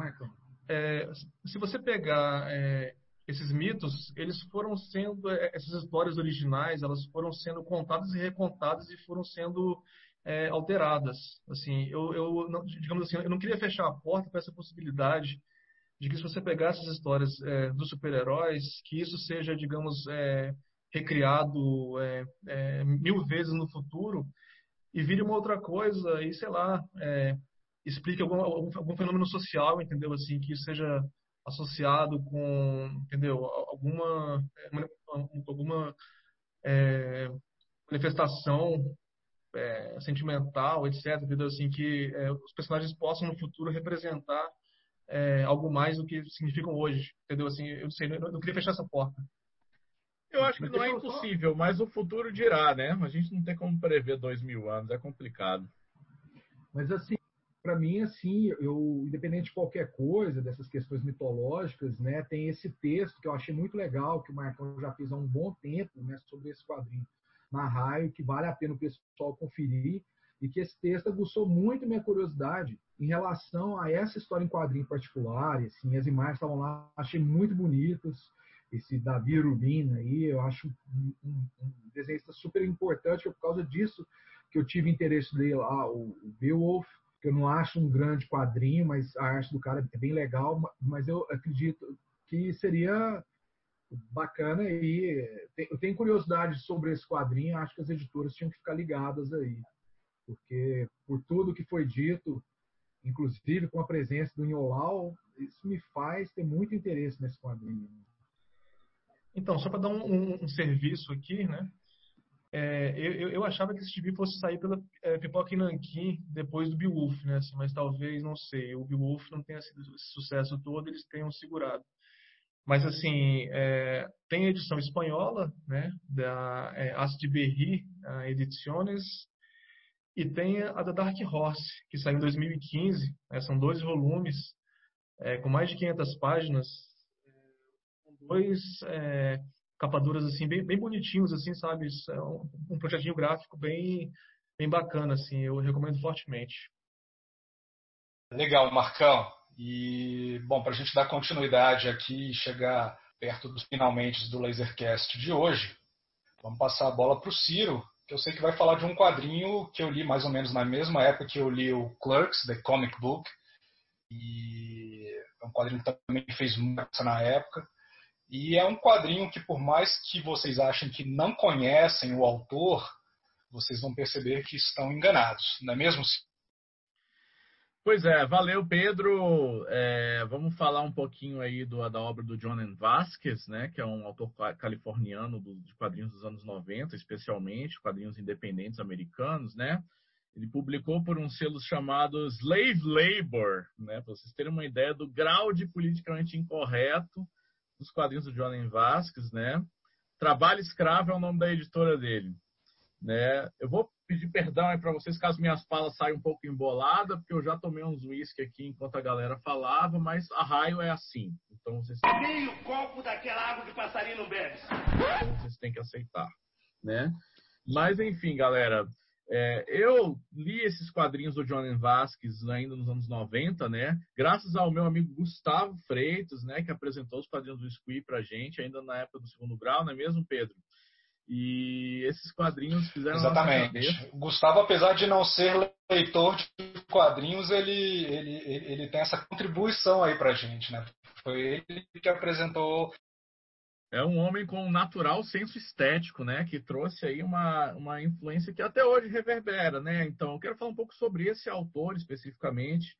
É, se você pegar é, esses mitos, eles foram sendo, é, essas histórias originais, elas foram sendo contadas e recontadas e foram sendo é, alteradas. Assim, eu, eu, digamos assim, eu não queria fechar a porta para essa possibilidade de que se você pegar essas histórias é, dos super-heróis, que isso seja, digamos, é, recriado é, é mil vezes no futuro e vire uma outra coisa e, sei lá, explique algum, algum, algum, fenômeno social, entendeu? Assim, que isso seja associado com, entendeu? Alguma, é, alguma manifestação sentimental, etc. Entendeu? Assim, que os personagens possam no futuro representar é, algo mais do que significam hoje. Entendeu? Assim, eu sei, eu não queria fechar essa porta. Eu acho que não é impossível, mas o futuro dirá, né? A gente não tem como prever dois mil anos, é complicado. Mas assim, para mim, assim, eu, independente de qualquer coisa, dessas questões mitológicas, né, tem esse texto que eu achei muito legal, que o Marcão já fez há um bom tempo, né, sobre esse quadrinho na raio, que vale a pena o pessoal conferir, e que esse texto aguçou muito minha curiosidade em relação a essa história em quadrinho particular. E, assim, as imagens estavam lá, achei muito bonitas. Esse Davi Rubin aí, eu acho um, um, um desenhista super importante, por causa disso que eu tive interesse nele lá, o Beowulf, que eu não acho um grande quadrinho, mas a arte do cara é bem legal, mas eu acredito que seria bacana e eu tenho curiosidade sobre esse quadrinho, acho que as editoras tinham que ficar ligadas aí, porque por tudo que foi dito, inclusive com a presença do Inholau, isso me faz ter muito interesse nesse quadrinho. Então, só para dar um, um, um, serviço aqui, né? É, eu, eu, achava que esse gibi fosse sair pela é, Pipoca e Nanquim depois do Beowulf, né? Assim, mas talvez, não sei, o Beowulf não tenha sido esse sucesso todo, eles tenham segurado. Mas, assim, é, tem a edição espanhola, né, da é, As de Berry Ediciones, e tem a da Dark Horse, que saiu em 2015. Né, são dois volumes, é, com mais de 500 páginas, com dois é, capaduras, assim, bem, bem bonitinhos, assim, sabe? É um, um projetinho gráfico bem, bem bacana, assim, eu recomendo fortemente. Legal, Marcão. E, bom, para a gente dar continuidade aqui e chegar perto dos finalmente do Lasercast de hoje, vamos passar a bola para o Ciro, que eu sei que vai falar de um quadrinho que eu li mais ou menos na mesma época que eu li o Clerks, The Comic Book. E é um quadrinho que também fez muito na época. E é um quadrinho que, por mais que vocês achem que não conhecem o autor, vocês vão perceber que estão enganados, não é mesmo, Pois é, valeu, Pedro. É, vamos falar um pouquinho aí do, da obra do John. Vasquez, né, que é um autor californiano do, de quadrinhos dos anos 90, especialmente, quadrinhos independentes americanos, né? Ele publicou por um selo chamado Slave Labor, né, para vocês terem uma ideia do grau de politicamente incorreto dos quadrinhos do John N. Vasquez, né? Trabalho Escravo é o nome da editora dele. Né? Eu vou pedir perdão aí para vocês caso minhas falas saiam um pouco embolada, porque eu já tomei uns uísque aqui enquanto a galera falava, mas a raio é assim. Então vocês meio copo daquela água que passarinho bebe. Então vocês têm que aceitar, né? Mas enfim, galera, é, eu li esses quadrinhos do John Vasquez ainda nos anos 90, né? Graças ao meu amigo Gustavo Freitas, né, que apresentou os quadrinhos do Squee pra gente ainda na época do segundo grau, não é mesmo, Pedro? E esses quadrinhos fizeram. Exatamente. Gustavo, apesar de não ser leitor de quadrinhos, ele, ele, ele tem essa contribuição aí pra gente, né? Foi ele que apresentou. É um homem com um natural senso estético, né? Que trouxe aí uma, uma influência que até hoje reverbera, né? Então, eu quero falar um pouco sobre esse autor especificamente,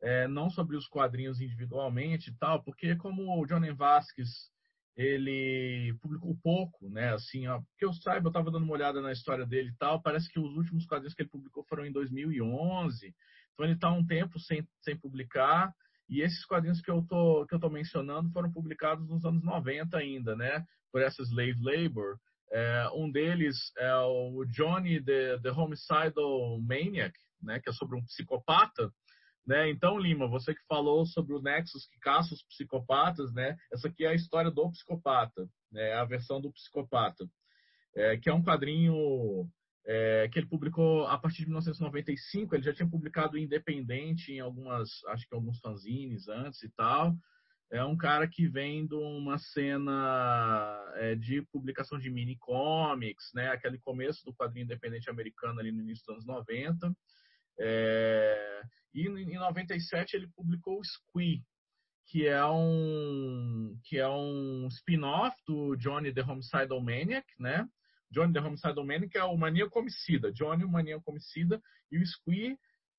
é, não sobre os quadrinhos individualmente e tal, porque como o Johnny Vasquez ele publicou pouco, né? Assim, ó, que eu saiba, eu estava dando uma olhada na história dele e tal. Parece que os últimos quadrinhos que ele publicou foram em 2011. Então ele está um tempo sem, sem publicar. E esses quadrinhos que eu tô que eu tô mencionando foram publicados nos anos 90 ainda, né? Por essa slave labor. É, um deles é o Johnny the, the Homicidal Maniac, né? Que é sobre um psicopata né? Então, Lima, você que falou sobre o Nexus que caça os psicopatas, né? Essa aqui é a história do psicopata, né? a versão do psicopata, é, que é um quadrinho é, que ele publicou a partir de 1995. Ele já tinha publicado independente em algumas, acho que alguns fanzines antes e tal. É um cara que vem de uma cena é, de publicação de mini comics, né? Aquele começo do quadrinho independente americano ali no início dos anos 90. É, e em 97 ele publicou o Squee, que é um que é um spin-off do Johnny the Homicidal Maniac, né? Johnny the Homicidal Maniac é o maníaco homicida, Johnny o maníaco homicida e o Squee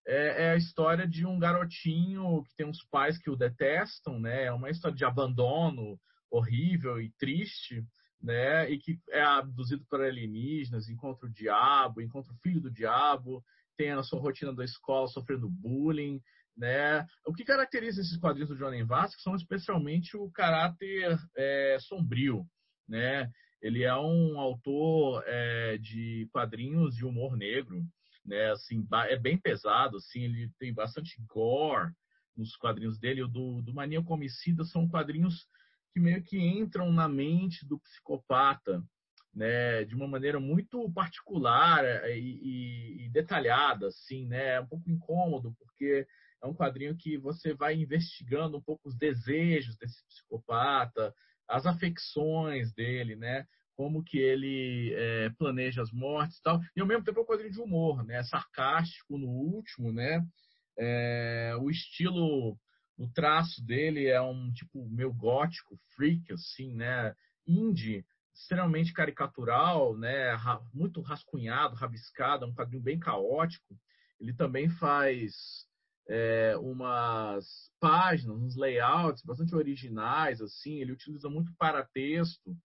é, é, a história de um garotinho que tem uns pais que o detestam, né? É uma história de abandono horrível e triste, né? E que é abduzido por alienígenas, encontra o diabo, encontra o filho do diabo tem a sua rotina da escola sofrendo bullying, né? O que caracteriza esses quadrinhos do Johnny Vasquez são especialmente o caráter é, sombrio, né? Ele é um autor é, de quadrinhos de humor negro, né? Assim, é bem pesado, assim, ele tem bastante gore nos quadrinhos dele. O do, do Maníaco Homicida são quadrinhos que meio que entram na mente do psicopata, né, de uma maneira muito particular e, e, e, detalhada, assim, né, é um pouco incômodo porque é um quadrinho que você vai investigando um pouco os desejos desse psicopata, as afecções dele, né, como que ele é, planeja as mortes e tal, e ao mesmo tempo é um quadrinho de humor, né, sarcástico no último, né, é, o estilo, o traço dele é um tipo meio gótico, freak, assim, né, indie, extremamente caricatural, né, muito rascunhado, rabiscado, é um quadrinho bem caótico. Ele também faz é, umas páginas, uns layouts bastante originais, assim. Ele utiliza muito paratexto,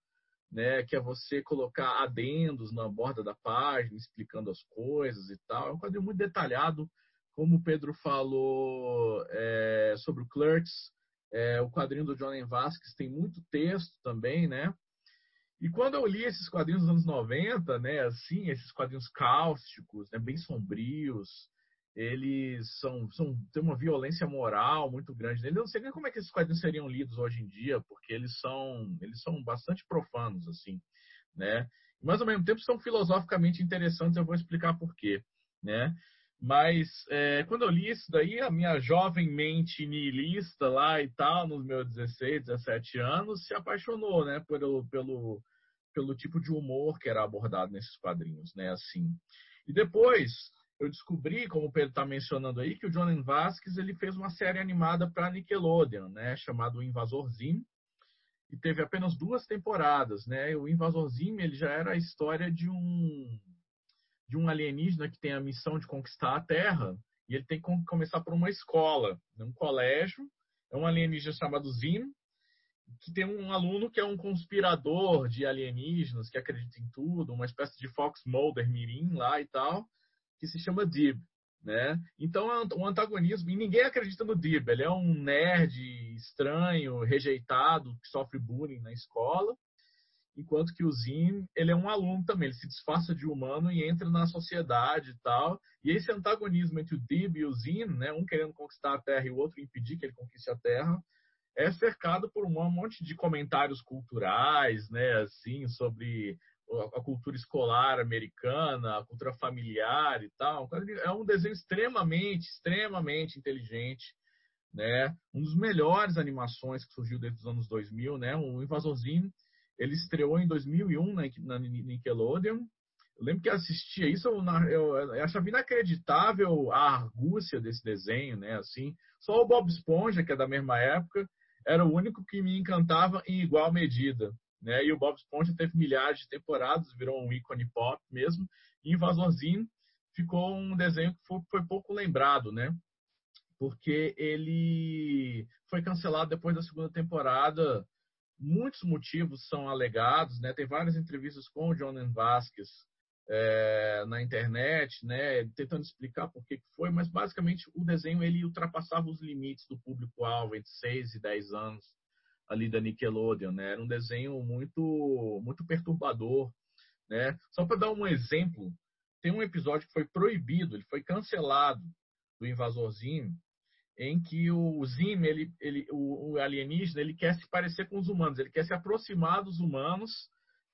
né, que é você colocar adendos na borda da página, explicando as coisas e tal. É um quadrinho muito detalhado, como o Pedro falou é, sobre o Clerks. É, o quadrinho do Johnny Vasquez tem muito texto também, né? E quando eu li esses quadrinhos dos anos 90, né, assim, esses quadrinhos cáusticos, né, bem sombrios, eles são, são têm uma violência moral muito grande nele. Eu não sei nem como é que esses quadrinhos seriam lidos hoje em dia, porque eles são eles são bastante profanos assim, né? Mas ao mesmo tempo são filosoficamente interessantes. Eu vou explicar por quê, né? Mas é, quando eu li isso daí, a minha jovem mente niilista lá e tal, nos meus 16, 17 anos, se apaixonou, né, pelo, pelo, pelo tipo de humor que era abordado nesses quadrinhos, né, assim. E depois eu descobri, como o Pedro está mencionando aí, que o John Vasquez ele fez uma série animada para Nickelodeon, né, chamado Invasor Zim, e teve apenas duas temporadas, né. O Invasor Zim ele já era a história de um de um alienígena que tem a missão de conquistar a Terra e ele tem que começar por uma escola, um colégio. É um alienígena chamado Zim, que tem um aluno que é um conspirador de alienígenas, que acredita em tudo, uma espécie de Fox Mulder Mirim lá e tal, que se chama Dib. Né? Então, é antagonismo, e ninguém acredita no Dib, ele é um nerd estranho, rejeitado, que sofre bullying na escola, enquanto que o Zim, ele é um aluno também, ele se disfarça de humano e entra na sociedade e tal. E esse antagonismo entre o Dib e o Zim, né, um querendo conquistar a Terra e o outro impedir que ele conquiste a Terra, é cercado por um monte de comentários culturais, né, assim, sobre a cultura escolar americana, a cultura familiar e tal. É um desenho extremamente, extremamente inteligente, né? Um dos melhores animações que surgiu desde os anos 2000, né? O Invasorzinho, ele estreou em 2001 na, Nickelodeon. Eu lembro que assistia isso, eu, eu, eu achava inacreditável a argúcia desse desenho, né? Assim, só o Bob Esponja, que é da mesma época, era o único que me encantava em igual medida. Né? E o Bob Esponja teve milhares de temporadas, virou um ícone pop mesmo. E Invasorzinho ficou um desenho que foi, foi, pouco lembrado, né? Porque ele foi cancelado depois da segunda temporada. Muitos motivos são alegados, né? Tem várias entrevistas com o John Vasquez é, na internet, né, tentando explicar por que foi, mas basicamente o desenho ele ultrapassava os limites do público-alvo entre 6 e 10 anos ali da Nickelodeon, né? Era um desenho muito muito perturbador, né? Só para dar um exemplo, tem um episódio que foi proibido, ele foi cancelado do Invasorzinho, em que o Zim, ele, ele, o, alienígena, ele quer se parecer com os humanos, ele quer se aproximar dos humanos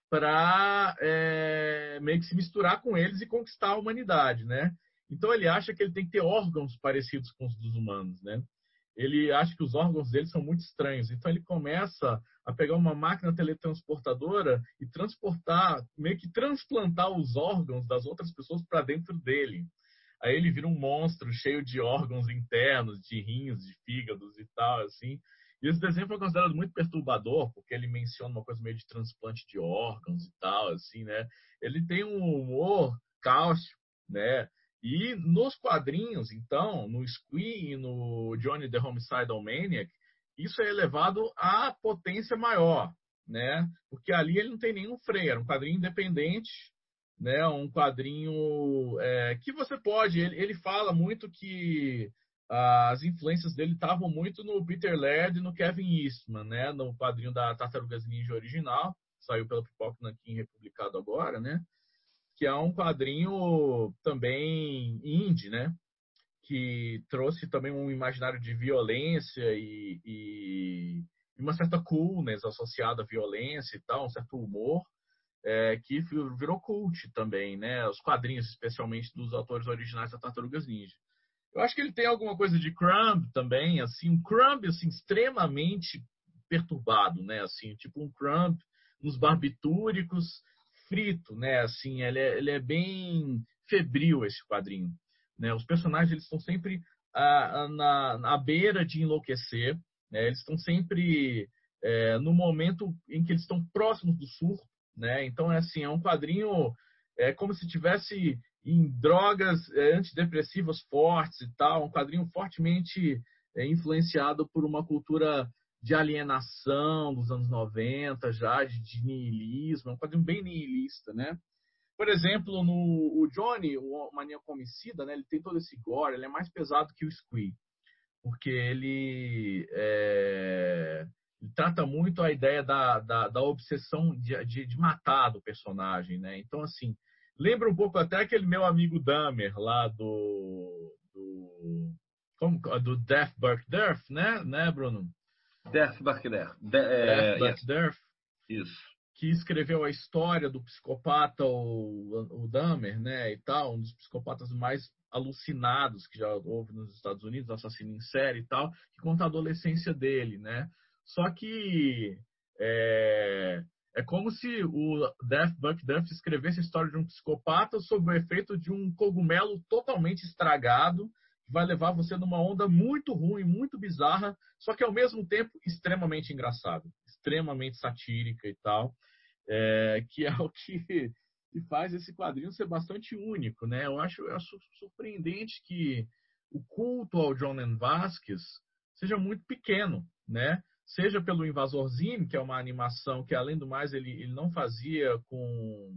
para é, meio que se misturar com eles e conquistar a humanidade, né? Então ele acha que ele tem que ter órgãos parecidos com os dos humanos, né? Ele acha que os órgãos dele são muito estranhos, então ele começa a pegar uma máquina teletransportadora e transportar, meio que transplantar os órgãos das outras pessoas para dentro dele. Aí ele vira um monstro cheio de órgãos internos, de rins, de fígados e tal, assim. E esse desenho foi considerado muito perturbador, porque ele menciona uma coisa meio de transplante de órgãos e tal, assim, né? Ele tem um humor cáustico, né? E nos quadrinhos, então, no Squee e no Johnny the Homicidal Maniac, isso é elevado à potência maior, né? Porque ali ele não tem nenhum freio, era um quadrinho independente, né? Um quadrinho é, que você pode. Ele, ele fala muito que as influências dele estavam muito no Peter Laird e no Kevin Eastman, né? No quadrinho da Tartarugas Ninja original, saiu pela Pipoca Nankin republicado agora, né? Que é um quadrinho também indie, né? Que trouxe também um imaginário de violência e, e uma certa coolness associada à violência e tal, um certo humor. é, que virou cult também, né? Os quadrinhos, especialmente dos autores originais da Tartarugas Ninja. Eu acho que ele tem alguma coisa de Crumb também, assim, um Crumb assim extremamente perturbado, né? Assim, tipo um Crumb nos barbitúricos frito, né? Assim, ele é, ele é bem febril esse quadrinho, né? Os personagens eles estão sempre ah, na, na beira de enlouquecer, né? Eles estão sempre é, no momento em que eles estão próximos do surto, né? Então é assim, é um quadrinho é como se tivesse em drogas é, antidepressivas fortes e tal, um quadrinho fortemente é, influenciado por uma cultura de alienação dos anos 90, já de, niilismo, é um quadrinho bem niilista, né? Por exemplo, no o Johnny, o Maníaco Homicida, né, ele tem todo esse gore, ele é mais pesado que o Squee, porque ele, é, ele trata muito a ideia da, da, da obsessão de, de, de, matar do personagem, né? Então, assim, lembra um pouco até aquele meu amigo Dahmer lá do do, como, do Death Burke Death, né, né, Bruno? Death Burke Death. De, é, Death Burke Isso que escreveu a história do psicopata, o, o Dahmer, né, e tal, um dos psicopatas mais alucinados que já houve nos Estados Unidos, assassino em série e tal, que conta a adolescência dele, né. Só que é, é como se o Death Buck Duff escrevesse a história de um psicopata sob o efeito de um cogumelo totalmente estragado, vai levar você numa onda muito ruim, muito bizarra, só que ao mesmo tempo extremamente engraçado, extremamente satírica e tal é, que é [laughs] o que, que, faz esse quadrinho ser bastante único, né? Eu acho, eu acho surpreendente que o culto ao John Vasquez seja muito pequeno, né? Seja pelo Invasorzinho, que é uma animação que, além do mais, ele, ele não fazia com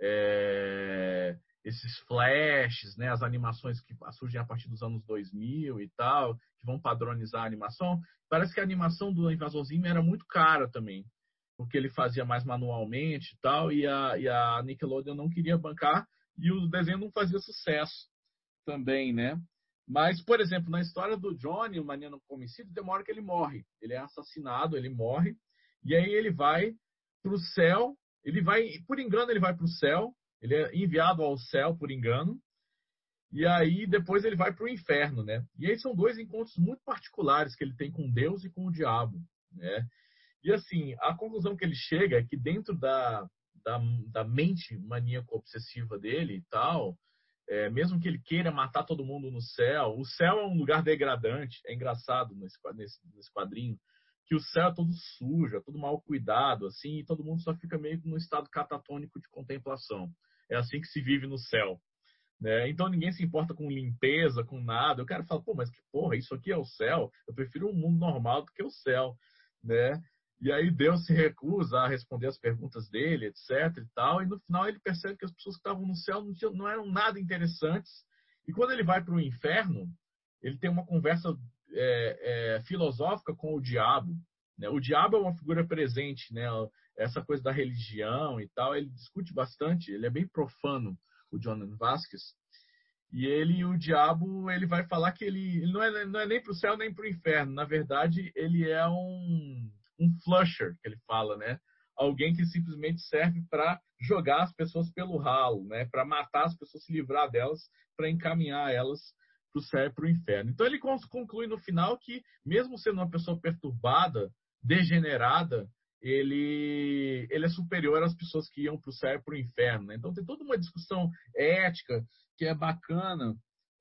é, esses flashes, né? As animações que surgem a partir dos anos 2000 e tal, que vão padronizar a animação. Parece que a animação do Invasorzinho era muito cara também porque ele fazia mais manualmente e tal, e a, e a Nickelodeon não queria bancar, e o desenho não fazia sucesso também, né? Mas, por exemplo, na história do Johnny, o Maniano uma hora que ele morre. Ele é assassinado, ele morre, e aí ele vai para o céu, ele vai, por engano, ele vai para o céu, ele é enviado ao céu por engano, e aí depois ele vai para o inferno, né? E aí são dois encontros muito particulares que ele tem com Deus e com o diabo, né? E assim, a conclusão que ele chega é que dentro da, da, da mente maníaco-obsessiva dele e tal, é, mesmo que ele queira matar todo mundo no céu, o céu é um lugar degradante. É engraçado nesse, nesse, nesse quadrinho que o céu é todo sujo, é todo mal cuidado, assim, e todo mundo só fica meio no estado catatônico de contemplação. É assim que se vive no céu. Né? Então ninguém se importa com limpeza, com nada. Eu quero falar, pô, mas que porra, isso aqui é o céu? Eu prefiro um mundo normal do que o céu, né? E aí Deus se recusa a responder as perguntas dele, etc. e tal. E no final ele percebe que as pessoas que estavam no céu não, tinham, não eram nada interessantes. E quando ele vai para o inferno, ele tem uma conversa é, é, filosófica com o diabo. Né? O diabo é uma figura presente, né? Essa coisa da religião e tal, ele discute bastante. Ele é bem profano, o John Vasquez. E ele, o diabo, ele vai falar que ele, ele não, é, não é nem para o céu nem para o inferno. Na verdade, ele é um um flusher, que ele fala, né? Alguém que simplesmente serve para jogar as pessoas pelo ralo, né? Para matar as pessoas, se livrar delas, para encaminhar elas para o céu e para o inferno. Então ele conclui no final que, mesmo sendo uma pessoa perturbada, degenerada, ele, ele é superior às pessoas que iam para o céu e para o inferno. Né? Então tem toda uma discussão ética que é bacana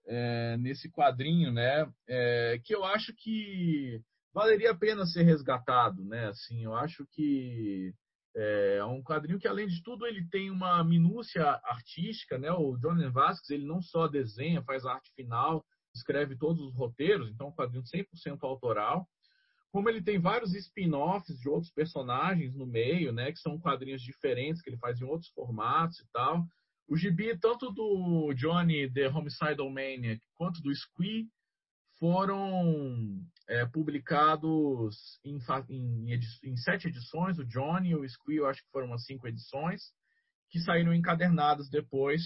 é, nesse quadrinho, né? É, que eu acho que valeria a pena ser resgatado, né? Assim, eu acho que é um quadrinho que, além de tudo, ele tem uma minúcia artística, né? O Johnny Vasquez, ele não só desenha, faz arte final, escreve todos os roteiros, então é um quadrinho 100% autoral. Como ele tem vários spin-offs de outros personagens no meio, né? Que são quadrinhos diferentes, que ele faz em outros formatos e tal. O gibi, tanto do Johnny The Homicidal Maniac, quanto do Squee, foram é, publicados em, em, em, sete edições, o Johnny e o Squee, acho que foram umas cinco edições, que saíram encadernados depois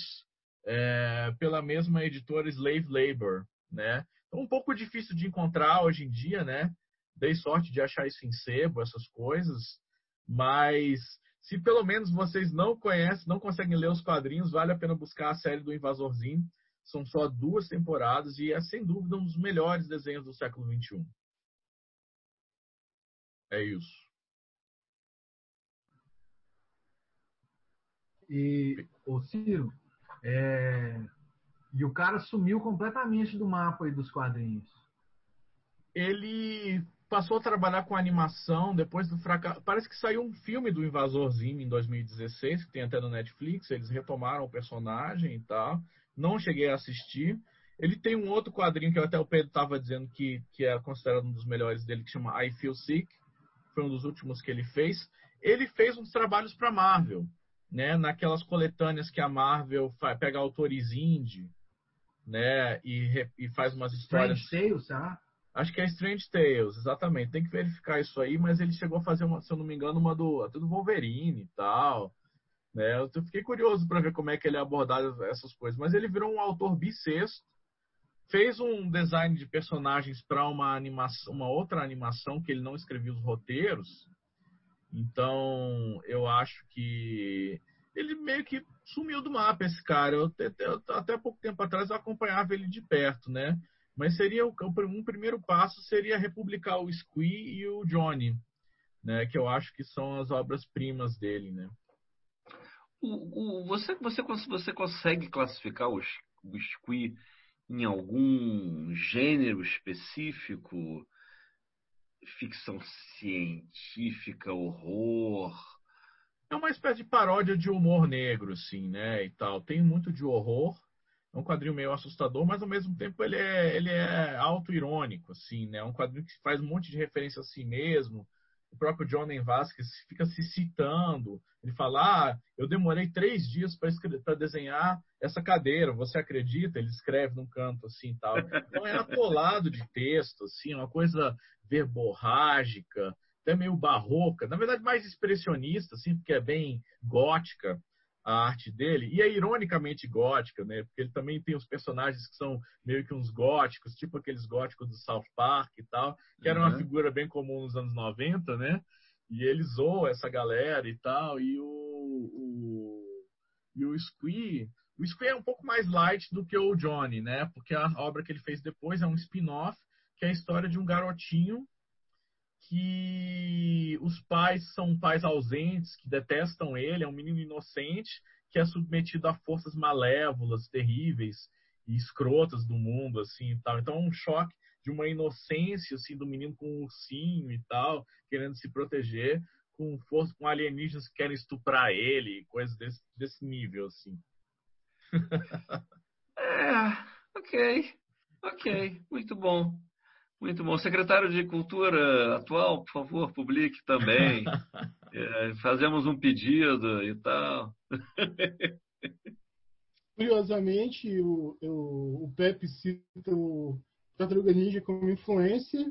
é, pela mesma editora Slave Labor, né? Então, um pouco difícil de encontrar hoje em dia, né? Dei sorte de achar isso em sebo, essas coisas, mas Se pelo menos vocês não conhecem, não conseguem ler os quadrinhos, vale a pena buscar a série do Invasorzinho. São só duas temporadas e é sem dúvida um dos melhores desenhos do século XXI. É isso. E, ô Ciro, é... e o cara sumiu completamente do mapa aí dos quadrinhos. Ele passou a trabalhar com animação depois do fracasso. Parece que saiu um filme do Invasorzinho em 2016, que tem até no Netflix. Eles retomaram o personagem e tal. Não cheguei a assistir. Ele tem um outro quadrinho que até o Pedro estava dizendo que, que é considerado um dos melhores dele, que chama I Feel Sick. Foi um dos últimos que ele fez. Ele fez uns trabalhos para Marvel, né? Naquelas coletâneas que a Marvel faz, pega autores indie, né? E, e faz umas histórias. Strange Tales, tá? Acho que é Strange Tales, exatamente. Tem que verificar isso aí, mas ele chegou a fazer, uma, se eu não me engano, uma do, do Wolverine e tal. Né? Eu fiquei curioso para ver como é que ele abordava essas coisas. Mas ele virou um autor bissexto, fez um design de personagens para uma animação, uma outra animação que ele não escrevia os roteiros. Então, eu acho que ele meio que sumiu do mapa esse cara. Eu, até, pouco tempo atrás eu acompanhava ele de perto, né? Mas seria um primeiro passo seria republicar o Squee e o Johnny, né? Que eu acho que são as obras primas dele, né? O, o, você, você, você consegue classificar o, o Squee em algum gênero específico? Ficção científica, horror? É uma espécie de paródia de humor negro, assim, né? E tal. Tem muito de horror, é um quadrinho meio assustador, mas ao mesmo tempo ele é, ele é auto-irônico, assim, né? É um quadrinho que faz um monte de referência a si mesmo. O próprio Johnny Vasquez fica se citando. Ele fala: ah, eu demorei três dias para desenhar essa cadeira. Você acredita? Ele escreve num canto assim tal. Então é atolado de texto, assim, uma coisa verborrágica, até meio barroca. Na verdade, mais expressionista, assim, porque é bem gótica a arte dele, e é ironicamente gótica, né? Porque ele também tem os personagens que são meio que uns góticos, tipo aqueles góticos do South Park e tal, que era uma uhum. figura bem comum nos anos 90, né? E ele zoa essa galera e tal, e o, o, e o Squee, o Squee é um pouco mais light do que o Johnny, né? Porque a obra que ele fez depois é um spin-off, que é a história de um garotinho que os pais são pais ausentes, que detestam ele, é um menino inocente que é submetido a forças malévolas, terríveis e escrotas do mundo, assim, e tal. Então é um choque de uma inocência, assim, do menino com um ursinho e tal, querendo se proteger, com força, com alienígenas que querem estuprar ele, coisas desse, desse nível, assim. [laughs] é, ok, ok, muito bom. Muito bom. Secretário de Cultura atual, por favor, publique também. [laughs] é, fazemos um pedido e tal. [laughs] Curiosamente, o, o, o Pepe cita o Tartaruga Ninja como influência,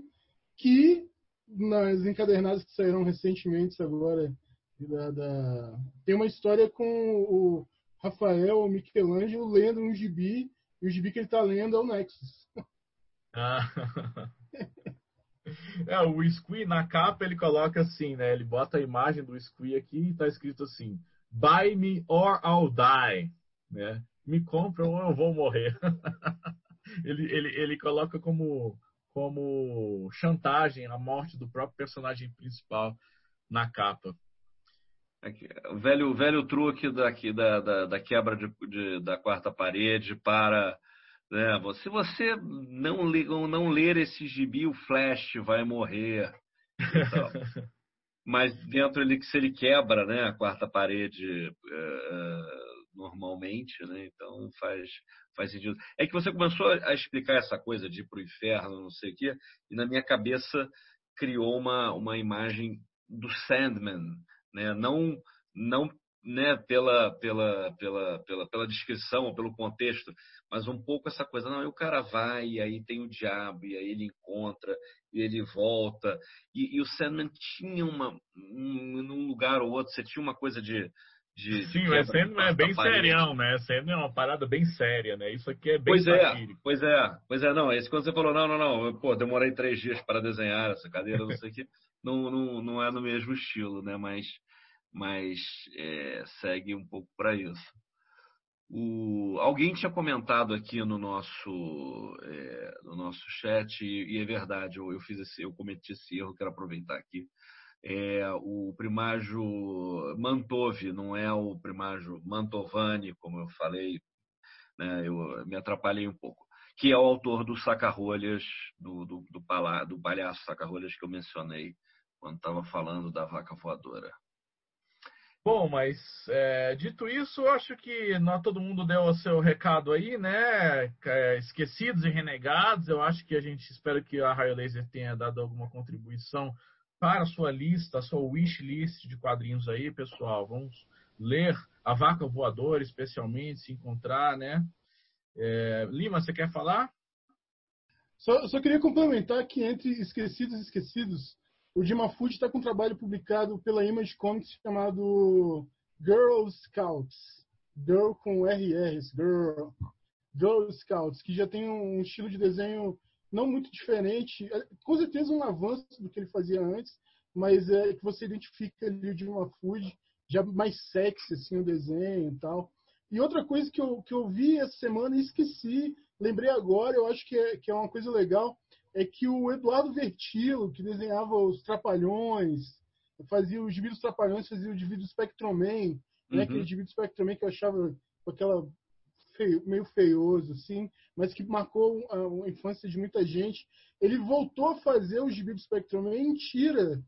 que nas encadernadas que saíram recentemente agora, da, da, tem uma história com o Rafael, o Michelangelo, lendo um gibi, e o gibi que ele está lendo é o Nexus. Ah. [laughs] É, o Squee, na capa, ele coloca assim, né? Ele bota a imagem do Squee aqui e tá escrito assim: Buy me or I'll die. Né? Me compra ou eu vou morrer. [laughs] ele, ele, ele coloca como, como chantagem a morte do próprio personagem principal na capa. Aqui, o velho, velho truque daqui, da, da, da quebra de, de, da quarta parede para é, se você não, não ler esse gibi, o Flash vai morrer. [laughs] Mas dentro ele se ele quebra, né, a quarta parede uh, normalmente, né? Então faz faz sentido. É que você começou a explicar essa coisa de ir para o inferno, não sei o quê, e na minha cabeça criou uma uma imagem do Sandman, né? Não não né, pela, pela, pela, pela, pela descrição ou pelo contexto, mas um pouco essa coisa, não, e o cara vai, e aí tem o diabo, e aí ele encontra, e ele volta, e, e o Sandman tinha uma, um, num lugar ou outro, você tinha uma coisa de... de Sim, de mas Sandman é bem serião, né, Sandman é uma parada bem séria, né, isso aqui é bem pois é, satírico. É, pois é, pois é, não, esse quando você falou, não, não, não, pô, demorei três dias para desenhar essa cadeira, não sei o que, não, não, não é no mesmo estilo, né, mas mas é, segue um pouco para isso. O, alguém tinha comentado aqui no nosso, é, no nosso chat, e, e é verdade, eu, eu, fiz esse, eu cometi esse erro, quero aproveitar aqui. É, o primágio Mantove, não é o primágio Mantovani, como eu falei, né, eu me atrapalhei um pouco, que é o autor do Sacarolhas, do, do, do, do palhaço Sacarolhas que eu mencionei quando estava falando da vaca voadora. Bom, mas é, dito isso, acho que nós, todo mundo deu o seu recado aí, né? É, esquecidos e renegados. Eu acho que a gente espera que a Raio Laser tenha dado alguma contribuição para a sua lista, a sua wish list de quadrinhos aí, pessoal. Vamos ler A Vaca Voadora, especialmente, se encontrar, né? É, Lima, você quer falar? Só, só queria complementar que entre Esquecidos e Esquecidos, o Dima Food está com um trabalho publicado pela Image Comics chamado Girl Scouts. Girl com RRs, Girl. Girl Scouts, que já tem um estilo de desenho não muito diferente, é, com certeza um avanço do que ele fazia antes, mas é que você identifica ali o Dima Food, já mais sexy assim o desenho e tal. E outra coisa que eu, que eu vi essa semana e esqueci, lembrei agora, eu acho que é, que é uma coisa legal, é que o Eduardo Vertilo, que desenhava os Trapalhões, fazia os gibi dos Trapalhões, fazia o gibi do Spectroman, né? uhum. aquele gibi do Spectroman que eu achava com aquela feio, meio feioso, assim, mas que marcou a, a, infância de muita gente. Ele voltou a fazer o gibi do Spectroman em tira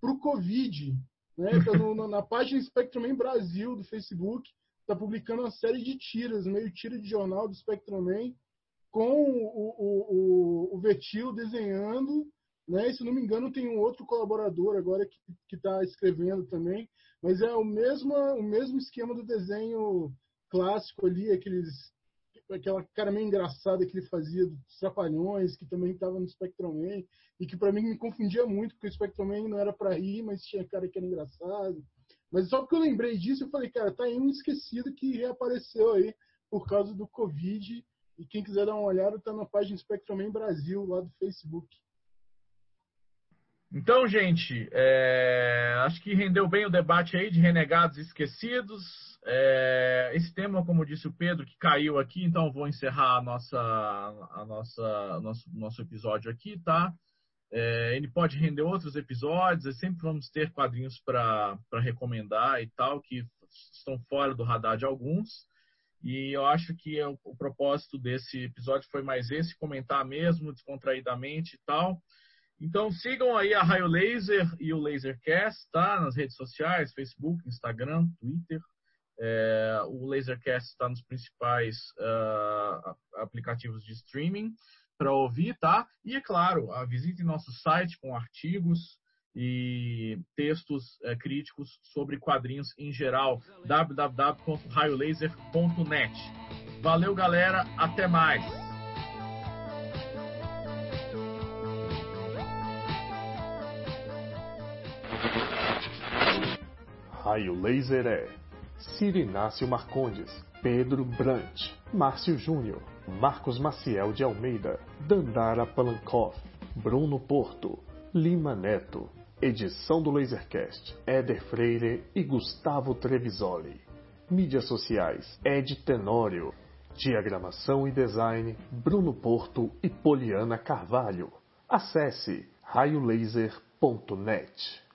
para o Covid. Né? Tá no, na página Spectroman Brasil do Facebook, está publicando uma série de tiras, meio tira de jornal do Spectroman, com o, o, o, Vetil desenhando, né? Se não me engano, tem um outro colaborador agora que está escrevendo também, mas é o mesmo, o mesmo esquema do desenho clássico ali, aqueles aquela cara meio engraçada que ele fazia dos Trapalhões, que também estava no Spectroman, e que para mim me confundia muito, porque o Spectroman não era para rir, mas tinha cara que era engraçado. Mas só porque eu lembrei disso, eu falei, cara, tá aí um esquecido que reapareceu aí por causa do Covid e quem quiser dar uma olhada, está na página Spectroman Brasil, lá do Facebook. Então, gente, é, acho que rendeu bem o debate aí de renegados e esquecidos. É, esse tema, como disse o Pedro, que caiu aqui, então vou encerrar a nossa, a nossa, nosso, nosso episódio aqui, tá? É, ele pode render outros episódios, sempre vamos ter quadrinhos para recomendar e tal, que estão fora do radar de alguns. E eu acho que o, o propósito desse episódio foi mais esse, comentar mesmo, descontraídamente e tal. Então sigam aí a Raio Laser e o Lasercast, tá? Nas redes sociais, Facebook, Instagram, Twitter. É, o Lasercast está nos principais uh, aplicativos de streaming para ouvir, tá? E é claro, visite nosso site com artigos, e textos é, críticos sobre quadrinhos em geral. www.raiolaser.net. Valeu, galera. Até mais. Raio Laser é Cirinácio Marcondes, Pedro Brant, Márcio Júnior, Marcos Maciel de Almeida, Dandara Palankoff, Bruno Porto, Lima Neto, Edição do Lasercast, Éder Freire e Gustavo Trevisoli. Mídias sociais, Ed Tenório. Diagramação e design, Bruno Porto e Poliana Carvalho. Acesse raiolaser.net.